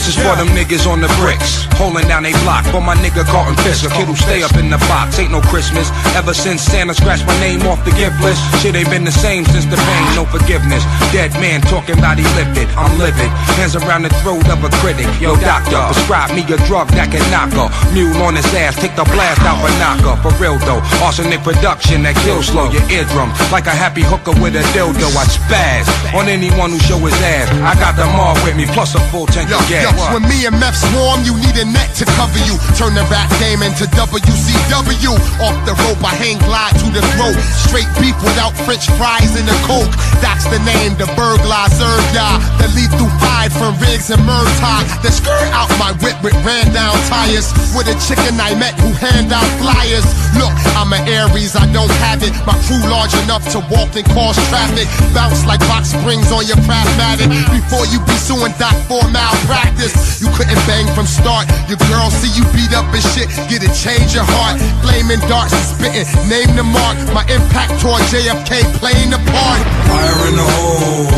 Speaker 50: This is for them niggas on the bricks. Holding down they block for my nigga Carlton Fisk. A kid who stay up in the box. Ain't no Christmas. Ever since Santa scratched my name off the gift list. Shit ain't been the same since the pain. No forgiveness. Dead man talking about he lifted. I'm livid. Hands around the throat of a critic. Yo, doctor, prescribe me a drug that can knock her. Mule on his ass. Take the blast out for knocker. For real though. Arsenic production that kills slow. Your eardrum. Like a happy hooker with a dildo. I spaz on anyone who show his ass. I got them all with me. Plus a full tank
Speaker 51: Yo,
Speaker 50: of gas.
Speaker 51: yo, when me and Meth swarm, you need a net to cover you. Turn the rap game into WCW. Off the rope, I hang glide to the throat. Straight beef without French fries and a coke. That's the name, the burglar serve ya. The lethal five from rigs and Murtaugh. The skirt out my whip with ran down tires. With a chicken I met who hand out flyers. Look, I'm an Aries, I don't have it. My crew large enough to walk and cause traffic. Bounce like box springs on your Craftmatic. Before you be suing Doc for malpractice. You couldn't bang from start. Your girl see you beat up and shit. Get it change your heart. Flaming darts and spitting. Name the mark. My impact toward JFK playing the part.
Speaker 50: Fire in the hole.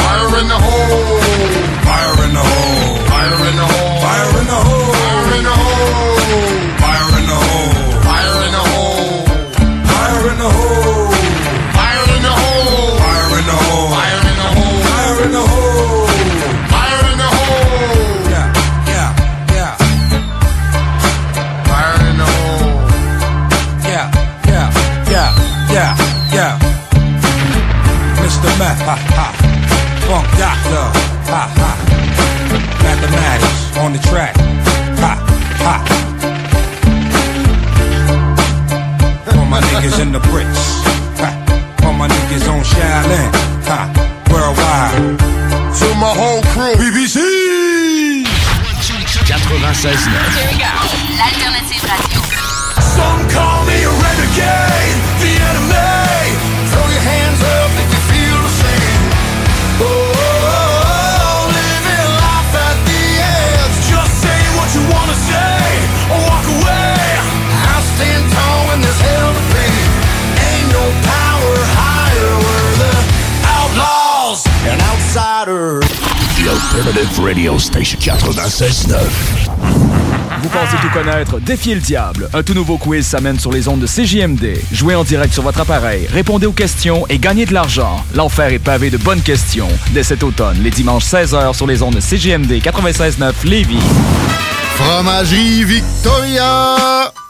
Speaker 51: Fire in the hole.
Speaker 50: Fire in the hole.
Speaker 51: Fire in the hole.
Speaker 50: Doctor, ha ha. Mathematics on the track, ha ha. For my niggas in the bricks, ha. For my niggas on Shaolin, ha. Worldwide.
Speaker 51: To my whole crew.
Speaker 50: BBC!
Speaker 52: 96.9.
Speaker 53: L'alternative radio.
Speaker 54: Some call me a renegade, the enemy.
Speaker 52: Alternative Radio Station 96.9.
Speaker 55: Vous pensez tout connaître? Défiez le diable. Un tout nouveau quiz s'amène sur les ondes de CJMD. Jouez en direct sur votre appareil, répondez aux questions et gagnez de l'argent. L'enfer est pavé de bonnes questions. Dès cet automne, les dimanches 16h sur les ondes de CJMD 96.9 Lévis.
Speaker 56: Fromagerie Victoria!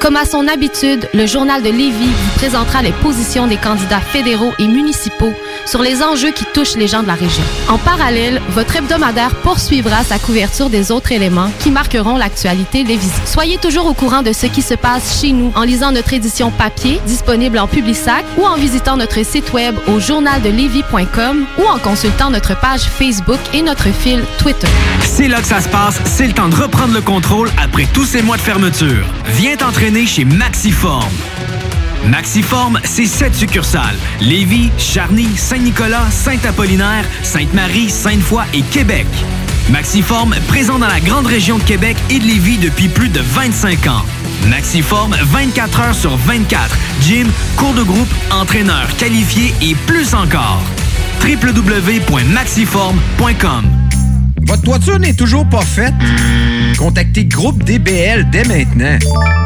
Speaker 28: Comme à son habitude, le journal de Lévis vous présentera les positions des candidats fédéraux et municipaux sur les enjeux qui touchent les gens de la région. En parallèle, votre hebdomadaire poursuivra sa couverture des autres éléments qui marqueront l'actualité lévisienne. Soyez toujours au courant de ce qui se passe chez nous en lisant notre édition papier disponible en Publisac ou en visitant notre site web au journaldelevis.com ou en consultant notre page Facebook et notre fil Twitter.
Speaker 57: C'est là que ça se passe, c'est le temps de reprendre le contrôle après tous ces mois de fermeture. Viens chez Maxiform. Maxiform, c'est sept succursales. Lévis, Charny, Saint-Nicolas, Saint-Apollinaire, Sainte-Marie, Sainte-Foy et Québec. Maxiform, présent dans la grande région de Québec et de Lévis depuis plus de 25 ans. Maxiform, 24 heures sur 24. Gym, cours de groupe, entraîneur qualifié et plus encore. www.maxiform.com
Speaker 58: Votre toiture n'est toujours pas faite? Contactez Groupe DBL dès maintenant.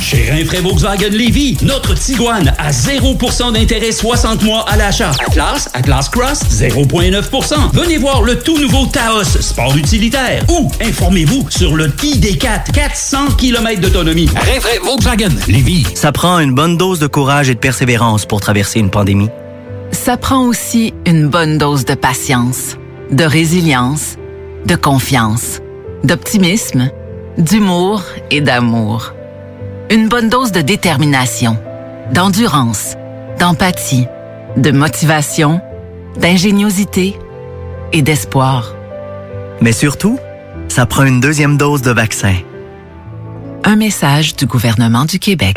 Speaker 24: Chez Rinfraie Volkswagen Lévy, notre Tiguan à 0% d'intérêt 60 mois à l'achat. Atlas, Atlas Cross, 0,9%. Venez voir le tout nouveau Taos, sport utilitaire. Ou informez-vous sur le ID4, 400 km d'autonomie. Rinfraie Volkswagen Lévy.
Speaker 59: Ça prend une bonne dose de courage et de persévérance pour traverser une pandémie.
Speaker 25: Ça prend aussi une bonne dose de patience, de résilience, de confiance, d'optimisme, d'humour et d'amour. Une bonne dose de détermination, d'endurance, d'empathie, de motivation, d'ingéniosité et d'espoir.
Speaker 59: Mais surtout, ça prend une deuxième dose de vaccin.
Speaker 25: Un message du gouvernement du Québec.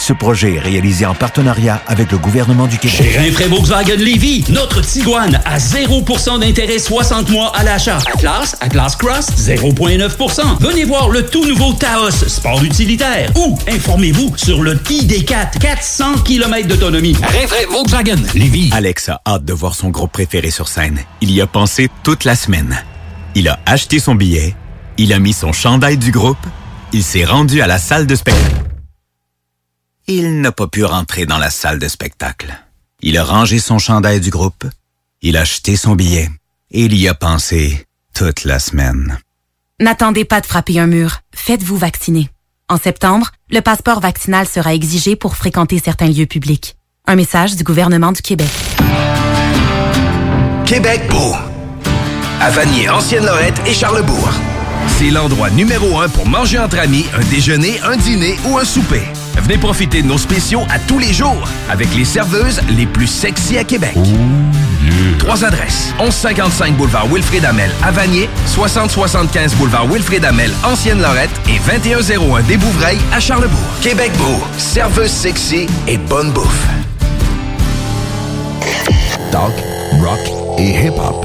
Speaker 60: Ce projet est réalisé en partenariat avec le gouvernement du Québec.
Speaker 24: Chez Rinfraie Volkswagen Lévy, notre Tiguan à 0% d'intérêt 60 mois à l'achat. Atlas, Atlas Cross, 0,9%. Venez voir le tout nouveau Taos, sport utilitaire. Ou informez-vous sur le ID4, 400 km d'autonomie. Rinfraie Volkswagen Lévy.
Speaker 31: Alex a hâte de voir son groupe préféré sur scène. Il y a pensé toute la semaine. Il a acheté son billet, il a mis son chandail du groupe, il s'est rendu à la salle de spectacle. Il n'a pas pu rentrer dans la salle de spectacle. Il a rangé son chandail du groupe, il a acheté son billet et il y a pensé toute la semaine.
Speaker 61: N'attendez pas de frapper un mur. Faites-vous vacciner. En septembre, le passeport vaccinal sera exigé pour fréquenter certains lieux publics. Un message du gouvernement du Québec.
Speaker 4: Québec beau. À Vanier, Ancienne-Lorette et Charlebourg. C'est l'endroit numéro un pour manger entre amis, un déjeuner, un dîner ou un souper. Venez profiter de nos spéciaux à tous les jours avec les serveuses les plus sexy à Québec. Trois adresses. 1155 boulevard Wilfrid Amel à Vanier, 6075 boulevard Wilfrid Amel, Ancienne-Lorette et 2101 des Bouvrailles à Charlebourg. Québec beau, serveuse sexy et bonne bouffe.
Speaker 62: Talk, rock et hip-hop.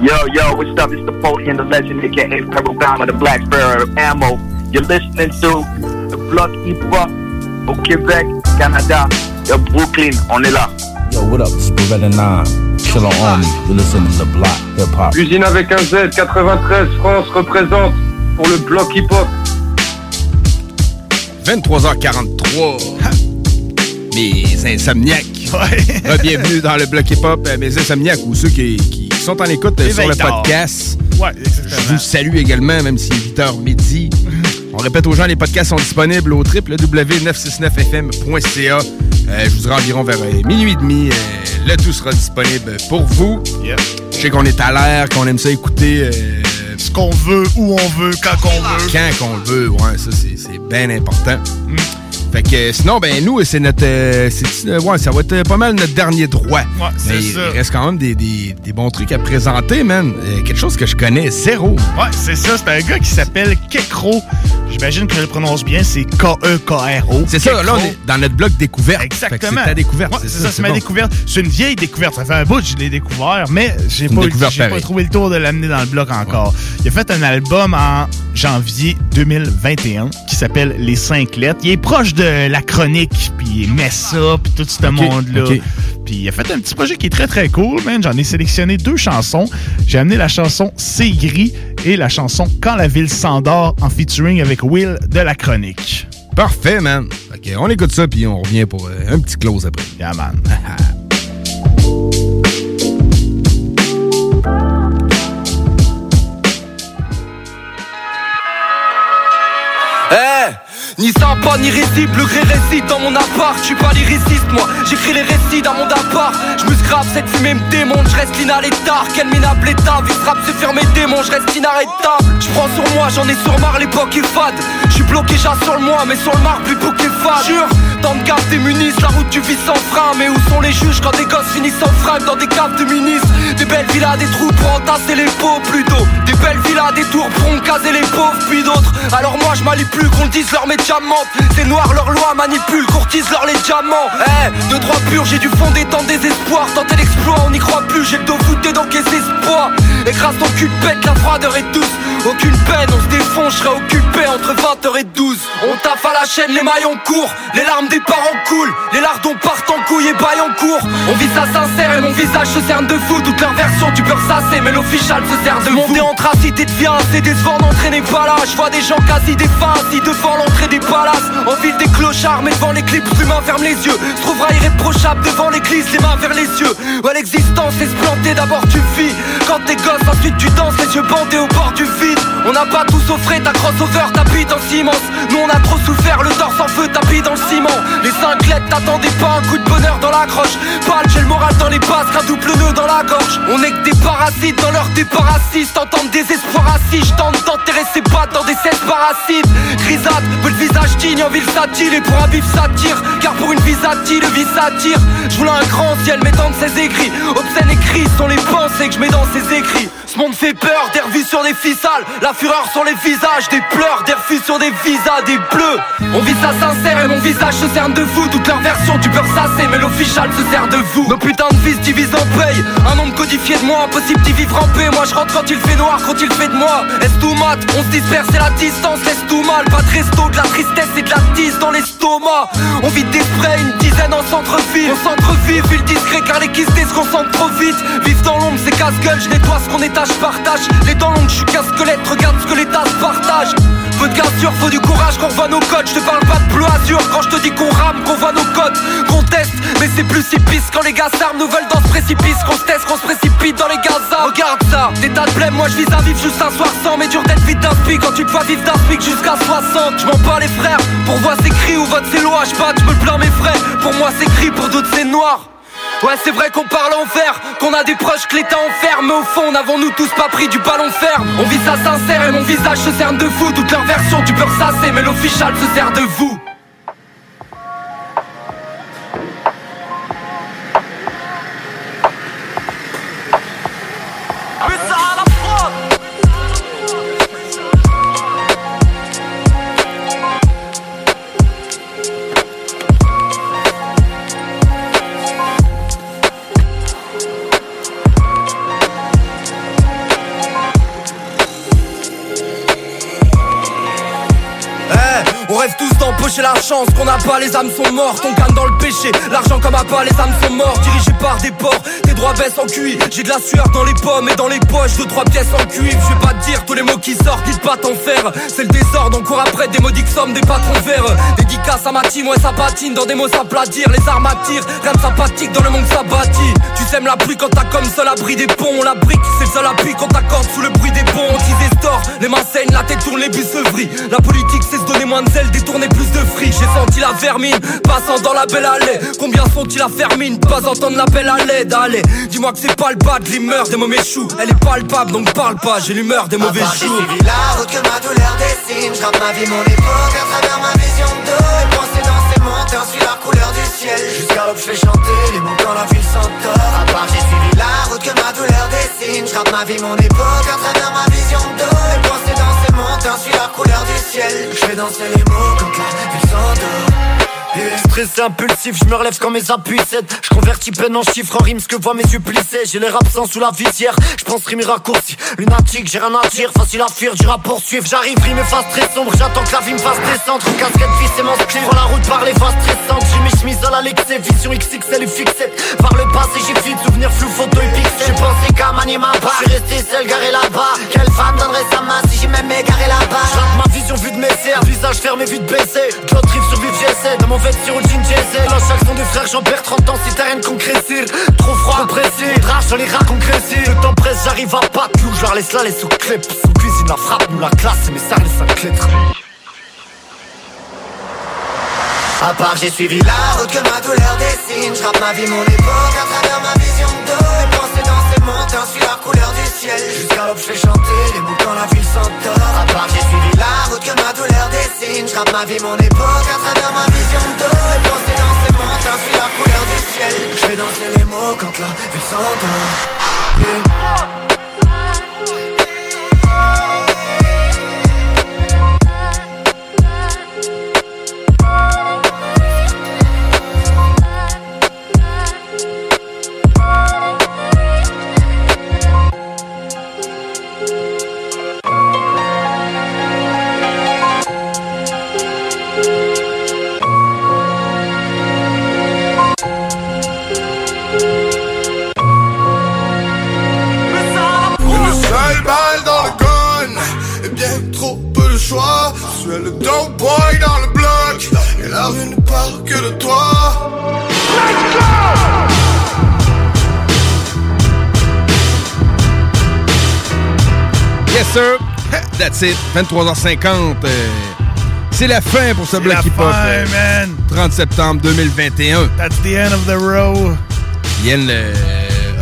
Speaker 63: Yo, yo, what's up? It's the Foley and the legend, aka Pebble Bound of the Black Sparrow Ammo. You're listening to the Block Hip Hop au Québec, Canada. Yo, Brooklyn, on est là.
Speaker 64: Yo, what up? It's 9. Chill on Army. You're listening to the Block Hip Hop.
Speaker 65: Usine avec un Z, 93 France représente pour le bloc hip-hop.
Speaker 5: 23h43. Mes insomniaques. Ouais. bienvenue dans le bloc hip-hop. Euh, Mes insomniaques ou ceux qui, qui sont en écoute euh,
Speaker 66: Les
Speaker 5: sur le podcast.
Speaker 66: Ouais, exactement.
Speaker 5: Je vous salue également, même si est 8h midi. On répète aux gens, les podcasts sont disponibles au www.969fm.ca. Euh, je vous dirai environ vers euh, minuit et demi. euh, le tout sera disponible pour vous. Je sais qu'on est à l'air, qu'on aime ça écouter.
Speaker 66: Ce qu'on veut, où on veut, quand qu'on veut.
Speaker 5: Quand qu'on veut, ouais, ça c'est c'est bien important. Fait que sinon, ben nous, c'est notre. euh, euh, ouais, ça va être euh, pas mal notre dernier droit.
Speaker 66: Ouais, c'est ça.
Speaker 5: il reste quand même des, des- des bons trucs à présenter, man. Euh, quelque chose que je connais zéro.
Speaker 66: Ouais, c'est ça. C'est un gars qui s'appelle Kekro. J'imagine que je le prononce bien. C'est K-E-K-R-O.
Speaker 5: C'est ça, là, on est dans notre bloc découverte.
Speaker 66: Exactement.
Speaker 5: C'est ta découverte.
Speaker 66: Ouais, c'est ça, c'est ma découverte. C'est une vieille découverte. Ça fait un bout que je l'ai découvert, mais j'ai pas, pas trouvé le tour de l'amener dans le bloc encore. Il a fait un album en janvier 2021 qui s'appelle Les Cinq Lettres. Il est proche de la chronique, puis Messa, puis tout ce monde-là.
Speaker 5: ok.
Speaker 66: Puis il a fait un petit projet qui est très très cool, man. J'en ai sélectionné deux chansons. J'ai amené la chanson C'est gris et la chanson Quand la ville s'endort en featuring avec Will de la chronique.
Speaker 5: Parfait, man. Que on écoute ça, puis on revient pour euh, un petit close après.
Speaker 66: Yeah, man.
Speaker 67: Ni sympa ni risible, le gré récite dans mon appart. Je suis pas lyriciste moi, j'écris les récits dans mon appart Je me scrape, cette fumée me démonte, je reste l'inarrêtable Quel minable état, vice rap c'est faire mes démons, je reste inarrêtable. Je prends sur moi, j'en ai sur marre, l'époque est fade. Je suis bloqué, j'assure le moi, mais sur le marbre plus beau qu'est fade. Jure, dans le gaffe des munisses, la route du vis sans frein. Mais où sont les juges quand des gosses finissent en fringues dans des caves de ministres? Des belles villas, des trous pour entasser les pots plutôt. Des belles villas, des tours pour en caser les pauvres puis d'autres. Alors moi je m'allie plus qu'on dise leur C'est noir leur loi manipule, courtise leur les diamants. Eh, de droit pur j'ai dû fonder tant de désespoir Tenter l'exploit, on n'y croit plus, j'ai le dos voûté dans quel espoir Écrase ton cul pète, la froideur est douce. Aucune peine, on se défonce, je serai occupé entre 20h et 12 On taffe à la chaîne, les maillons courent Les larmes des parents coulent Les lardons partent en couille et baillent en cours. On vit ça sincère et mon visage se cerne de fou. Toute leur version du beurre sacé mais l'official se sert de Monter en tracite et de viande, c'est décevant d'entraîner. Pas là Je vois des gens quasi défunts assis devant l'entrée des palaces En ville des clochards mais devant l'éclipse l'humain ferme les yeux. Se trouvera irréprochable devant l'église les mains vers les yeux Ouais l'existence est se d'abord tu vis. Quand t'es gosse ensuite tu danses les yeux bandés au bord du vide. On n'a pas tout offré ta crossover t'habites en cimence Nous on a trop souffert le torse en feu tapis dans le ciment. Les cinq lettres t'attendaient pas un coup de bonheur dans la croche. Pâle j'ai le moral dans les basques un double nœud dans la gorge. On est que des parasites dans leur déparasite T'entends désespoir assis je tente d'enterrer ses pattes dans des cesses parasites. Grisade, peu le visage digne en ville satire Et pour un vif s'attire Car pour une vie attire, le vice attire. Je voulais un grand ciel mettant de ses écrits Obscènes écrits sont les pensées que je mets dans ses écrits Ce monde fait peur, des revues sur des ficelles La fureur sur les visages, des pleurs, des refus sur des visas, des bleus. On vit ça sincère et mon visage se cerne de vous Toute leur version du beurre sacé mais l'official se sert de vous. Nos putains de vies se divisent en paye Un nombre codifié de moi, impossible d'y vivre en paix. Moi je rentre quand il fait noir, quand il fait de moi. Est tout mat, on se disperse et la distance laisse tout mal. Pas de resto, de la tristesse et de la tisse dans l'estomac. On vide des sprays, une dizaine en centre-ville. On centre-ville, ville discret car les quistés se concentrent trop vite. Vivre dans l'ombre c'est casse-gueule, je nettoie ce qu'on étage, partage. Les dents longues, je suis casse-squelette, regarde ce que les tasses partagent Peu de cassure, faut du courage qu'on revoit nos codes. Je te parle pas de bleu azur quand je te dis qu'on rame, qu'on voit nos codes. Qu'on teste, mais c'est plus si pisse quand les gars s'arment. Nous veulent dans ce précipice, qu'on se teste, qu'on se précipite dans les gazas. Regarde ça, des tas de blême, moi je vise à vivre juste un soir sans. Mais dur d'être vite d'un spic. Quand tu te vois vivre d'un spic jusqu'à 60 Je m'en bats les frères, pour voir c'est cri ou vote c'est loi. Je me plains mes frères, pour moi c'est gris, pour d'autres c'est noir Ouais c'est vrai qu'on parle en vert Qu'on a des proches que l'État enferme Mais au fond n'avons-nous tous pas pris du ballon ferme? On vit ça sincère et mon visage se cerne de vous Toute leur version du beurre sacé Mais l'official se sert de vous chance qu'on n'a pas, les âmes sont mortes, on gagne dans le péché. L'argent comme à pas, les âmes sont mortes, dirigé par des porcs, tes droits baissent en QI. J'ai de la sueur dans les pommes et dans les poches, deux trois pièces en cuivre. Je vais pas te dire tous les mots qui sortent, dites pas t'en faire. C'est le désordre, on court après des maudiques sommes, des patrons verts. Dédicace à ma team, ouais ça patine, dans des mots à dire. Les armes attirent, rien de sympathique dans le monde ça bâtit. Tu sèmes la pluie quand t'as comme seul abri des ponts. La brique, c'est le seul appui qu'on t'accorde sous le bruit des ponts. On les mains saignent, la tête tourne, les bus se vrillent. La politique, c'est se donner moins de zèle, détourner plus de fric. J'ai senti la vermine, passant dans la belle allée. Combien sont-ils à fermine Pas entendre l'appel à l'aide, allez. Dis-moi que c'est pas le bas de l'humeur des mauvais choux. Elle est palpable, donc parle pas, j'ai l'humeur des mauvais choux.
Speaker 42: la route que ma douleur dessine Je ma vie, mon époque à travers ma vision Et penser dans ces montagnes, suis la couleur du ciel Jusqu'à l'aube, je fais chanter les mots quand la ville s'endort À part, j'ai suivi la route que ma douleur dessine Je ma vie, mon époque à travers ma vision Et penser dans ces montagnes, suis la couleur du ciel. Je fais danser les mots quand la ville s'endort.
Speaker 27: Stressé, impulsif, je me relève quand mes appuis cèdent. Je convertis peine en chiffres, en rimes ce que voient mes yeux plissés J'ai l'air absent sous la visière, je pense rimer raccourci. Lunatique, j'ai rien à dire, facile à fuir, dur à poursuivre. J'arrive, rime face très sombre, j'attends que la vie me fasse descendre. Une casquette vis et clé, prends la route par les phases stressantes J'ai mes chemises à la l'excès, vision XXL et fixette Par le passé, j'ai fui de souvenirs flous, photos et pixels J'ai pensé qu'à manier ma barre, je suis resté seul, garé là-bas. Quelle femme donnerait sa main si j'ai même ma vision vue de mes serres, visage fermé, vue de baisser. D'autres rive sur vif, j'essaie, dans mon vêtement jean diesel La chaque son des frères, j'en perds 30 ans si t'as rien de Trop froid, compressé, drache dans les rats concrécés Le temps presse, j'arrive à pas. Clou, je leur laisse la laisse au clip Sous cuisine la frappe, nous la classe, mais ça laisse un clêtre
Speaker 42: À part j'ai suivi la route que ma douleur dessine. Je ma vie, mon époque à travers ma vision d'eau Et penser dans ces montagnes, suis la couleur du ciel. Jusqu'à l'aube je fais chanter les mots quand la ville s'endort À part j'ai suivi la route que ma douleur dessine. Je ma vie, mon époque à travers ma vision d'eau Et penser dans ces montagnes, suis la couleur du ciel. Je fais danser les mots quand la ville s'endort.
Speaker 68: La rue ne parle que de toi Let's go
Speaker 5: Yes, sir. That's it. 23h50. euh, c'est la fin pour ce
Speaker 10: la
Speaker 5: hip-hop.
Speaker 10: fin,
Speaker 5: euh,
Speaker 10: man.
Speaker 5: 30 septembre 2021.
Speaker 10: That's the end of the row.
Speaker 5: The end euh,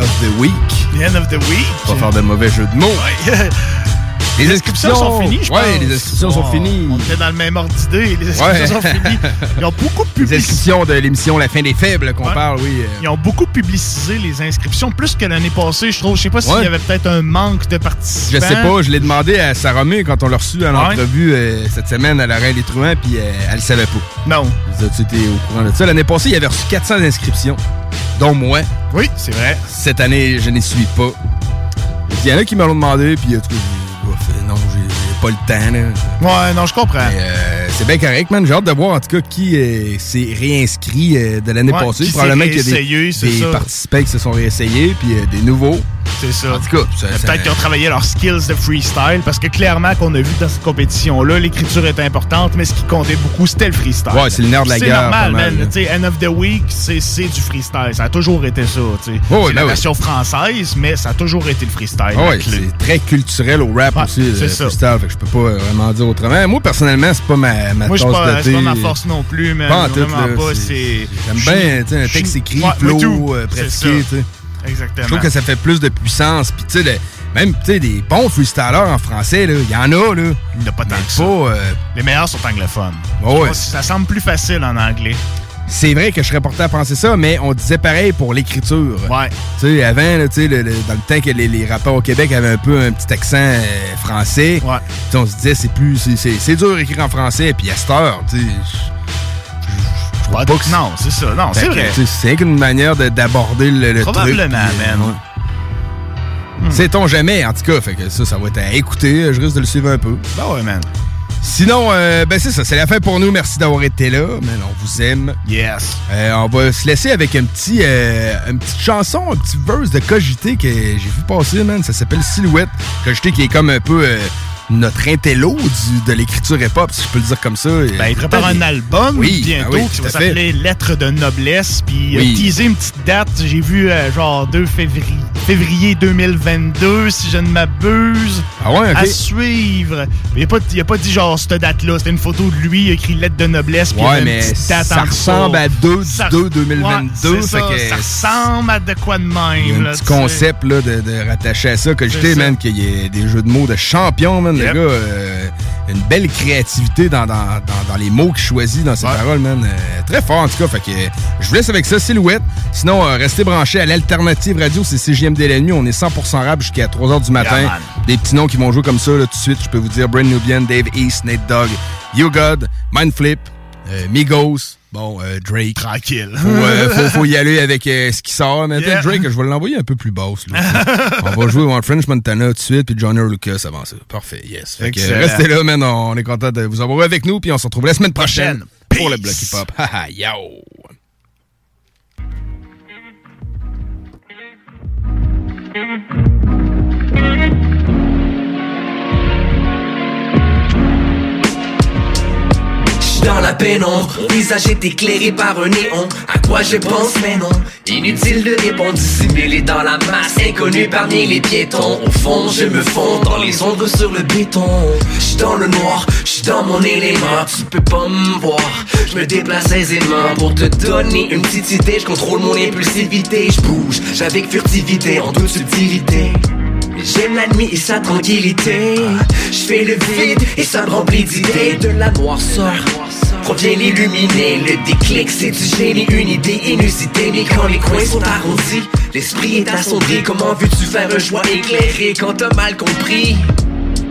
Speaker 5: of the week.
Speaker 10: The end of the week.
Speaker 5: Pas faire de mauvais jeu de mots. Les inscriptions
Speaker 10: sont finies, je
Speaker 5: Ouais,
Speaker 10: pense.
Speaker 5: les inscriptions sont
Speaker 10: On-
Speaker 5: finies.
Speaker 10: On était dans le même ordre d'idée. Les inscriptions
Speaker 5: Ouais.
Speaker 10: sont finies. Ils ont beaucoup
Speaker 5: Les
Speaker 10: publicisé.
Speaker 5: inscriptions de l'émission La fin des faibles qu'on
Speaker 10: Ouais.
Speaker 5: parle, oui.
Speaker 10: Ils ont beaucoup publicisé les inscriptions, plus que l'année passée, je trouve. Je sais pas s'il
Speaker 5: Ouais.
Speaker 10: y avait peut-être un manque de
Speaker 5: Je
Speaker 10: participants.
Speaker 5: sais pas, je l'ai demandé à Sarah May quand on l'a reçu en
Speaker 10: Ouais.
Speaker 5: entrevue euh, cette semaine à l'Oreille des Truands, puis euh, elle le savait pas.
Speaker 10: Non.
Speaker 5: Tu étais au courant de ça? L'année passée, il avait reçu 400 inscriptions, dont moi.
Speaker 10: Oui, c'est vrai.
Speaker 5: Cette année, je n'y suis pas. Il y en a qui me l'ont demandé, puis en tout cas, non, j'ai pas le temps. Là.
Speaker 10: Ouais, non, je comprends.
Speaker 5: Mais, euh, c'est bien correct, man. J'ai hâte de voir en tout cas qui euh, s'est réinscrit euh, de l'année
Speaker 10: Ouais,
Speaker 5: passée. Probablement qu'il y a des,
Speaker 10: c'est
Speaker 5: des participants qui se sont réessayés, puis euh, des nouveaux.
Speaker 10: C'est ça.
Speaker 5: En tout cas, ça- ça-
Speaker 10: Peut-être qu'ils ont travaillé leurs skills de freestyle, parce que clairement, qu'on a vu dans cette compétition-là, l'écriture était importante, mais ce qui comptait beaucoup, c'était le freestyle.
Speaker 5: Ouais, c'est le nerf de la
Speaker 10: C'est
Speaker 5: guerre,
Speaker 10: normal,
Speaker 5: pas mal,
Speaker 10: man.
Speaker 5: là.
Speaker 10: Tu sais, End of the Week, c'est c'est du freestyle. Ça a toujours été ça, tu sais.
Speaker 5: Ouais,
Speaker 10: c'est la
Speaker 5: ben
Speaker 10: version française, mais ça a toujours été le freestyle.
Speaker 5: Ah c'est très culturel au rap
Speaker 10: Ouais,
Speaker 5: aussi,
Speaker 10: c'est
Speaker 5: le
Speaker 10: ça.
Speaker 5: freestyle, fait que je peux pas vraiment dire autrement. Moi, personnellement, c'est pas ma, ma
Speaker 10: Moi, je suis pas, ma force non plus, mais
Speaker 5: Pas
Speaker 10: vraiment
Speaker 5: là,
Speaker 10: pas.
Speaker 5: J'aime bien, un texte écrit, flow, euh, pratiqué.
Speaker 10: Exactement.
Speaker 5: Je trouve que ça fait plus de puissance. Puis, tu sais, même, tu sais, des bons freestylers en français, il y en a, là.
Speaker 10: Il n'y en a pas tant que ça.
Speaker 5: Pas, euh,
Speaker 10: Les meilleurs sont anglophones.
Speaker 5: Ouais.
Speaker 10: Ça semble plus facile en anglais.
Speaker 5: C'est vrai que je serais porté à penser ça, mais on disait pareil pour l'écriture.
Speaker 10: Ouais.
Speaker 5: Tu sais, avant, là, tu sais, le- le- dans le temps que les, les rappeurs au Québec avaient un peu un petit accent euh, français, tu sais, on se disait c'est plus c'est- dur d'écrire en français, puis à cette heure, tu sais, que
Speaker 10: Non, c'est ça. Non, c'est vrai.
Speaker 5: C'est qu'une manière de- d'aborder le, le truc.
Speaker 10: Probablement,
Speaker 5: euh,
Speaker 10: man.
Speaker 5: ouais. Sait-on jamais, en tout cas, fait que ça, ça va être à écouter. Je risque de le suivre un peu.
Speaker 10: Ben ouais, man.
Speaker 5: Sinon, euh, ben c'est ça, c'est la fin pour nous. Merci d'avoir été là. Man, on vous aime.
Speaker 10: Yes.
Speaker 5: Euh, on va se laisser avec un petit, euh, une petite chanson, un petit verse de Cogité que j'ai vu passer, man. Ça s'appelle Silhouette. Cogité qui est comme un peu euh, notre intello du- de l'écriture hip-hop, si je peux le dire comme ça.
Speaker 10: Ben, il prépare un album
Speaker 5: Oui,
Speaker 10: bientôt
Speaker 5: ben oui,
Speaker 10: qui va s'appeler Lettres de noblesse. Puis
Speaker 5: Oui.
Speaker 10: euh, teaser une petite date, j'ai vu euh, genre 2 février, février 2022, si je ne m'abuse.
Speaker 5: Ah ouais, ok.
Speaker 10: À suivre. Il n'a pas, il a pas dit genre cette date-là. C'était une photo de lui, il a écrit Lettres de noblesse. puis
Speaker 5: Ouais,
Speaker 10: une
Speaker 5: mais
Speaker 10: petite date
Speaker 5: ça ressemble à 2 du
Speaker 10: Ça-
Speaker 5: 2 2022.
Speaker 10: Ouais, c'est ça,
Speaker 5: fait que
Speaker 10: ça ressemble à de quoi de même.
Speaker 5: Il y a un
Speaker 10: là,
Speaker 5: petit concept là, de, de rattacher à ça. Que j'étais, man, qu'il y ait des jeux de mots de champion, man. Le gars, euh, une belle créativité dans, dans, dans, dans les mots qu'il choisit dans ses paroles, man. Euh, très fort, en tout cas. Fait que euh, je vous laisse avec ça, Silhouette. Sinon, restez branchés à l'Alternative Radio. C'est CGMD la nuit. On est 100% rap jusqu'à 3h du matin.
Speaker 10: Yeah,
Speaker 5: des petits noms qui vont jouer comme ça, là, tout de suite. Je peux vous dire Brand Nubian, Dave East, Nate Dogg, You God, Mindflip, Migos. Bon, euh, Drake.
Speaker 10: Tranquille.
Speaker 5: Faut, euh, faut, faut y aller avec euh, ce qui sort. Mais
Speaker 10: Yeah.
Speaker 5: Drake, je vais l'envoyer un peu plus basse. on va jouer One French Montana tout de suite, puis Johnny Lucas avant ça. Parfait, yes. Fait que,
Speaker 10: Excellent.
Speaker 5: restez là, man. On est content de vous avoir avec nous, puis on se retrouve la semaine prochaine, pour le Block Hip Hop. Yo!
Speaker 4: Dans la pénombre, visage est éclairé par un néon. À quoi je pense, mais non. Inutile de répondre, dissimulé dans la masse, inconnu parmi les piétons. Au fond, je me fonds dans les ombres sur le béton. J'suis dans le noir, j'suis dans mon élément. Tu peux pas me voir, je me déplace aisément. Pour te donner une petite idée, je contrôle mon impulsivité. Je bouge, j'avec furtivité, en toute subtilité. J'aime la nuit et sa tranquillité. Je fais le vide et ça me remplit d'idées. De la noirceur provient l'illuminer. Le déclic, c'est du génie, une idée inusitée. Mais quand les coins sont arrondis, l'esprit est assombri. Comment veux-tu faire un choix éclairé quand t'as mal compris?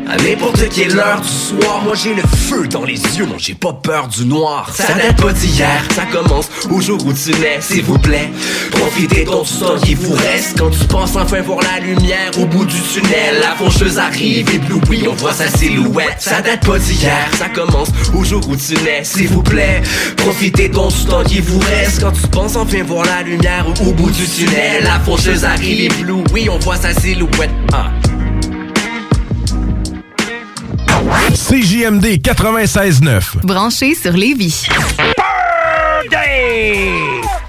Speaker 4: À n'importe quelle heure du soir, moi j'ai le feu dans les yeux, non j'ai pas peur du noir. Ça date pas d'hier, ça commence au jour où tu nais, s'il vous plaît. Profitez donc du temps qui vous reste quand tu penses enfin voir la lumière au bout du tunnel. La faucheuse arrive, éblouie, on voit sa silhouette. Ça date pas d'hier, ça commence au jour où tu nais, s'il vous plaît. Profitez donc du temps qui vous reste quand tu penses enfin voir la lumière au bout du tunnel. La faucheuse arrive, éblouie, on voit sa silhouette. Ah.
Speaker 69: CJMD 96.9.
Speaker 70: Branché sur Lévis.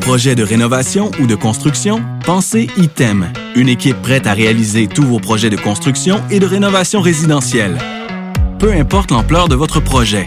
Speaker 71: Projet de rénovation ou de construction? Pensez ITEM, une équipe prête à réaliser tous vos projets de construction et de rénovation résidentielle. Peu importe l'ampleur de votre projet,